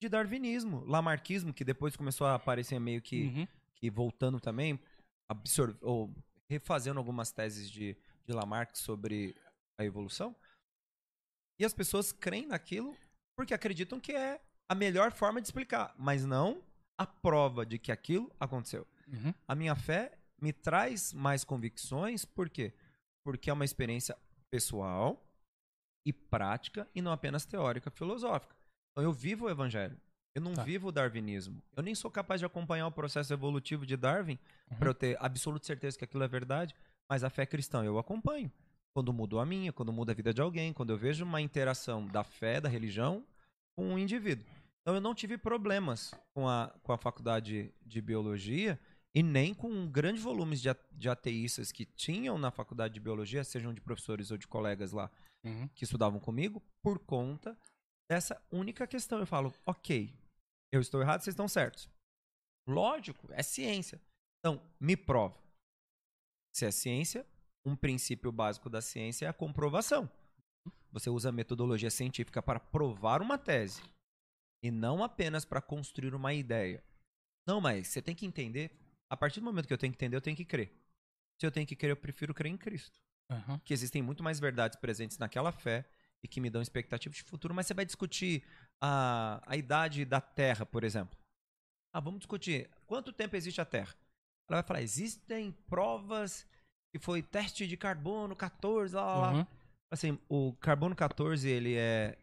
de darwinismo, lamarquismo, que depois começou a aparecer meio que Uhum. que voltando também, absor ou refazendo algumas teses de, de Lamarck sobre a evolução. E as pessoas creem naquilo porque acreditam que é a melhor forma de explicar, mas não a prova de que aquilo aconteceu. Uhum. A minha fé me traz mais convicções, por quê? Porque é uma experiência pessoal e prática e não apenas teórica, filosófica. Então eu vivo o evangelho. Eu não Tá. vivo o darwinismo. Eu nem sou capaz de acompanhar o processo evolutivo de Darwin Uhum. para eu ter absoluta certeza que aquilo é verdade, mas a fé cristã eu acompanho. Quando mudou a minha, quando muda a vida de alguém, quando eu vejo uma interação da fé, da religião com um indivíduo. Então eu não tive problemas com a, com a faculdade de biologia e nem com grandes volumes de, de ateístas que tinham na faculdade de biologia, sejam de professores ou de colegas lá Uhum. que estudavam comigo, por conta dessa única questão. Eu falo, ok, eu estou errado, vocês estão certos. Lógico, é ciência. Então, me prova. Se é ciência, um princípio básico da ciência é a comprovação. Você usa a metodologia científica para provar uma tese e não apenas para construir uma ideia. Não, mas você tem que entender. A partir do momento que eu tenho que entender, eu tenho que crer. Se eu tenho que crer, eu prefiro crer em Cristo Uhum. que existem muito mais verdades presentes naquela fé e que me dão expectativas de futuro, mas você vai discutir a, a idade da Terra, por exemplo. Ah, vamos discutir quanto tempo existe a Terra. Ela vai falar, existem provas que foi teste de carbono 14, lá, lá, lá. Uhum. Assim, o carbono 14, ele é...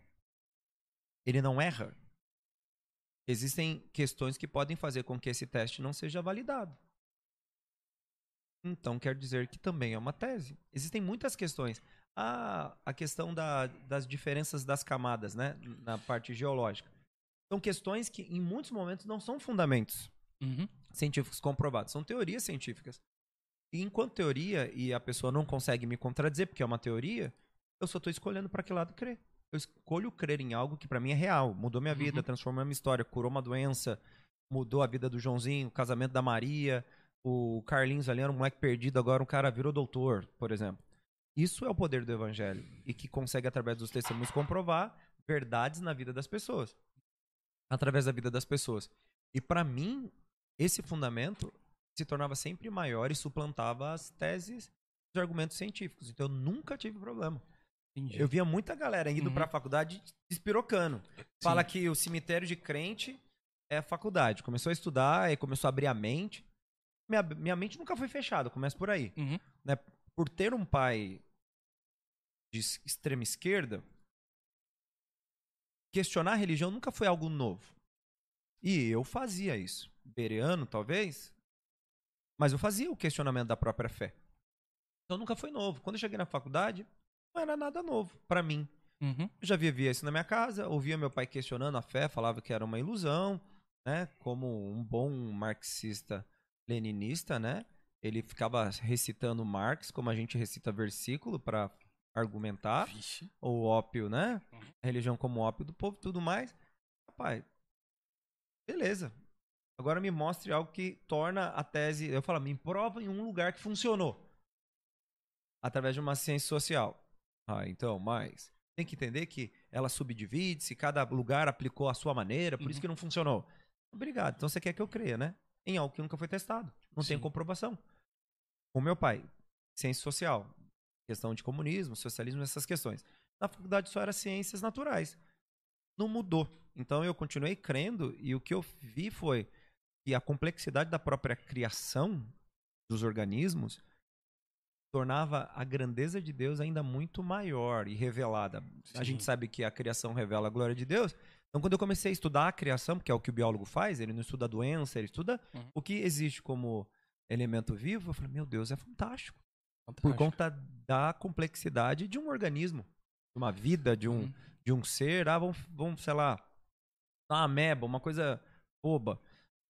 Ele não erra. Existem questões que podem fazer com que esse teste não seja validado. Então quer dizer que também é uma tese. Existem muitas questões. Ah, a questão da- das diferenças das camadas, né? Na parte geológica. São questões que, em muitos momentos, não são fundamentos Uhum. científicos comprovados, são teorias científicas. E enquanto teoria, e a pessoa não consegue me contradizer porque é uma teoria, eu só estou escolhendo para que lado crer. Eu escolho crer em algo que para mim é real, mudou minha vida, Uhum. transformou minha história, curou uma doença, mudou a vida do Joãozinho, o casamento da Maria, o Carlinhos ali era um moleque perdido, agora um cara virou doutor, por exemplo. Isso é o poder do evangelho e que consegue através dos testemunhos comprovar verdades na vida das pessoas. Através da vida das pessoas. E para mim, esse fundamento se tornava sempre maior e suplantava as teses os argumentos científicos. Então eu nunca tive problema. Entendi. Eu via muita galera indo Uhum. pra faculdade despirocando. Fala que o cemitério de crente é a faculdade. Começou a estudar e começou a abrir a mente. Minha, minha mente nunca foi fechada, começa por aí. Uhum. Né? Por ter um pai de extrema esquerda, questionar a religião nunca foi algo novo. E eu fazia isso. Bereano, talvez, mas eu fazia o questionamento da própria fé. Então nunca foi novo. Quando eu cheguei na faculdade, não era nada novo pra mim. Uhum. Eu já vivia isso na minha casa, ouvia meu pai questionando a fé, falava que era uma ilusão, né? Como um bom marxista leninista, né? Ele ficava recitando Marx, como a gente recita versículo para argumentar, Vixe. o ópio, né? Uhum. A religião como ópio do povo, tudo mais. Rapaz, beleza. Agora me mostre algo que torna a tese, eu falo, me prova em um lugar que funcionou. Através de uma ciência social. Ah, então, mas tem que entender que ela subdivide-se, cada lugar aplicou a sua maneira, por Uhum. isso que não funcionou. Obrigado. Então você quer que eu creia, né? Em algo que nunca foi testado. Não tem Sim. comprovação. Com meu pai, ciência social, questão de comunismo, socialismo, essas questões. Na faculdade só era ciências naturais. Não mudou. Então eu continuei crendo e o que eu vi foi que a complexidade da própria criação dos organismos tornava a grandeza de Deus ainda muito maior e revelada. A Sim. gente sabe que a criação revela a glória de Deus. Então, quando eu comecei a estudar a criação, que é o que o biólogo faz, ele não estuda a doença, ele estuda Uhum. o que existe como elemento vivo, eu falei, meu Deus, é fantástico. Por Fantástico. conta da complexidade de um organismo, de uma vida, de um, Uhum. de um ser. Ah, vamos, vamos, sei lá, uma ameba, uma coisa boba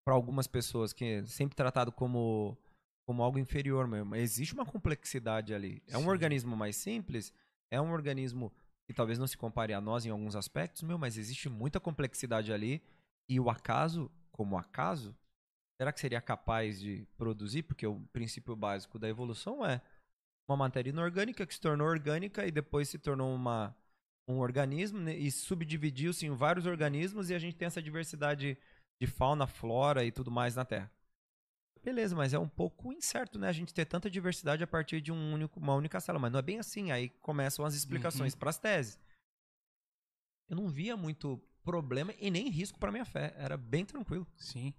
para algumas pessoas, que é sempre tratado como, como algo inferior mesmo. Mas existe uma complexidade ali. É um Sim. organismo mais simples, é um organismo que talvez não se compare a nós em alguns aspectos, meu, mas existe muita complexidade ali. E o acaso, como acaso, será que seria capaz de produzir? Porque o princípio básico da evolução é uma matéria inorgânica que se tornou orgânica e depois se tornou uma, um organismo né, e subdividiu-se em vários organismos e a gente tem essa diversidade de fauna, flora e tudo mais na Terra. Beleza, mas é um pouco incerto, né? A gente ter tanta diversidade a partir de um único, uma única célula. Mas não é bem assim. Aí começam as explicações para as teses. Eu não via muito problema e nem risco para minha fé. Era bem tranquilo. Sim.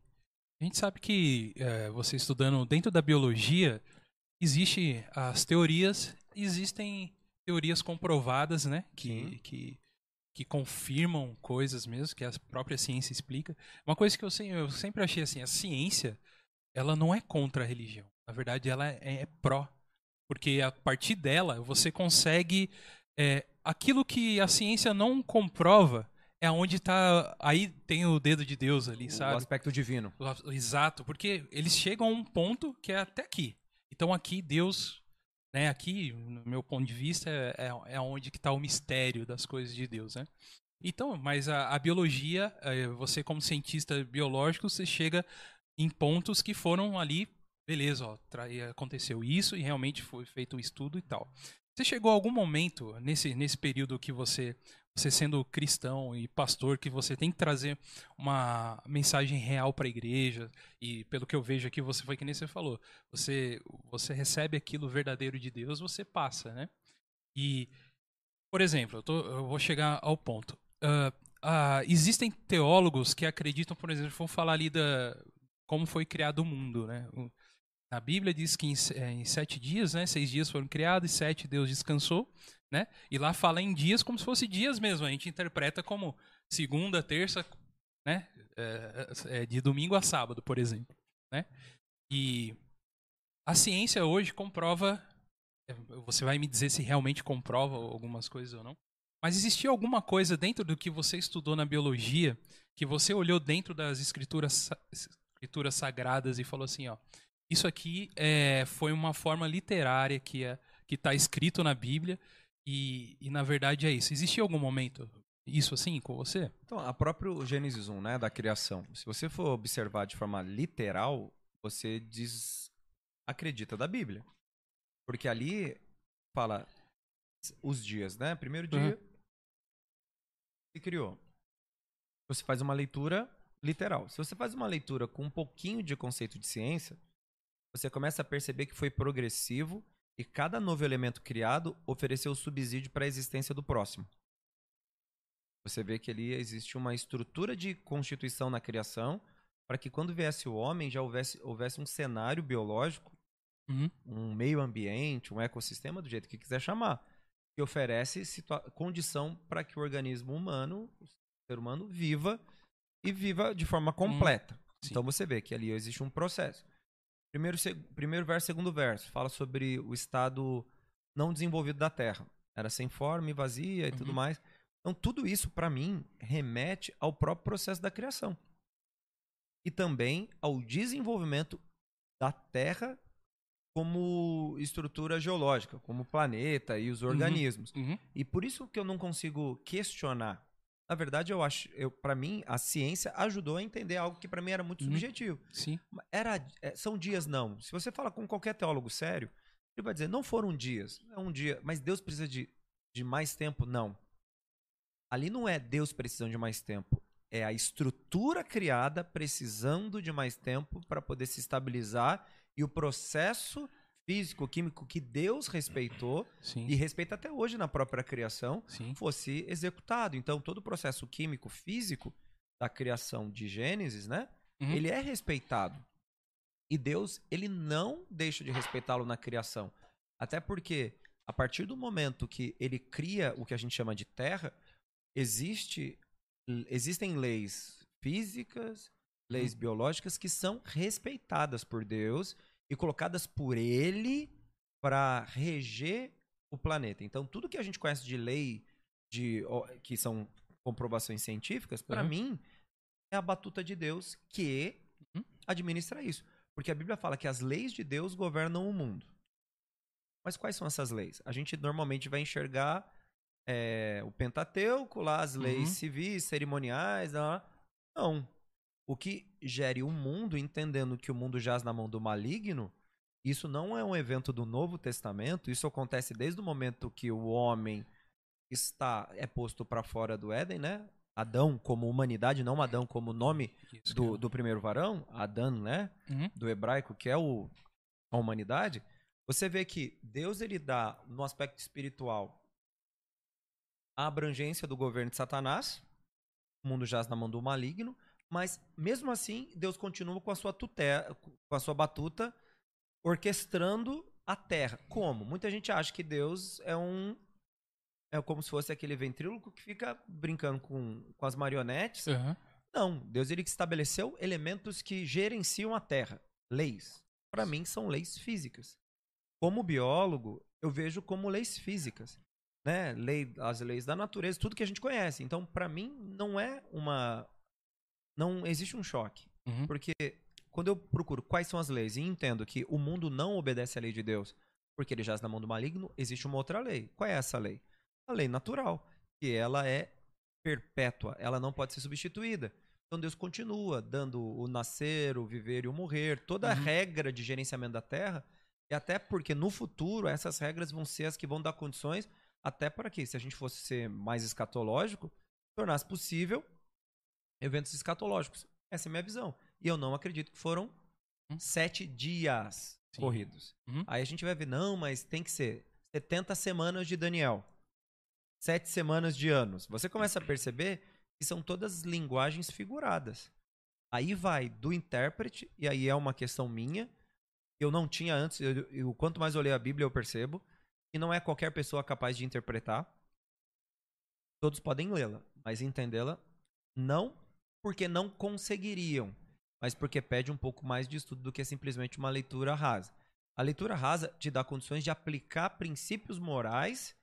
A gente sabe que é, você estudando dentro da biologia, existe as teorias, existem teorias comprovadas, né? Que, Sim. que, que confirmam coisas mesmo, que a própria ciência explica. Uma coisa que eu, eu sempre achei assim, a ciência, ela não é contra a religião. Na verdade, ela é, é pró. Porque a partir dela, você consegue... é, aquilo que a ciência não comprova é onde tá... Aí tem o dedo de Deus ali, O sabe? aspecto divino. O- Exato, porque eles chegam a um ponto que é até aqui. Então aqui Deus, né, aqui, no meu ponto de vista, é, é, é onde que está o mistério das coisas de Deus, né? Então, mas a, a biologia, eh, você como cientista biológico, você chega em pontos que foram ali, beleza, ó, aconteceu isso e realmente foi feito um estudo e tal. Você chegou a algum momento nesse, nesse período que você, você sendo cristão e pastor, que você tem que trazer uma mensagem real para a igreja e pelo que eu vejo aqui, você foi que nem você falou, você você recebe aquilo verdadeiro de Deus, você passa, né? E por exemplo, eu, tô- eu vou chegar ao ponto. Ah, ah, existem teólogos que acreditam, por exemplo, vamos falar ali da como foi criado o mundo, né? A Bíblia diz que em, eh, em sete dias, né? Seis dias foram criados e sete Deus descansou, né? E lá fala em dias como se fosse dias mesmo. A gente interpreta como segunda, terça, né? É, é, de domingo a sábado, por exemplo, né? E a ciência hoje comprova, é, você vai me dizer se realmente comprova algumas coisas ou não, mas existia alguma coisa dentro do que você estudou na biologia que você olhou dentro das escrituras, escrituras sagradas e falou assim, ó, isso aqui é, foi uma forma literária que é que está escrito na Bíblia e, e na verdade é isso. Existia algum momento isso assim com você? Então, a próprio Gênesis 1, né, da criação, se você for observar de forma literal, você diz acredita da Bíblia. Porque ali fala os dias, né? Primeiro dia se criou. Você faz uma leitura literal. Se você faz uma leitura com um pouquinho de conceito de ciência, você começa a perceber que foi progressivo e cada novo elemento criado ofereceu subsídio para a existência do próximo. Você vê que ali existe uma estrutura de constituição na criação para que quando viesse o homem já houvesse, houvesse um cenário biológico, Uhum. um meio ambiente, um ecossistema, do jeito que quiser chamar, que oferece condição para que o organismo humano, o ser humano, viva e viva de forma completa. sim. então você vê que ali existe um processo. Primeiro, primeiro verso, segundo verso, fala sobre o estado não desenvolvido da Terra. Era sem forma e vazia e tudo Uhum. mais. Então, tudo isso, para mim, remete ao próprio processo da criação. E também ao desenvolvimento da Terra como estrutura geológica, como planeta e os organismos. Uhum. E por isso que eu não consigo questionar. Na verdade, eu acho, eu, para mim, a ciência ajudou a entender algo que para mim era muito Uhum. subjetivo. Sim. Era, é, são dias não. Se você fala com qualquer teólogo sério, ele vai dizer, não foram dias, é um dia, mas Deus precisa de, de mais tempo? Não. Ali não é Deus precisando de mais tempo, é a estrutura criada precisando de mais tempo para poder se estabilizar e o processo físico, químico que Deus respeitou Sim. e respeita até hoje na própria criação Sim. fosse executado. Então, todo o processo químico físico da criação de Gênesis, né? Uhum. Ele é respeitado. E Deus, ele não deixa de respeitá-lo na criação. Até porque, a partir do momento que ele cria o que a gente chama de terra, existe, existem leis físicas, leis biológicas que são respeitadas por Deus e colocadas por ele para reger o planeta. Então, tudo que a gente conhece de lei, de, que são comprovações científicas, para Uhum. mim, é a batuta de Deus que Uhum. administra isso. Porque a Bíblia fala que as leis de Deus governam o mundo. Mas quais são essas leis? A gente normalmente vai enxergar é, o Pentateuco, lá as leis Uhum. civis, cerimoniais. Lá. Não. O que gere o mundo, entendendo que o mundo jaz na mão do maligno, isso não é um evento do Novo Testamento, isso acontece desde o momento que o homem está é posto para fora do Éden, né? Adão como humanidade, não Adão como nome do, que do primeiro varão, Adão, né? Uhum. Do hebraico, que é o, a humanidade. Você vê que Deus ele dá, no aspecto espiritual, a abrangência do governo de Satanás, o mundo jaz na mão do maligno, Mas mesmo assim, Deus continua com a sua tutela, com a sua batuta, orquestrando a terra. Como? Muita gente acha que Deus é um é como se fosse aquele ventríloco que fica brincando com, com as marionetes. Aham. Não, Deus ele estabeleceu elementos que gerenciam a terra, leis. Para mim são leis físicas. Como biólogo, eu vejo como leis físicas, né? Lei, as leis da natureza, tudo que a gente conhece. Então, para mim não é uma não existe um choque, Uhum. porque quando eu procuro quais são as leis e entendo que o mundo não obedece à lei de Deus, porque ele jaz na mão do maligno, existe uma outra lei. Qual é essa lei? A lei natural, que ela é perpétua, ela não pode ser substituída. Então Deus continua dando o nascer, o viver e o morrer, toda a Uhum. regra de gerenciamento da terra, e até porque no futuro essas regras vão ser as que vão dar condições até para que, se a gente fosse ser mais escatológico, tornasse possível eventos escatológicos. Essa é a minha visão. E eu não acredito que foram Hum. sete dias Sim. corridos. Uhum. Aí a gente vai ver, não, mas tem que ser 70 semanas de Daniel. Sete semanas de anos. Você começa a perceber que são todas linguagens figuradas. Aí vai do intérprete, e aí é uma questão minha. Eu não tinha antes, eu, eu- quanto mais eu leio a Bíblia, eu percebo que não é qualquer pessoa capaz de interpretar. Todos podem lê-la, mas entendê-la não porque não conseguiriam, mas porque pede um pouco mais de estudo do que simplesmente uma leitura rasa. A leitura rasa te dá condições de aplicar princípios morais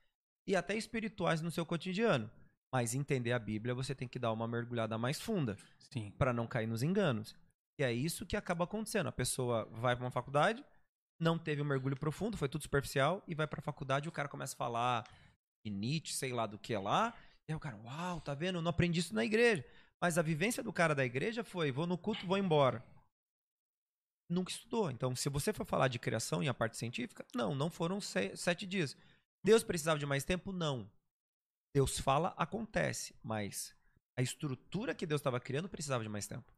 e até espirituais no seu cotidiano. Mas entender a Bíblia, você tem que dar uma mergulhada mais funda para não cair nos enganos. E é isso que acaba acontecendo. A pessoa vai para uma faculdade, não teve um mergulho profundo, foi tudo superficial, e vai para a faculdade e o cara começa a falar de Nietzsche, sei lá do que lá. E aí o cara, uau, tá vendo? Eu não aprendi isso na igreja. Mas a vivência do cara da igreja foi: vou no culto, vou embora. Nunca estudou. Então, se você for falar de criação e a parte científica, não, não foram se- sete dias. Deus precisava de mais tempo? Não. Deus fala, acontece. Mas a estrutura que Deus estava criando precisava de mais tempo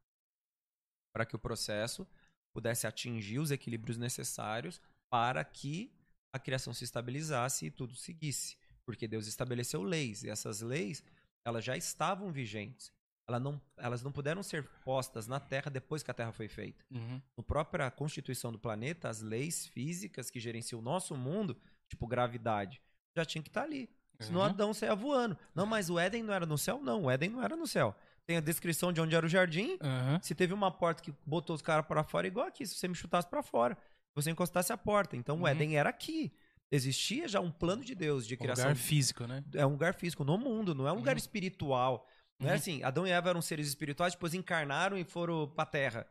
para que o processo pudesse atingir os equilíbrios necessários para que a criação se estabilizasse e tudo seguisse. Porque Deus estabeleceu leis e essas leis elas já estavam vigentes. Ela não, elas não puderam ser postas na Terra depois que a Terra foi feita. Uhum. No própria constituição do planeta, as leis físicas que gerenciam o nosso mundo, tipo gravidade, já tinham que estar ali. Senão Uhum. Adão saia voando. Não, mas o Éden não era no céu? Não, o Éden não era no céu. Tem a descrição de onde era o jardim. Aham. Se teve uma porta que botou os caras para fora, igual aqui, se você me chutasse para fora, você encostasse a porta. Então o Uhum. Éden era aqui. Existia já um plano de Deus de Um criação. lugar físico, né? É um lugar físico no mundo, não é um lugar Uhum. espiritual. Não é Uhum. assim, Adão e Eva eram seres espirituais, depois encarnaram e foram pra terra.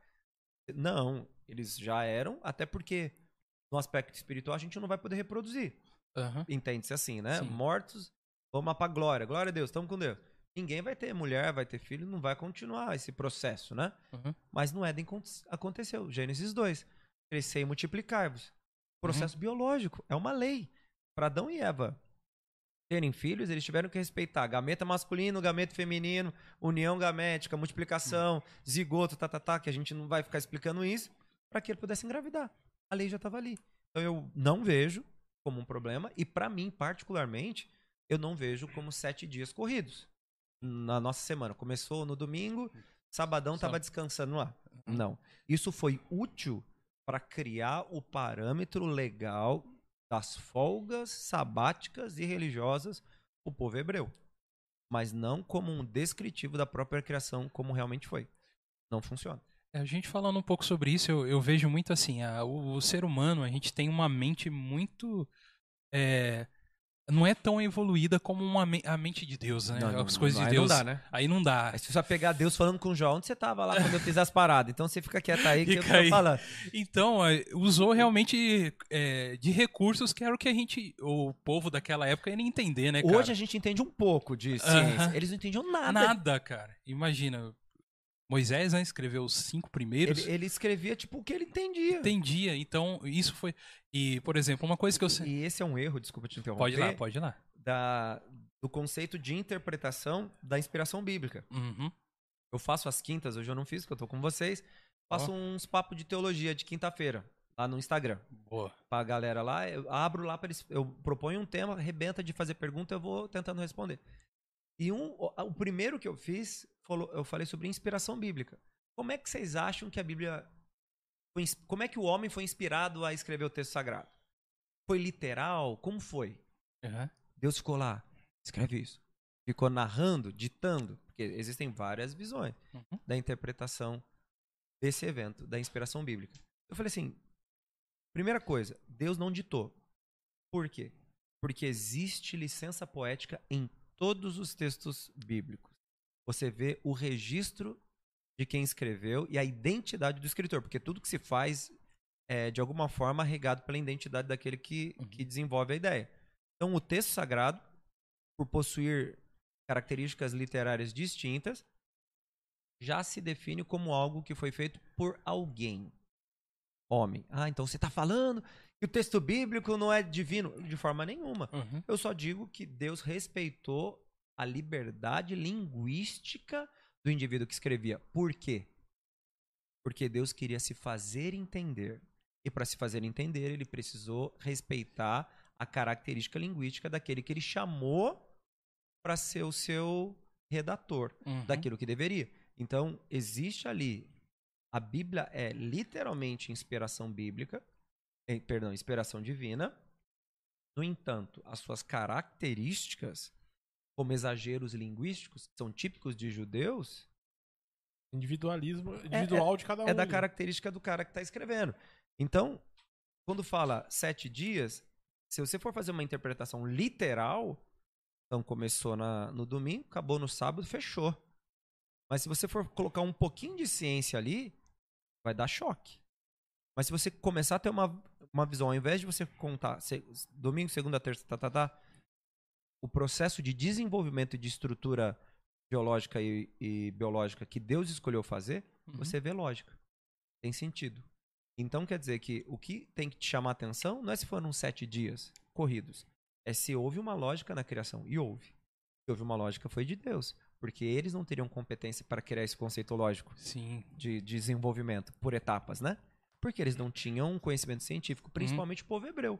Não, eles já eram, até porque no aspecto espiritual a gente não vai poder reproduzir. Aham. Entende-se assim, né? Sim. Mortos, vamos pra glória. Glória a Deus, estamos com Deus. Ninguém vai ter mulher, vai ter filho, não vai continuar esse processo, né? Uhum. Mas no Éden con- aconteceu. Gênesis 2. Crescer e multiplicar-vos. Processo biológico. É uma lei. Para Adão e Eva terem filhos, eles tiveram que respeitar gameta masculino, gameta feminino, união gamética, multiplicação, zigoto, tá, tá, tá, que a gente não vai ficar explicando isso, para que ele pudesse engravidar. A lei já estava ali. Então eu não vejo como um problema, e para mim, particularmente, eu não vejo como sete dias corridos na nossa semana. Começou no domingo, sabadão tava Sábado. descansando lá. Não. Isso foi útil para criar o parâmetro legal das folgas sabáticas e religiosas o povo hebreu. Mas não como um descritivo da própria criação, como realmente foi. Não funciona. É, A gente falando um pouco sobre isso, eu, eu vejo muito assim, a- o, o ser humano, a gente tem uma mente muito. é, não é tão evoluída como uma me- a mente de Deus, né? As coisas de aí Deus. Não dá, né? Aí não dá. Aí se você pegar Deus falando com o João, onde você tava lá quando eu fiz as paradas? Então você fica quieto aí que eu aí. tô falando. Então, usou realmente é, de recursos que era o que a gente, o povo daquela época ia entender, né, cara? Hoje a gente entende um pouco de ciência. Aham. Eles não entendiam nada. Nada, cara. Imagina, Moisés né, escreveu os cinco primeiros. Ele, ele escrevia tipo o que ele entendia. Entendia, então isso foi. E, por exemplo, uma coisa que eu sei. E esse é um erro, desculpa te interromper, Pode ir lá, pode ir lá. Da, do conceito de interpretação da inspiração bíblica. Uhum. Eu faço as quintas, hoje eu não fiz, porque eu tô com vocês. Faço uns papos de teologia de quinta-feira, lá no Instagram. Boa. Pra galera lá, eu abro lá para eles. Eu proponho um tema, arrebenta de fazer pergunta, eu vou tentando responder. E um, o primeiro que eu fiz, falou, eu falei sobre inspiração bíblica. Como é que vocês acham que a Bíblia. foi como é que o homem foi inspirado a escrever o texto sagrado? Foi literal? Como foi? Aham. Deus ficou lá, escreve isso. Ficou narrando, ditando, porque existem várias visões Uhum. da interpretação desse evento, da inspiração bíblica. Eu falei assim: primeira coisa, Deus não ditou. Por quê? Porque existe licença poética em todos os textos bíblicos. Você vê o registro de quem escreveu e a identidade do escritor, porque tudo que se faz é de alguma forma regado pela identidade daquele que, Uhum. que desenvolve a ideia. Então, o texto sagrado, por possuir características literárias distintas, já se define como algo que foi feito por alguém. Homem. Ah, então você está falando que o texto bíblico não é divino? De forma nenhuma. Uhum. Eu só digo que Deus respeitou a liberdade linguística do indivíduo que escrevia. Por quê? Porque Deus queria se fazer entender. E para se fazer entender, ele precisou respeitar a característica linguística daquele que ele chamou para ser o seu redator Uhum. daquilo que deveria. Então, existe ali. A Bíblia é literalmente inspiração bíblica, eh, perdão, inspiração divina. No entanto, as suas características, como exageros linguísticos, que são típicos de judeus, Individualismo individual de cada um. é da característica do cara que está escrevendo. Então, quando fala sete dias, se você for fazer uma interpretação literal, então começou na- no domingo, acabou no sábado, fechou. Mas se você for colocar um pouquinho de ciência ali, vai dar choque. Mas se você começar a ter uma, uma visão, ao invés de você contar se- domingo, segunda, terça, tá, tá, tá, o processo de desenvolvimento de estrutura geológica e, e biológica que Deus escolheu fazer, Uhum. você vê lógica. Tem sentido. Então quer dizer que o que tem que te chamar a atenção não é se foram sete dias corridos. É se houve uma lógica na criação. E houve. Se houve uma lógica, foi de Deus. Porque eles não teriam competência para criar esse conceito lógico Sim. de desenvolvimento por etapas, né? Porque eles não tinham um conhecimento científico, principalmente o povo hebreu.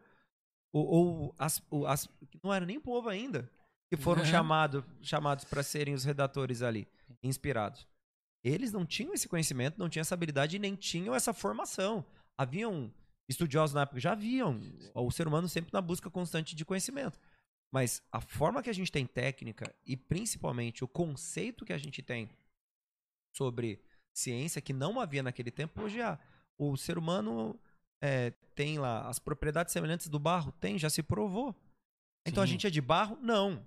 Ou, ou as, as- não era nem povo ainda, que foram chamado, chamados para serem os redatores ali, inspirados. Eles não tinham esse conhecimento, não tinham essa habilidade e nem tinham essa formação. Haviam estudiosos na época, já haviam. O ser humano sempre na busca constante de conhecimento. Mas a forma que a gente tem técnica e principalmente o conceito que a gente tem sobre ciência que não havia naquele tempo, hoje há. O ser humano é, tem lá as propriedades semelhantes do barro? Tem, já se provou. Então a Sim. gente é de barro? Não.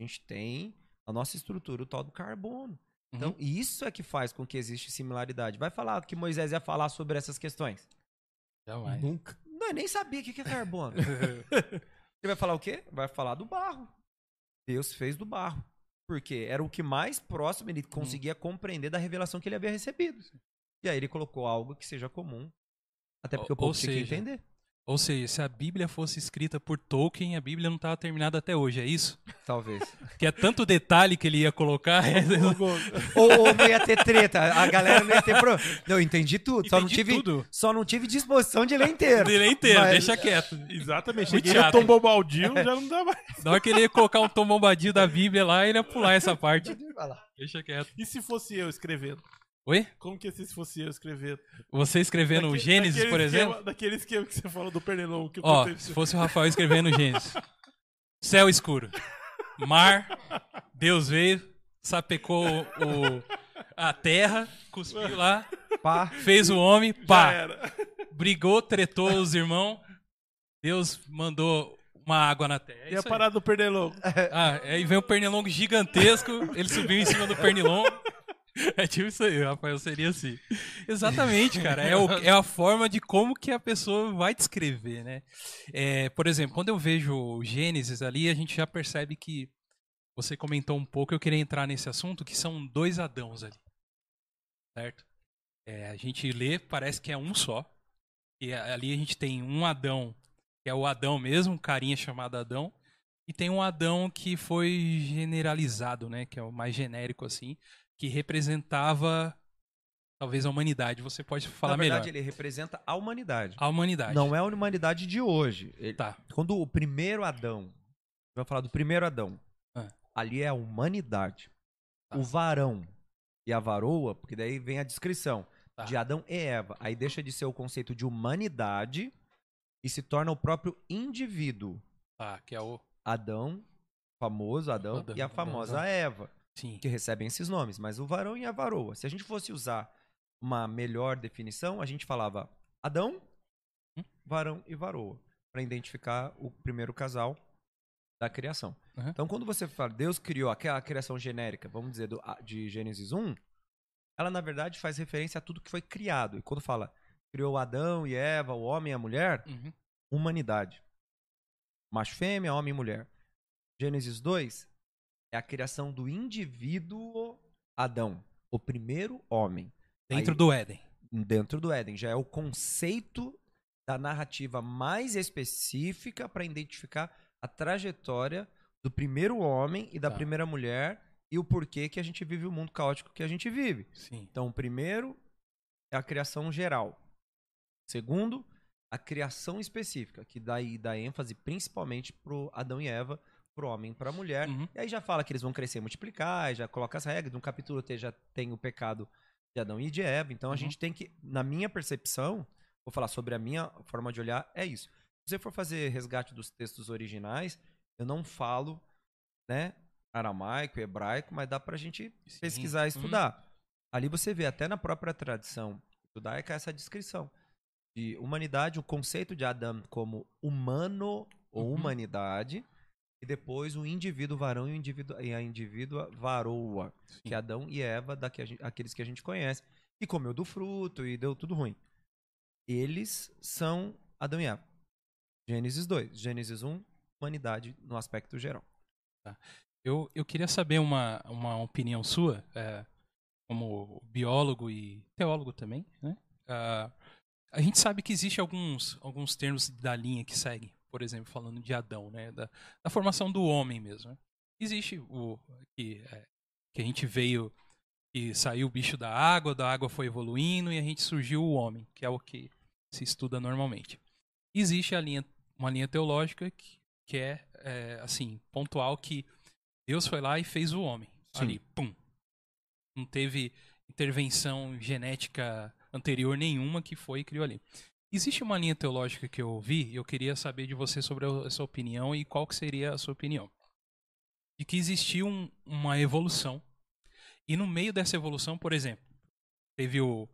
A gente tem a nossa estrutura, o tal do carbono. Então, Uhum. e isso é que faz com que existe similaridade. Vai falar que Moisés ia falar sobre essas questões. Jamais. Nunca. Não, eu nem sabia o que que é carbono. Ele vai falar o quê? Vai falar do barro. Deus fez do barro. Porque era o que mais próximo ele conseguia compreender da revelação que ele havia recebido. E aí ele colocou algo que seja comum. Até porque Ou- o povo tinha que entender. Ou seja, se a Bíblia fosse escrita por Tolkien, a Bíblia não estava terminada até hoje, é isso? Talvez. Que é tanto detalhe que ele ia colocar. é ou, ou não ia ter treta. A galera não ia ter problema. Não, eu entendi tudo. só, não Entendi tive, tudo. só não tive disposição de ler inteiro. Dele inteiro, Mas- deixa quieto. Exatamente. Muito Cheguei chato. Tom Bombadil, já não dá mais. Na hora que ele ia colocar um Tom Bombadil da Bíblia lá, ele ia pular essa parte. Deixa quieto. E se fosse eu escrevendo? Oi? Como que se fosse eu escrevendo? Você escrevendo o Gênesis, por esquema- exemplo? Daquele esquema que você falou do Pernilongo. Que eu Ó, se você. fosse o Rafael escrevendo o Gênesis. Céu escuro. Mar. Deus veio, sapecou o, a terra, cuspiu lá, Pá. fez o homem, Já pá. era. Brigou, tretou os irmãos. Deus mandou uma água na terra. É E a isso aí. parada do Pernilongo? Ah, aí vem um pernilongo gigantesco, ele subiu em cima do pernilongo. É tipo isso aí, Rafael, seria assim. Exatamente, cara. É, o- é a forma de como que a pessoa vai descrever, né? É, por exemplo, quando eu vejo Gênesis ali, a gente já percebe que você comentou um pouco, eu queria entrar nesse assunto, que são dois Adãos ali. Certo? É, a gente lê, parece que é um só. E ali a gente tem um Adão, que é o Adão mesmo, um carinha chamado Adão. E tem um Adão que foi generalizado, né? Que é o mais genérico, assim, que representava talvez a humanidade. Você pode falar Na verdade, melhor. ele representa a humanidade. A humanidade. Não é a humanidade de hoje. Ele- Tá. Quando o primeiro Adão, vai falar do primeiro Adão. Ah. Ali é a humanidade. Tá. O varão e a varoa, porque daí vem a descrição Tá. de Adão e Eva. Aí deixa de ser o conceito de humanidade e se torna o próprio indivíduo. Tá, que é o. Adão, famoso Adão, Adão, e a famosa Adão. Eva, Sim. que recebem esses nomes. Mas o varão e a varoa. Se a gente fosse usar uma melhor definição, a gente falava Adão, Hum? varão e varoa, para identificar o primeiro casal da criação. Uhum. Então, quando você fala Deus criou aquela criação genérica, vamos dizer, do- de Gênesis 1, ela na verdade faz referência a tudo que foi criado. E quando fala criou Adão e Eva, o homem e a mulher, Uhum. humanidade. Macho, fêmea, homem e mulher. Gênesis 2 é a criação do indivíduo Adão, o primeiro homem, Dentro Aí- do Éden. dentro do Éden. Já é o conceito da narrativa mais específica para identificar a trajetória do primeiro homem e da Tá. primeira mulher e o porquê que a gente vive o mundo caótico que a gente vive. Sim. Então, primeiro é a criação geral. Segundo, a criação específica, que daí dá ênfase principalmente pro Adão e Eva, pro homem e pra mulher. Uhum. E aí já fala que eles vão crescer e multiplicar, já coloca as regras. No capítulo T já tem o pecado de Adão e de Eva. Então a Uhum. gente tem que, na minha percepção, vou falar sobre a minha forma de olhar, é isso. Se você for fazer resgate dos textos originais, eu não falo, né, aramaico, hebraico, mas dá pra gente Sim. pesquisar e Uhum. estudar. Ali você vê até na própria tradição judaica essa descrição de humanidade, o conceito de Adão como humano ou Uhum. humanidade, e depois o indivíduo varão e, o indivíduo, e a indivídua varoa, Sim. que é Adão e Eva, daqui a aqueles que a gente conhece, que comeu do fruto e deu tudo ruim. Eles são Adão e Eva. Gênesis 2. Gênesis 1, humanidade no aspecto geral. Eu, eu queria saber uma, uma opinião sua, é, como biólogo e teólogo também, né? Ah, a gente sabe que existe alguns, alguns termos da linha que seguem, por exemplo, falando de Adão, né? Da, da formação do homem mesmo. né? Existe o que, é, que a gente veio e saiu o bicho da água, da água foi evoluindo e a gente surgiu o homem, que é o que se estuda normalmente. Existe a linha, uma linha teológica que, que é, é, assim, pontual que Deus foi lá e fez o homem. Sim. Ali, pum. Não teve intervenção genética anterior nenhuma que foi e criou ali. Existe uma linha teológica que eu vi e eu queria saber de você sobre a sua opinião e qual que seria a sua opinião. De que existiu um- uma evolução e no meio dessa evolução, por exemplo, teve o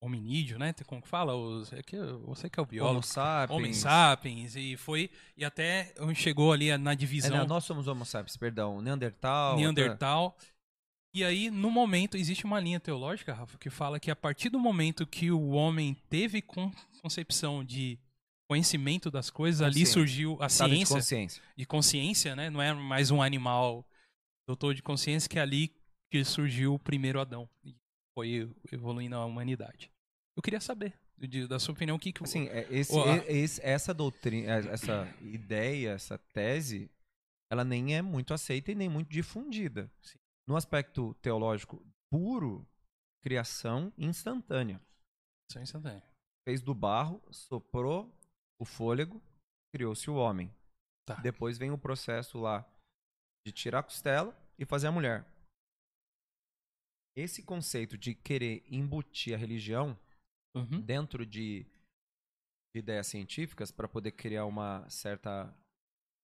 hominídeo, né? Tem Como que fala? Os, é que, você que é o biólogo. Homo sapiens. Homem sapiens e foi e até chegou ali na É, divisão não, nós somos Homo sapiens, perdão. Neandertal. Neandertal. E aí, no momento, existe uma linha teológica, Rafa, que fala que a partir do momento que o homem teve con- concepção de conhecimento das coisas, ali surgiu a estado de ciência consciência. de consciência, né? Não é mais um animal doutor de consciência, que é ali que surgiu o primeiro Adão. E foi evoluindo a humanidade. Eu queria saber, de- da sua opinião, o que que... Assim, é, esse, Ó, a- esse- essa doutrina, é, essa ideia, essa tese, ela nem é muito aceita e nem muito difundida. Sim. No aspecto teológico puro, criação instantânea. São instantâneos. Fez do barro, soprou o fôlego, criou-se o homem. Tá. Depois vem o processo lá de tirar a costela e fazer a mulher. Esse conceito de querer embutir a religião Uhum. dentro de, de ideias científicas para poder criar uma certa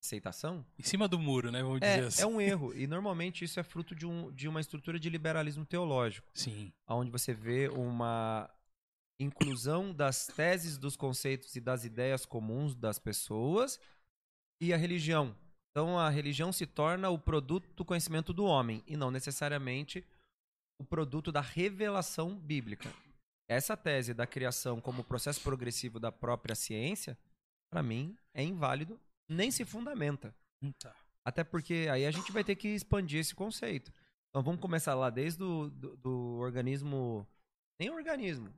aceitação Em cima do muro, né? Vamos dizer é, assim. é um erro. E normalmente isso é fruto de, um, de uma estrutura de liberalismo teológico, Sim. onde você vê uma inclusão das teses, dos conceitos e das ideias comuns das pessoas e a religião. Então a religião se torna o produto do conhecimento do homem e não necessariamente o produto da revelação bíblica. Essa tese da criação como processo progressivo da própria ciência, para mim, é inválido, nem se fundamenta. Tá. Até porque aí a gente vai ter que expandir esse conceito. Então vamos começar lá desde o do, do organismo. Nem organismo.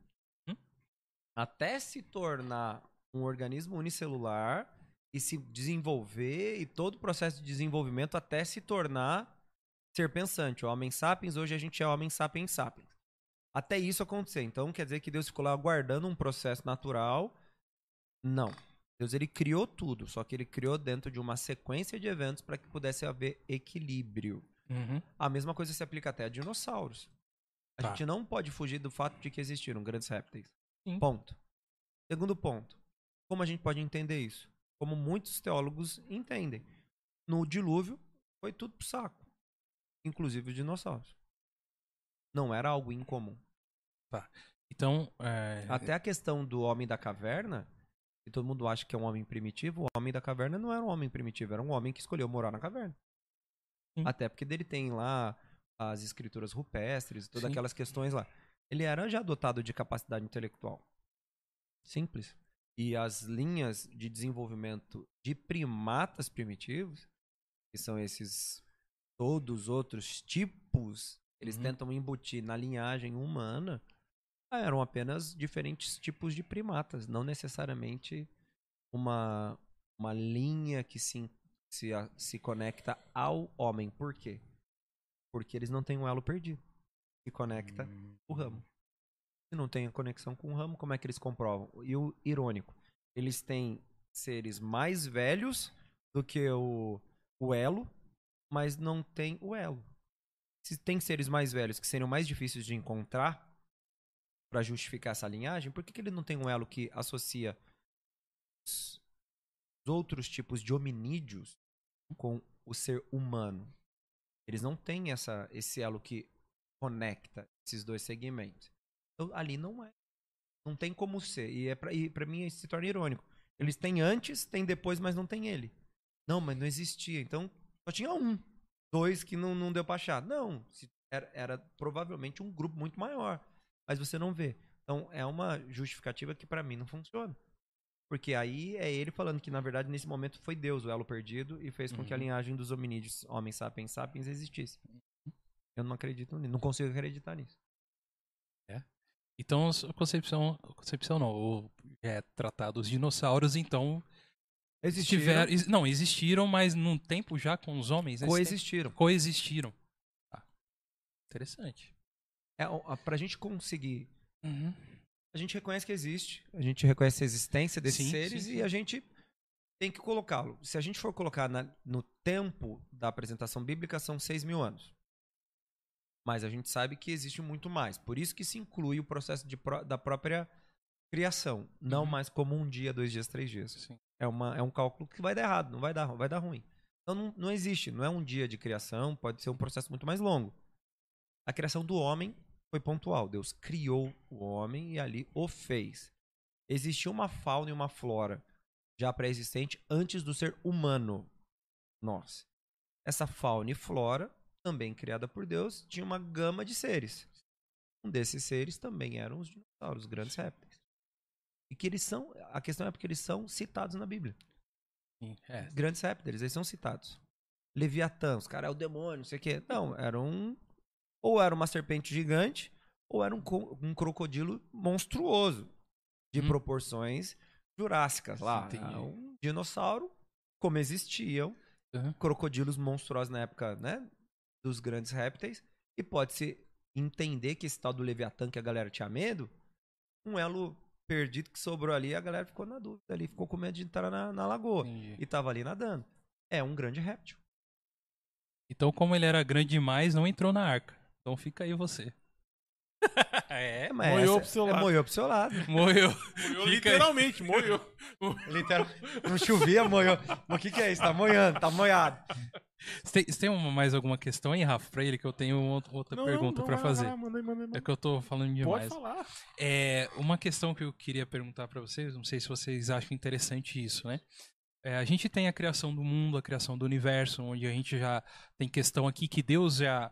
Até se tornar um organismo unicelular e se desenvolver, e todo o processo de desenvolvimento até se tornar ser pensante. O homem sapiens, hoje a gente é homem sapiens sapiens. Até isso acontecer. Então quer dizer que Deus ficou lá aguardando um processo natural? Não. Deus ele criou tudo, só que ele criou dentro de uma sequência de eventos para que pudesse haver equilíbrio. Uhum. A mesma coisa se aplica até a dinossauros. A Tá. gente não pode fugir do fato de que existiram grandes répteis. Sim. Ponto. Segundo ponto. Como a gente pode entender isso? Como muitos teólogos entendem. No dilúvio, foi tudo pro saco. Inclusive os dinossauros. Não era algo incomum. Então, é, Até a questão do homem da caverna, que todo mundo acha que é um homem primitivo, o homem da caverna não era um homem primitivo, era um homem que escolheu morar na caverna. Sim. Até porque dele tem lá as escrituras rupestres, todas Sim. aquelas questões lá. Ele era já dotado de capacidade intelectual. Simples. E as linhas de desenvolvimento de primatas primitivos, que são esses todos outros tipos, eles Uhum. tentam embutir na linhagem humana, ah, eram apenas diferentes tipos de primatas, não necessariamente uma, uma linha que se, se, se conecta ao homem. Por quê? Porque eles não têm um elo perdido que conecta o ramo. Se não tem a conexão com o ramo, como é que eles comprovam? E o irônico, eles têm seres mais velhos do que o, o elo, mas não tem o elo. Se tem seres mais velhos que seriam mais difíceis de encontrar para justificar essa linhagem, por que, que ele não tem um elo que associa os outros tipos de hominídeos com o ser humano? Eles não têm essa, esse elo que conecta esses dois segmentos. Então, ali não é. Não tem como ser. E, é pra, e pra mim isso se torna irônico. Eles têm antes, têm depois, mas não tem ele. Não, mas não existia. Então, só tinha um. Dois que não, não deu pra achar. Não. Era, era provavelmente um grupo muito maior. Mas você não vê. Então, é uma justificativa que pra mim não funciona. Porque aí é ele falando que, na verdade, nesse momento foi Deus o elo perdido e fez com que a Uhum. linhagem dos hominídeos, homens sapiens sapiens, existisse. Eu não acredito nisso. Não consigo acreditar nisso. então a concepção, a concepção não, o- é tratado os dinossauros, então Existiram, tiver, ex- não existiram, mas num tempo já com os homens, coexistiram. tempo, coexistiram. Tá. Interessante. É, pra gente conseguir. Uhum. A gente reconhece que existe, a gente reconhece a existência desses Sim, seres sim, e sim. a gente tem que colocá-lo. Se a gente for colocar na- no tempo da apresentação bíblica, são seis mil anos. Mas a gente sabe que existe muito mais. Por isso que se inclui o processo de da própria criação. Não Uhum. mais como um dia, dois dias, três dias. Sim. É, uma, é um cálculo que vai dar errado, não vai dar, vai dar ruim. Então não, não existe, não é um dia de criação, pode ser um processo muito mais longo. A criação do homem foi pontual. Deus criou o homem e ali o fez. Existia uma fauna e uma flora já pré-existente antes do ser humano. Nós. Essa fauna e flora, também criada por Deus, tinha uma gama de seres. Um desses seres também eram os dinossauros, os grandes répteis. E que eles são, a questão é porque eles são citados na Bíblia. Sim, é. Os grandes répteis, eles são citados. Leviatã, os caras é o demônio, não sei o quê. Não, era um. Ou era uma serpente gigante, ou era um, um crocodilo monstruoso. De Hum. proporções jurássicas lá. Era Um dinossauro, como existiam Uhum. crocodilos monstruosos na época, né? Dos grandes répteis. E pode-se entender que esse tal do Leviatã que a galera tinha medo, um elo perdido que sobrou ali, a galera ficou na dúvida ali, ficou com medo de entrar na, na lagoa Entendi. e tava ali nadando. É um grande réptil. Então, como ele era grande demais, não entrou na arca. Então fica aí você. é, mas Moiou essa- pro seu é, lado. moiou pro seu lado. morreu. Moiou literalmente, moiou. Literal, não chovia, moiou. Mas o que, que é isso? Tá moiando, tá moiado. Você tem, você tem uma- mais alguma questão aí, Rafa, pra ele? Que eu tenho outra Não, pergunta não, pra vai lá, fazer. lá, manda aí, manda aí, manda É que eu tô falando demais. Pode falar. É, uma questão que eu queria perguntar pra vocês, não sei se vocês acham interessante isso, né? É, a gente tem a criação do mundo, a criação do universo, onde a gente já tem questão aqui que Deus já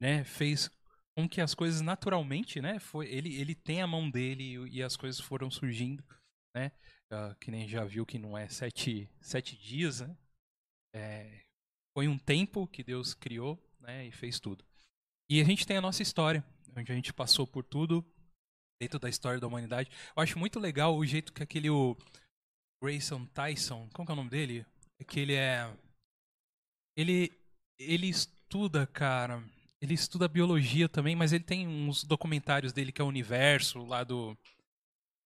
né, fez com que as coisas naturalmente, né? Foi, ele, ele tem a mão dele e, e as coisas foram surgindo, né? Ah, que nem já viu que não é sete, sete dias, né? É, foi um tempo que Deus criou, né? E fez tudo. E a gente tem a nossa história, onde a gente passou por tudo dentro da história da humanidade. Eu acho muito legal o jeito que aquele o Grayson Tyson, como que é o nome dele? É que ele é ele ele estuda, cara, ele estuda biologia também, mas ele tem uns documentários dele que é o universo lá do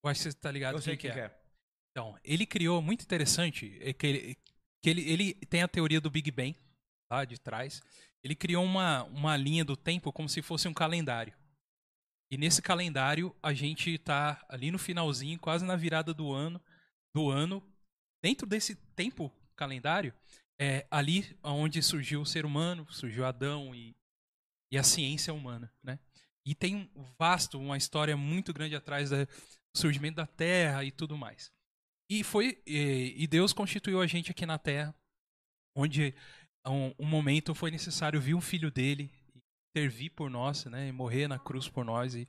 eu acho que você tá ligado Eu sei o que, que é. Então, ele criou, muito interessante, é que ele, que ele, ele tem a teoria do Big Bang, lá de trás. Ele criou uma, uma linha do tempo como se fosse um calendário. E nesse calendário, a gente tá ali no finalzinho, quase na virada do ano, do ano. Dentro desse tempo calendário, é ali onde surgiu o ser humano, surgiu Adão e, e a ciência humana, né? E tem um vasto, uma história muito grande atrás do surgimento da Terra e tudo mais. E foi e, e Deus constituiu a gente aqui na Terra, onde um, um momento foi necessário vir um filho dele intervir por nós, né, e morrer na cruz por nós e,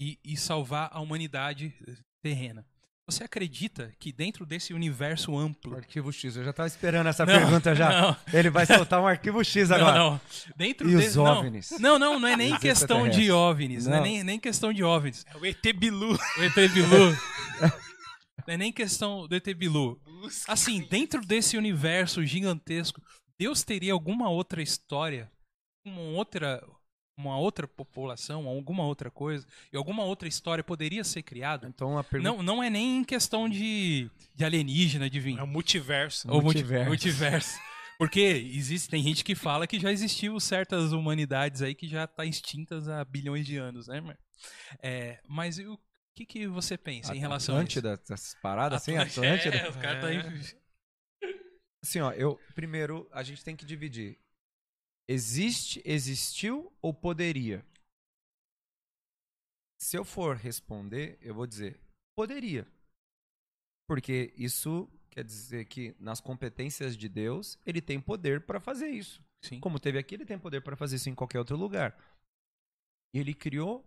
e, e salvar a humanidade terrena. Você acredita que dentro desse universo O amplo arquivo X. Eu já tava esperando essa Não, pergunta já. não. Ele vai soltar um arquivo X agora. Não, não. Dentro E os desse- não. OVNIs? Não, não, não é nem Os questão de? OVNIs, não, é Não. nem, nem questão de OVNIs. É o ET Bilu. O ET Bilu. não é nem questão do ET Bilu. Assim, dentro desse universo gigantesco, Deus teria alguma outra história, uma outra, uma outra população, alguma outra coisa, e alguma outra história poderia ser criada? Então a pergunta. Não, não é nem questão de, de alienígena, de vir. É o multiverso. Ou multi- multiverso. multiverso. Porque existe, tem gente que fala que já existiu certas humanidades aí que já tá extintas há bilhões de anos, né? mas- É, mas o que, que você pensa em relação Atlântida, a isso? essas paradas assim, Atlântida. Atlântida. É, os caras tá aí- Assim, ó, eu primeiro a gente tem que dividir. Existe, existiu ou poderia? Se eu for responder, eu vou dizer poderia. Porque isso quer dizer que nas competências de Deus, ele tem poder para fazer isso. Sim. Como teve aqui, ele tem poder para fazer isso em qualquer outro lugar. E ele criou,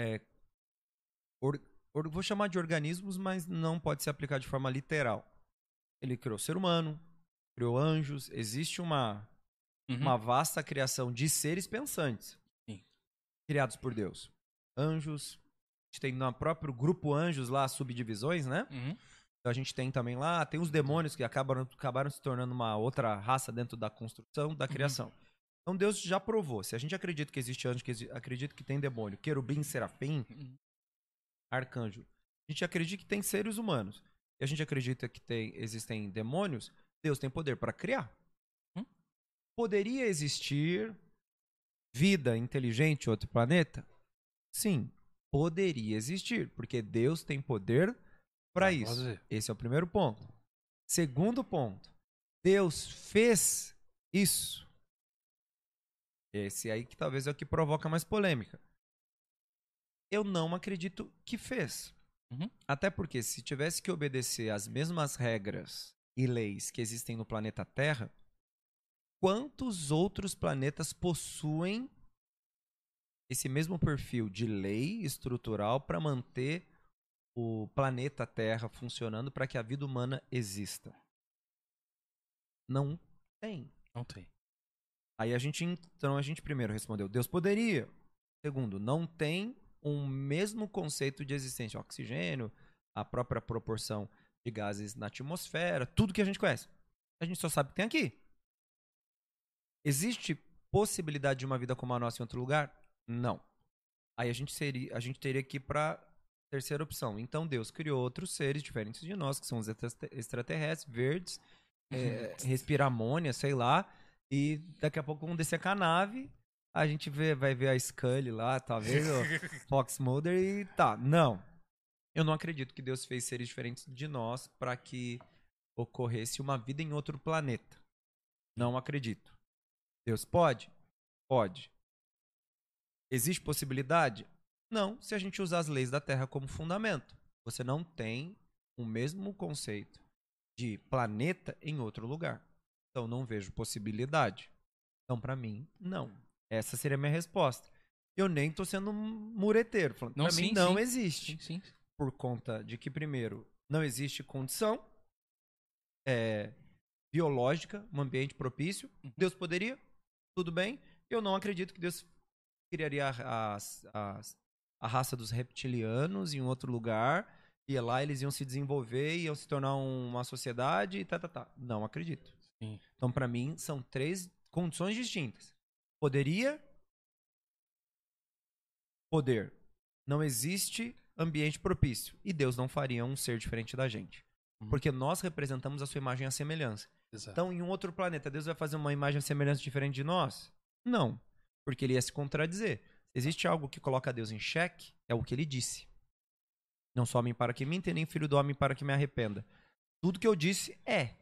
é, or- or- vou chamar de organismos, mas não pode se aplicar de forma literal. Ele criou ser humano, criou anjos, existe uma, Uhum. uma vasta criação de seres pensantes Sim. criados por Deus. Anjos, a gente tem no próprio grupo anjos lá subdivisões, né? Uhum. Então a gente tem também lá, tem os demônios que acabaram, acabaram se tornando uma outra raça dentro da construção, da criação. Então Deus já provou. Se a gente acredita que existe anjo, que acredita que tem demônio, querubim, serafim, Uhum. arcanjo, a gente acredita que tem seres humanos. E a gente acredita que tem, existem demônios, Deus tem poder para criar. Poderia existir vida inteligente em outro planeta? Sim, poderia existir, porque Deus tem poder para isso. fazer. Esse é o primeiro ponto. Segundo ponto, Deus fez isso. Esse aí que talvez é o que provoca mais polêmica. Eu não acredito que fez. Uhum. Até porque se tivesse que obedecer às mesmas regras e leis que existem no planeta Terra, quantos outros planetas possuem esse mesmo perfil de lei estrutural para manter o planeta Terra funcionando para que a vida humana exista? Não tem. Não tem. Aí a gente então a gente primeiro respondeu Deus poderia. Segundo, não tem um mesmo conceito de existência, oxigênio, a própria proporção de gases na atmosfera, tudo que a gente conhece. A gente só sabe que tem aqui. Existe possibilidade de uma vida como a nossa em outro lugar? Não. Aí a gente seria, a gente teria que ir para terceira opção. Então Deus criou outros seres diferentes de nós, que são os extra- extraterrestres, verdes, é, respira amônia, sei lá. E daqui a pouco vamos descer com a nave. A gente vê, vai ver a Scully lá, talvez, o Fox Mulder e tá. Não. Eu não acredito que Deus fez seres diferentes de nós para que ocorresse uma vida em outro planeta. Não acredito. Deus pode? Pode. Existe possibilidade? Não, se a gente usar as leis da Terra como fundamento. Você não tem o mesmo conceito de planeta em outro lugar. Então não vejo possibilidade. Então para mim, não. Essa seria a minha resposta. Eu nem tô sendo um mureteiro, falando, Não, mim sim, não sim. existe Sim, sim. por conta de que, primeiro, não existe condição é, biológica, um ambiente propício. Deus poderia, tudo bem. Eu não acredito que Deus criaria a, a, a raça dos reptilianos em outro lugar. E lá eles iam se desenvolver, iam se tornar um- uma sociedade e tá, tá, tá. Não acredito. Sim. Então, para mim, são três condições distintas. Poderia. Poder. Não existe ambiente propício. E Deus não faria um ser diferente da gente. Uhum. Porque nós representamos a sua imagem e a semelhança. Exato. Então, em um outro planeta, Deus vai fazer uma imagem semelhança diferente de nós? Não. Porque ele ia se contradizer. Existe algo que coloca Deus em xeque, é o que ele disse. Não sou homem para que minta, nem filho do homem para que me arrependa. Tudo que eu disse é.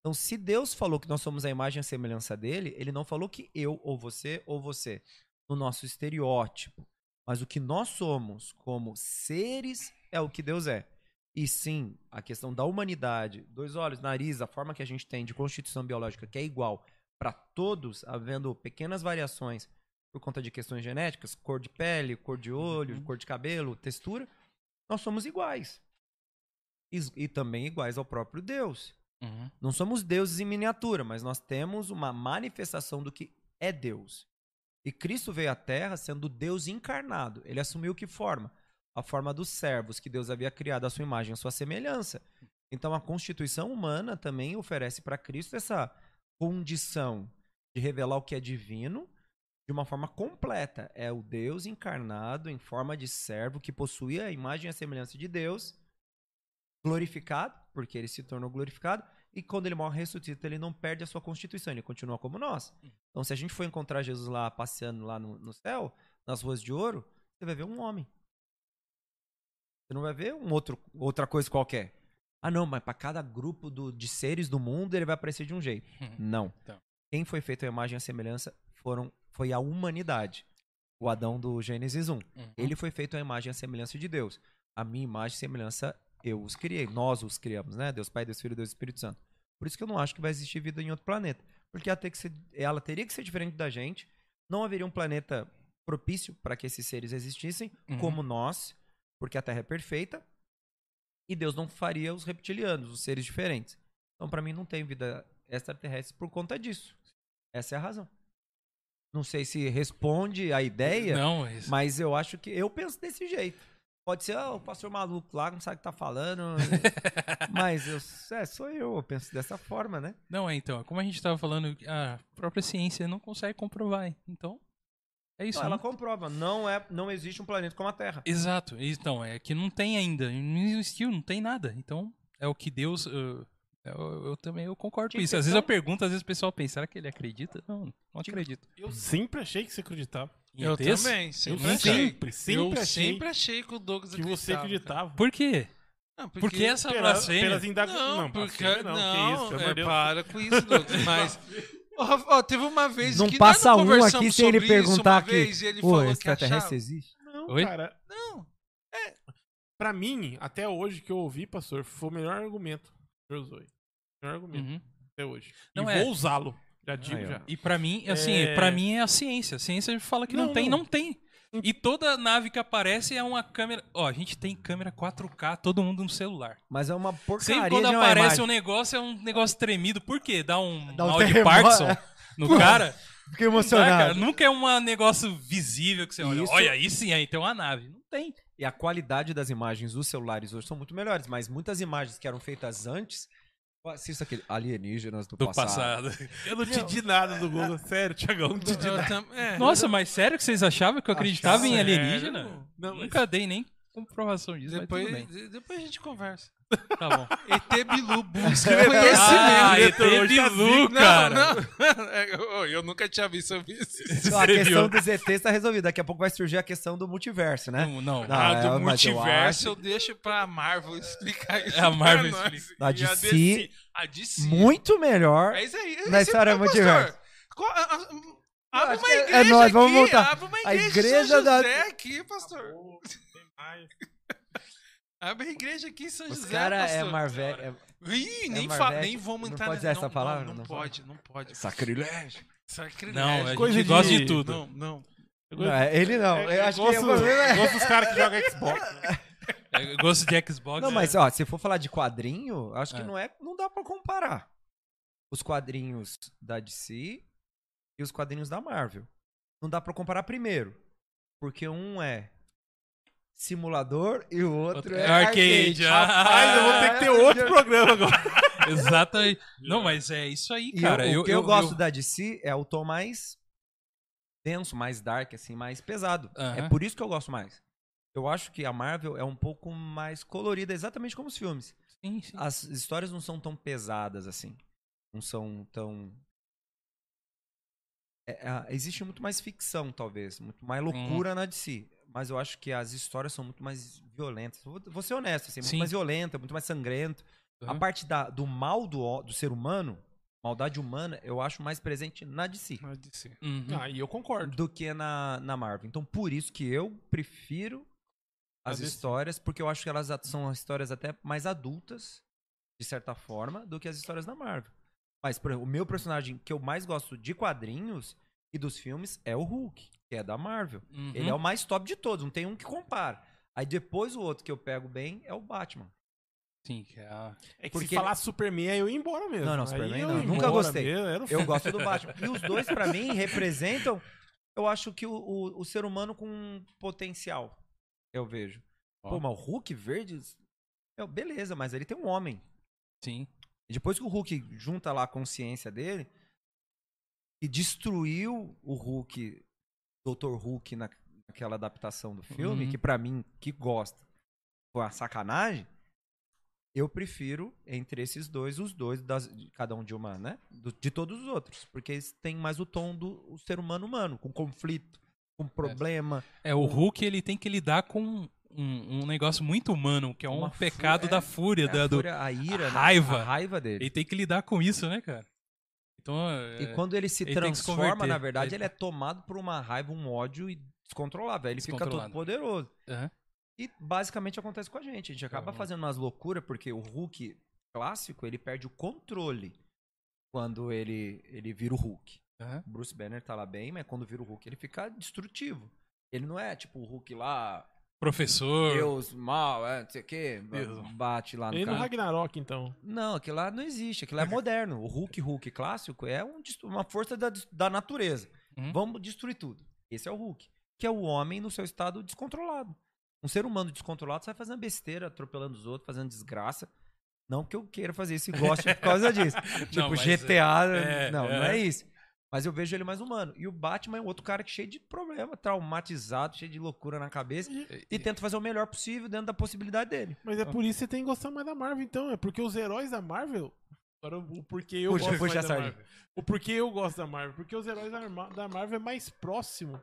Então, se Deus falou que nós somos a imagem e a semelhança dele, ele não falou que eu ou você ou você, no nosso estereótipo. Mas o que nós somos como seres é o que Deus é. E sim, a questão da humanidade, dois olhos, nariz, a forma que a gente tem de constituição biológica, que é igual para todos, havendo pequenas variações por conta de questões genéticas, cor de pele, cor de olho, Uhum. cor de cabelo, textura, nós somos iguais. E, e também iguais ao próprio Deus. Uhum. Não somos deuses em miniatura, mas nós temos uma manifestação do que é Deus. E Cristo veio à Terra sendo Deus encarnado. Ele assumiu que forma? A forma dos servos que Deus havia criado à sua imagem, à sua semelhança. Então a constituição humana também oferece para Cristo essa condição de revelar o que é divino de uma forma completa. É o Deus encarnado em forma de servo que possui a imagem e a semelhança de Deus, glorificado, porque ele se tornou glorificado, e quando ele morre ressuscita, ele não perde a sua constituição, ele continua como nós. Então, se a gente for encontrar Jesus lá passeando lá no, no céu, nas ruas de ouro, você vai ver um homem. Você não vai ver um outro, outra coisa qualquer. Ah, não, mas para cada grupo do- de seres do mundo ele vai aparecer de um jeito. Não. Então. Quem foi feito a imagem e a semelhança foram, foi a humanidade. O Adão do Gênesis 1. Uhum. Ele foi feito a imagem e a semelhança de Deus. A minha imagem e semelhança eu os criei. Nós os criamos, né? Deus Pai, Deus Filho e Deus Espírito Santo. Por isso que eu não acho que vai existir vida em outro planeta. Porque ela, que ser- ela teria que ser diferente da gente. Não haveria um planeta propício para que esses seres existissem, Uhum. como nós, porque a Terra é perfeita. E Deus não faria os reptilianos, os seres diferentes. Então, para mim, não tem vida extraterrestre por conta disso. Essa é a razão. Não sei se responde a ideia, Não, isso. mas eu acho que eu penso desse jeito. Pode ser ah, o pastor maluco lá, não sabe o que tá falando. mas eu, é, sou eu, eu penso dessa forma, né? Não, é então, como a gente tava falando, a própria ciência não consegue comprovar. Então, é isso. Não, ela não- comprova, não é, não existe um planeta como a Terra. Exato. Então, é que não tem ainda. Não existiu, não tem nada. Então, é o que Deus. uh, eu, eu também eu concordo com isso. Às vezes eu pergunto, às vezes o pessoal pensa, será que ele acredita? Não, não acredito. Eu sempre achei que você acreditava. Em Eu ETs? também, Eu sempre Nunca. achei. sempre, sempre eu achei sempre achei que o Douglas que você acreditava. acreditava. Por quê? Não, porque... Porque essa Pela- blasfêmia. pelas indaga... Não, Não, porque não, não, é, para com isso, Douglas. Mas ó, ó, teve uma vez Não que passa nós um conversamos aqui sem ele perguntar vez, e ele Pô, que extraterrestre existe? Não, Oi? cara. Não, Pra mim, até hoje que eu ouvi, pastor, foi o melhor argumento que eu usou. O melhor argumento Uhum. até hoje. Não, e é. vou usá-lo. Já digo ó. já. E pra mim, assim, É. pra mim é a ciência. A ciência fala que não, Não, tem, não. não tem. E toda nave que aparece é uma câmera. Ó, a gente tem câmera 4K, todo mundo no celular. Mas é uma porcaria Sempre quando uma aparece um negócio, é um negócio tremido. Por quê? Dá um Dá um mal de. Parkinson no cara. Fiquei Não dá, emocionado. cara. Nunca é um negócio visível que você olha. Isso- Olha, aí sim, aí tem uma nave. Não tem. E a qualidade das imagens dos celulares hoje são muito melhores, mas muitas imagens que eram feitas antes. Assista aquele Alienígenas do, Do passado. passado. Eu não te di nada do Google. Sério, Thiagão, não te di nada. é. Nossa, mas sério que vocês achavam que eu acreditava em Sério? alienígena? Não, mas- Nunca dei nem comprovação disso, depois, mas tudo bem. de- depois a gente conversa. Tá bom. ET Bilu busca Ah, conhecimento. ET Bilu, cara. Não, não. É, eu, eu nunca tinha visto eu vi isso. Então, a questão dos ETs está resolvida. Daqui a pouco vai surgir a questão do multiverso, né? Não, não. Não, Ah, é, do eu multiverso eu, acho- deixo pra Marvel explicar isso. É, a Marvel nós. explica. A DC, A DC. Muito melhor. É isso aí. é na isso história aí, multiverso. a- a- Abre uma que é- igreja é nóis, vamos voltar. Abre uma A igreja, igreja em São da- José aqui, pastor. Tem mais. Abre a igreja aqui em São Os José, caras é pastor. Marvel. É Ih, nem, Marvete. fa- nem vamos Não pode dizer essa não, palavra? Não, Não pode, não pode. sacrilégio. Sacrilégio. Não, a Coisa gente de- gosta de tudo. Não, não. Não, é- ele não. É- eu é acho que gosto, problema é- gosto dos caras que jogam Xbox. É, gosto de Xbox. Não, é. mas ó, se for falar de quadrinho, acho que É. não é, não dá pra comparar os quadrinhos da DC e os quadrinhos da Marvel. Não dá pra comparar primeiro, porque um é simulador e o outro Outro é é arcade. arcade, ah. Rapaz, eu vou ter que ter outro programa agora. Exatamente. Não, mas é isso aí, cara. o, o que eu, gosto da DC é o tom mais denso, mais dark, assim, mais pesado. Aham. É por isso que eu gosto mais. Eu acho que a Marvel é um pouco mais colorida, exatamente como os filmes. Sim, sim. As histórias não são tão pesadas assim. Não são tão. É, é, existe muito mais ficção, talvez. Muito mais loucura na DC. Mas eu acho que as histórias são muito mais violentas. Vou, vou ser honesto, assim, muito Sim. mais violenta, muito mais sangrento. A Uhum. parte da, do mal do, do ser humano, maldade humana, eu acho mais presente na DC de ser. Uhum. Aí eu concordo. do que na, na Marvel. Então, por isso que eu prefiro A as DC. histórias, porque eu acho que elas a- são histórias até mais adultas, de certa forma, do que as histórias da Marvel. Mas, por exemplo, o meu personagem que eu mais gosto de quadrinhos e dos filmes é o Hulk, que é da Marvel. Uhum. Ele é o mais top de todos, não tem um que compara. Aí depois o outro que eu pego bem é o Batman. Sim, que é a... É que Porque se falar Superman, aí eu ia embora mesmo. Não, não, Superman eu não. Nunca gostei. mesmo, o Eu gosto do Batman. E os dois, pra mim, representam, eu acho que o, o, o ser humano com potencial. Eu vejo. Ó. Pô, mas o Hulk verde. meu, beleza, mas ele tem um homem. Sim. E depois que o Hulk junta lá a consciência dele e destruiu o Hulk, Dr. Hulk, na, naquela adaptação do filme, Uhum. que pra mim, que gosta, foi uma sacanagem. Eu prefiro, entre esses dois, os dois, das, cada um de uma, né? Do- de todos os outros. Porque eles têm mais o tom do o ser humano humano, com conflito, com problema. É, o Hulk, ele tem que lidar com um, um negócio muito humano, que é um Uma pecado é, da fúria, É da, a, do... fúria, a ira, a né? raiva. A raiva dele. Ele tem que lidar com isso, né, cara? Então, é... E quando ele se ele se transforma, converter. na verdade, Ele- ele é tomado por uma raiva, um ódio e descontrolável. Aí Ele fica todo Descontrolado. poderoso. Aham. E basicamente acontece com a gente. A gente acaba Uhum. fazendo umas loucuras, porque o Hulk clássico, ele perde o controle quando ele, ele vira o Hulk. O Bruce Banner tá lá bem, mas quando vira o Hulk, ele fica destrutivo. Ele não é tipo o Hulk lá, Professor. Deus, mal, é, não sei o quê, Deus. bate lá no E no cara. Ragnarok, então. Não, aquilo lá não existe. Aquilo lá é moderno. O Hulk Hulk clássico é um uma força da, da natureza. Uhum. Vamos destruir tudo. Esse é o Hulk. Que é o homem no seu estado descontrolado. Um ser humano descontrolado sai fazendo besteira, atropelando os outros, fazendo desgraça. Não que eu queira fazer isso e goste por causa disso. tipo, mas GTA. é, não, é. não é isso. Mas eu vejo ele mais humano. E o Batman é um outro cara que cheio de problema, traumatizado, cheio de loucura na cabeça. E tenta fazer o melhor possível dentro da possibilidade dele. Mas é por isso que você tem que gostar mais da Marvel, então. É porque os heróis da Marvel. Agora, o porquê eu Puxa, gosto puxa mais da sardinha. Marvel. O porquê eu gosto da Marvel. Porque os heróis da, Marvel é mais próximo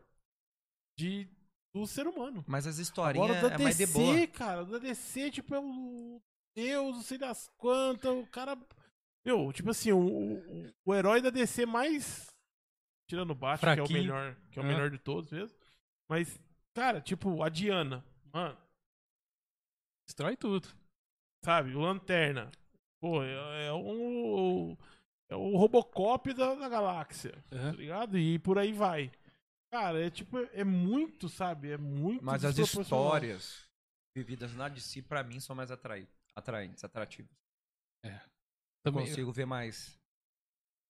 de, do ser humano. Mas as historinhas Agora o da é mais de boa. DC, cara, o da DC, tipo, é o Deus, não sei das quantas, o cara. Meu, tipo assim, o, o, o herói da DC mais. Tirando o Batman, que é o melhor, que é o Ah. melhor de todos mesmo. Mas, cara, tipo, a Diana, mano, Destrói tudo. sabe? O Lanterna. Pô, é, é um. É o Robocop da, da galáxia, Aham. tá ligado? E por aí vai. Cara, é tipo, é muito, sabe? É muito Mas as histórias vividas na DC, pra mim, são mais atrai atraentes, atrativas. Também, Consigo ver mais.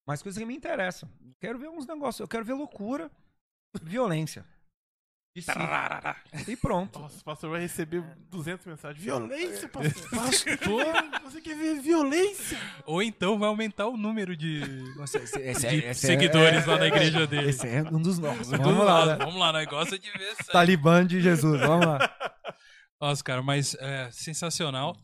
Mais coisas que me interessam. Quero ver uns negócios. Eu quero ver loucura, violência. E pronto. Nossa, o pastor vai receber 200 mensagens. Violência, pastor. Pastor, você quer ver violência? Ou então vai aumentar o número de, Nossa, esse- esse- de esse é- seguidores lá na é- igreja dele. Esse é um dos nossos. Vamos, Vamos lá, lá. né? vamos lá, nós gosta de ver isso. Talibã de Jesus. Vamos lá. Nossa, cara, mas é sensacional.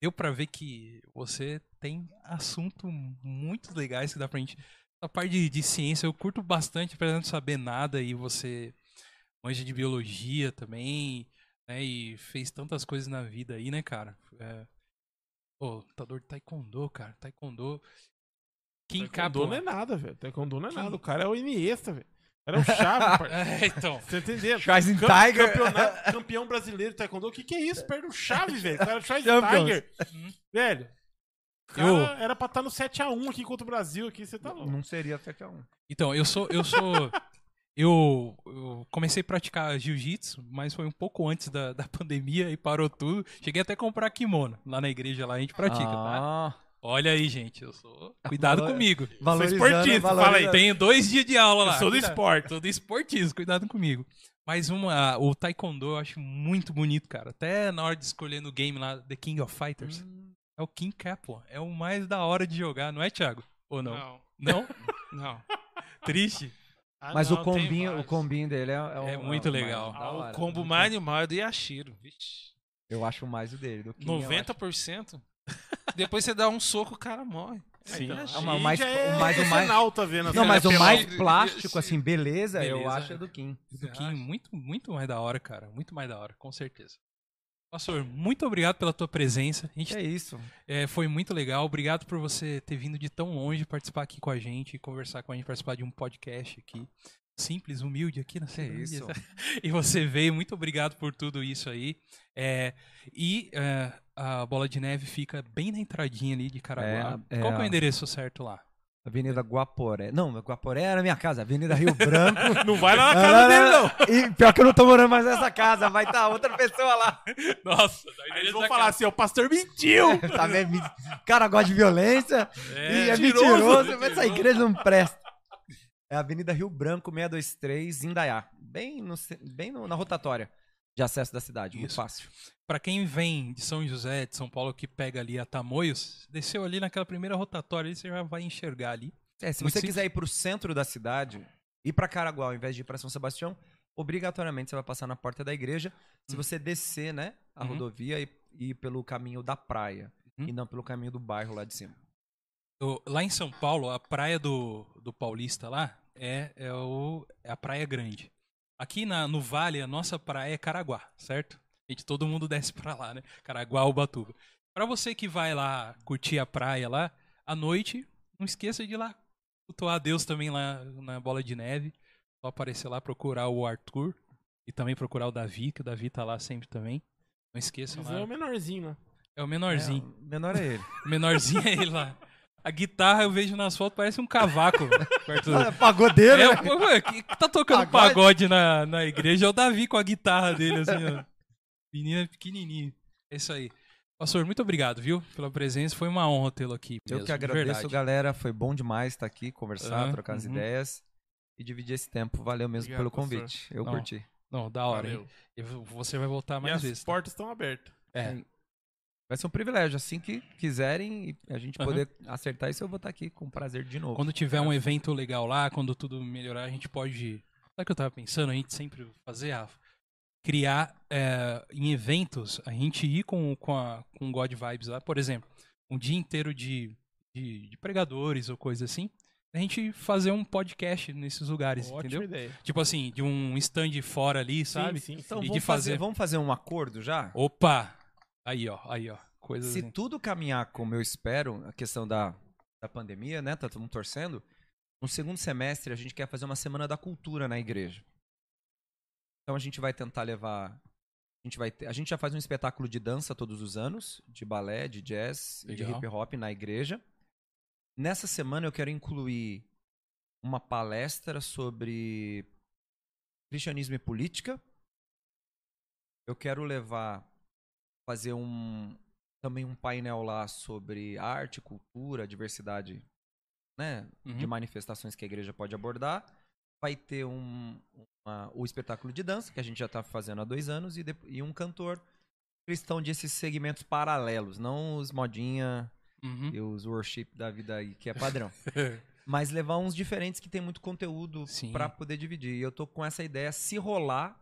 Deu pra ver que você tem assunto muito legais que dá pra gente. A parte de, de ciência, eu curto bastante, apesar de não saber nada, e você manja de biologia também, né? E fez tantas coisas na vida aí, né, cara? É... Pô, lutador de taekwondo, cara. Taekwondo. Kim Taekwondo não é nada, velho. Taekwondo não é Quem- nada. O cara é o Iniesta, velho. O cara é o Chave, parceiro. É, então. Você entendeu? Schwarzen Cam- Tiger. campeonato- campeão brasileiro de taekwondo. O que, que é isso? Perde o chave, velho. O cara é. Tiger. Uhum. Velho. Cara Eu- era pra estar no 7x1 aqui contra o Brasil. Aqui, você tá louco. Não seria até que é um. Então, eu sou. Eu sou. Eu, eu comecei a praticar jiu-jitsu, mas foi um pouco antes da, da pandemia e parou tudo. Cheguei até a comprar kimono. Lá na igreja lá a gente pratica, tá? Ah, Olha aí, gente. Eu sou. Cuidado Valor- comigo. valorizando, esportista, fala aí. Tenho dois dias de aula lá. Eu sou do Cuidado. esporte. Sou do esportismo, cuidado comigo. Mas uma, o Taekwondo eu acho muito bonito, cara. Até na hora de escolher no game lá, The King of Fighters. Hum. É o King Kaplan. É o mais da hora de jogar, não é, Thiago? Ou não? Não, Não? não. Triste? Ah, Mas não, o combinho, o combinho dele é, é, o- É muito o legal. mais Ah, hora. o combo mais animal é do Yashiro. Vixe. Eu acho mais o dele. Do eu acho- 90%. Depois você dá um soco, o cara morre. Sim. Aí, Ah, mas o Aí mais- é o mais- o mais- senal, tá vendo? Não, mas o mais plástico, assim, beleza, eu Beleza. acho é do Kim. Do Kim, muito, muito mais da hora, cara. Muito mais da hora, com certeza. Pastor, muito obrigado pela tua presença. Gente É isso. É, foi muito legal. Obrigado por você ter vindo de tão longe participar aqui com a gente, conversar com a gente, participar de um podcast aqui. Simples, humilde aqui na cidade. isso. E você veio, muito obrigado por tudo isso aí. É, e é, a Bola de Neve fica bem na entradinha ali de Caraguá. É, é Qual é o endereço certo lá? Avenida Guaporé. Não, Guaporé era minha casa. Avenida Rio Branco. Não vai lá na casa dele, não. E pior que eu não tô morando mais nessa casa. Vai estar outra pessoa lá. Nossa, Aí eles vão falar assim, ó, o pastor mentiu. Tá vendo? Me- cara gosta de violência. e é mentiroso. mentiroso. Mas essa igreja não presta. É Avenida Rio Branco, 623, Indaiá. Bem, no, bem no- na rotatória de acesso da cidade. Muito Isso. fácil. Pra quem vem de São José, de São Paulo, que pega ali a Tamoios, desceu ali naquela primeira rotatória, aí você já vai enxergar ali. É, se Muito você simples. quiser ir pro centro da cidade, ir pra Caraguá ao invés de ir pra São Sebastião, obrigatoriamente você vai passar na porta da igreja. Se você descer, né, a Uhum. rodovia e e ir pelo caminho da praia Uhum. e não pelo caminho do bairro lá de cima. O- lá em São Paulo, a praia do, do Paulista lá é, é, o, é a Praia Grande. Aqui na, no Vale, a nossa praia é Caraguá, certo? Gente, todo mundo desce pra lá, né? Caraguá, Ubatuba. Pra você que vai lá curtir a praia lá, à noite, não esqueça de ir lá cultuar a Deus também lá na Bola de Neve. Só aparecer lá, procurar o Arthur e também procurar o Davi, que o Davi tá lá sempre também. Não esqueçam Mas é o lá. menorzinho, né? É o menorzinho. É, o menor é ele. O menorzinho é ele lá. A guitarra eu vejo nas fotos, parece um cavaco. perto do... Ah, Pagodeiro, É, né? ué, que que tá tocando Pagode? pagode na, na igreja é o Davi com a guitarra dele, assim, ó. Menina pequenininho. É isso aí. Pastor, muito obrigado, viu, pela presença. Foi uma honra tê-lo aqui. Eu mesmo, que de agradeço, verdade. galera. Foi bom demais estar aqui, conversar, Aham, trocar as uhum. ideias e dividir esse tempo. Valeu mesmo Obrigado, pelo pastor. convite. Eu Não, curti. Não, da hora, hein? Valeu. V- Você vai voltar E mais as vezes. tá? portas estão abertas. É. Vai ser um privilégio. Assim que quiserem e a gente Aham. poder acertar isso, eu vou estar aqui com prazer de novo. Quando tiver um evento legal lá, quando tudo melhorar, a gente pode. Sabe o que eu tava pensando? A gente sempre fazer, Rafa? Criar é, em eventos, a gente ir com, com, a, com God Vibes lá, por exemplo, um dia inteiro de, de, de pregadores ou coisa assim, a gente fazer um podcast nesses lugares, Ótima entendeu? ideia. Tipo assim, de um stand fora ali, sabe? Sim, sim. Então, E vamos de fazer... fazer- vamos fazer um acordo já? Opa! Aí, ó, aí, ó. Coisas Se assim. tudo caminhar como eu espero, a questão da, da pandemia, né? Tá todo mundo torcendo. No segundo semestre, a gente quer fazer uma semana da cultura na igreja. Então a gente vai tentar levar. A gente, vai ter, a gente já faz um espetáculo de dança todos os anos, de balé, de jazz, e de hip hop na igreja. Nessa semana eu quero incluir uma palestra sobre cristianismo e política. Eu quero levar fazer um também um painel lá sobre arte, cultura, diversidade, né, de Uhum. manifestações que a igreja pode abordar. Vai ter um uma- o espetáculo de dança que a gente já está fazendo há dois anos e, de- e um cantor cristão desses segmentos paralelos, não os modinha Uhum. e os worship da vida aí que é padrão, mas levar uns diferentes que tem muito conteúdo para poder dividir. E eu tô com essa ideia se rolar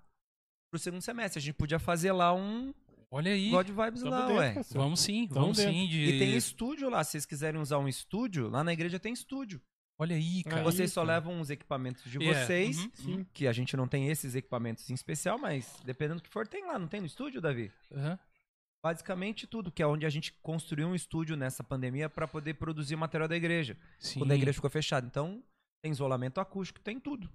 pro segundo semestre. A gente podia fazer lá um Olha aí. God Vibes Tamo lá, dentro, ué. Vamos sim, Tamo vamos dentro. sim. De... E tem estúdio lá, se vocês quiserem usar um estúdio, lá na igreja tem estúdio. Olha aí, cara. Aí, vocês só cara. levam os equipamentos de Yeah, vocês, uhum, Sim. que a gente não tem esses equipamentos em especial, mas dependendo do que for, tem lá, não tem no estúdio, Davi? Aham. Basicamente tudo, que é onde a gente construiu um estúdio nessa pandemia para poder produzir material da igreja, Sim. quando a igreja ficou fechada. Então, tem isolamento acústico, tem tudo.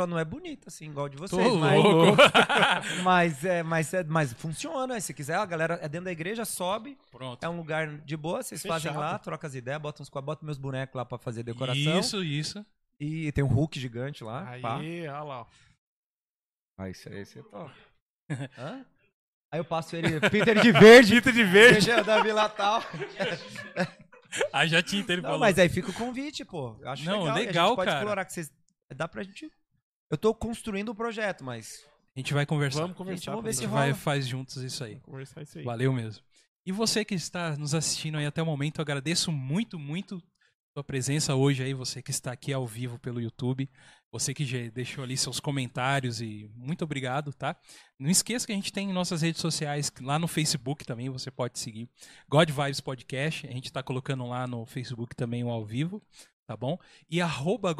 Só não é bonito, assim, igual de Tô vocês, mas, louco. mas, é, mas, é, mas funciona. Se quiser, a galera é dentro da igreja, sobe, Pronto. É um lugar de boa, vocês Fechado. fazem lá, trocam as ideias, botam, uns, botam meus bonecos lá pra fazer decoração. Isso, isso. E tem um Hulk gigante lá. Aí, pá. olha lá. Ah, isso aí, você top. Hã? Aí eu passo ele, ele de verde. Dita de verde. Veja, Davi lá tal. Ah, já tinta ele Não, falou. mas aí fica o convite, pô. Eu acho Não, legal. legal, a gente pode cara. explorar que vocês. Dá pra gente. Eu tô construindo o projeto, mas. A gente vai conversar. Vamos conversar. vamos ver a se gente vai faz juntos isso aí. conversar isso aí. Valeu mesmo. E você que está nos assistindo aí até o momento, eu agradeço muito, muito sua presença hoje aí, você que está aqui ao vivo pelo YouTube, você que já deixou ali seus comentários e muito obrigado, tá? Não esqueça que a gente tem nossas redes sociais, lá no Facebook também, você pode seguir God Vibes Podcast, a gente está colocando lá no Facebook também o ao vivo, tá bom? E arroba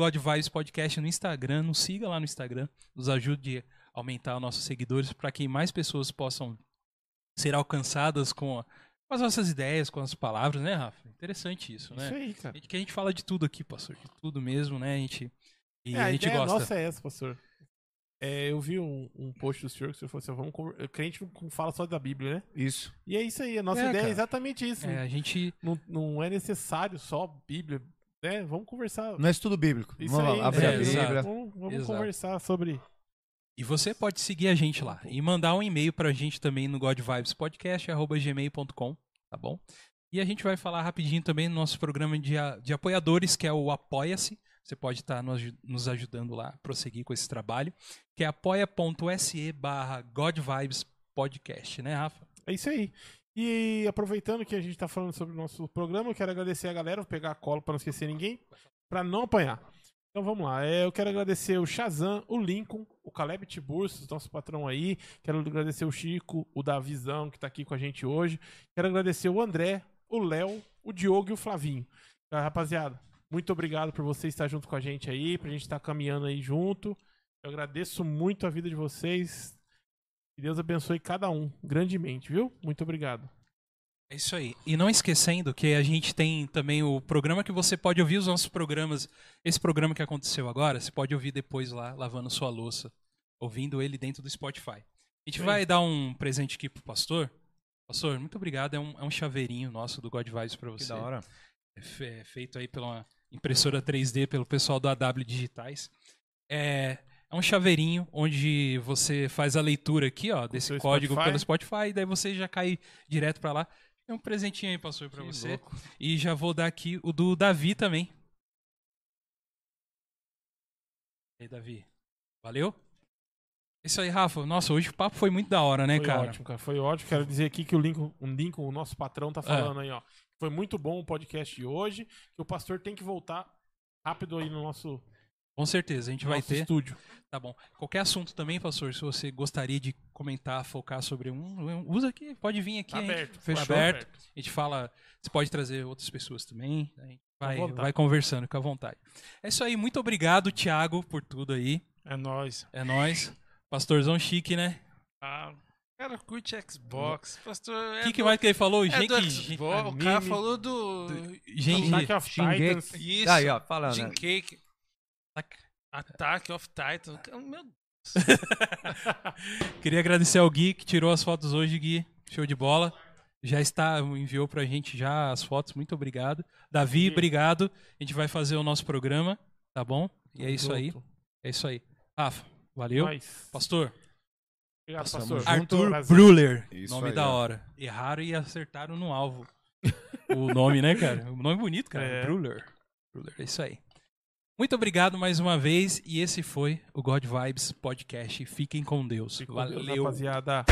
Podcast no Instagram, nos siga lá no Instagram, nos ajude a aumentar os nossos seguidores para que mais pessoas possam ser alcançadas com, a- com as nossas ideias, com as palavras, né, Rafa? Interessante isso, né? Isso aí, cara. Que a gente fala de tudo aqui, pastor, de tudo mesmo, né? A gente, e É, a a gente ideia gosta. nossa é essa, pastor. É, eu vi um, um post do senhor que o senhor falou assim: vamos, conver- crente não fala só da Bíblia, né? Isso. E é isso aí, a nossa É, ideia cara. é exatamente isso. É, a gente Não, não é necessário só Bíblia, né? Vamos conversar. Não é estudo bíblico. Isso Vamos aí, abrir é, a Bíblia. exato. Vamos, vamos Exato. conversar sobre. E você pode seguir a gente lá e mandar um e-mail pra gente também no godvibespodcast.gmail.com, tá bom? E a gente vai falar rapidinho também no nosso programa de, a- de apoiadores, que é o Apoia-se. Você pode estar nos, aju- nos ajudando lá a prosseguir com esse trabalho, que é apoia.se barra godvibespodcast, né, Rafa? É isso aí. E aproveitando que a gente tá falando sobre o nosso programa, eu quero agradecer a galera, vou pegar a cola pra não esquecer ninguém, pra não apanhar. Então vamos lá. É, eu quero agradecer o Shazam, o Lincoln, o Caleb Tiburcio, nosso patrão aí. Quero agradecer o Chico, o Davizão, que tá aqui com a gente hoje. Quero agradecer o André, o Léo, o Diogo e o Flavinho. Tá, rapaziada, muito obrigado por você estar junto com a gente aí, pra gente estar caminhando aí junto. Eu agradeço muito a vida de vocês. Que Deus abençoe cada um grandemente, viu? Muito obrigado. É isso aí. E não esquecendo que a gente tem também o programa que você pode ouvir os nossos programas. Esse programa que aconteceu agora, você pode ouvir depois lá, lavando sua louça, ouvindo ele dentro do Spotify. A gente Sim. vai dar um presente aqui pro pastor. Pastor, muito obrigado. É um, é um chaveirinho nosso do God Vibes pra você. Que da hora. É fe- é feito aí pela impressora 3D, pelo pessoal do AW Digitais. É, é um chaveirinho onde você faz a leitura aqui, ó, desse código Spotify. pelo Spotify, e daí você já cai direto pra lá. É um presentinho aí, pastor, pra Que você. louco. E já vou dar aqui o do Davi também. E aí, Davi. Valeu? Isso aí, Rafa. Nossa, hoje o papo foi muito da hora, né, Foi cara? ótimo, cara. Foi ótimo. Quero dizer aqui que o Lincoln, o Lincoln, o nosso patrão, tá falando aí, ó. Foi muito bom o podcast de hoje. Que o pastor tem que voltar rápido aí no nosso, Com certeza, a gente vai ter. estúdio. Tá bom. Qualquer assunto também, pastor, se você gostaria de comentar, focar sobre um, usa aqui, pode vir aqui. Tá a gente- aberto. Fechou. tá Aberto. A gente fala, você pode trazer outras pessoas também. A gente vai, vai conversando, fica à vontade. É isso aí, muito obrigado, Thiago, por tudo aí. É nóis. É nóis. Pastorzão chique, né? Ah, o cara curte Xbox. Pastor, O é que, que do- mais que ele falou? É Gente, do Xbox. O anime. cara falou do... gente, Attack of. Titans. Isso. Aí, ó, falando. Jim né? Cake. Attack of Titan. Meu queria agradecer ao Gui que tirou as fotos hoje, Gui. Show de bola. Já está, enviou pra gente já as fotos, muito obrigado. Davi, Gui. obrigado. A gente vai fazer o nosso programa, tá bom? E é isso aí. É isso aí. Rafa, valeu. Pastor, Obrigado, Passamos pastor. Arthur. Bruller. Isso nome aí, da hora. Erraram e acertaram no alvo. o nome, né, cara? O nome bonito, cara. É. Bruller. Bruller. É isso aí. Muito obrigado mais uma vez. E esse foi o God Vibes Podcast. Fiquem com Deus. Fique com Deus, Valeu. rapaziada.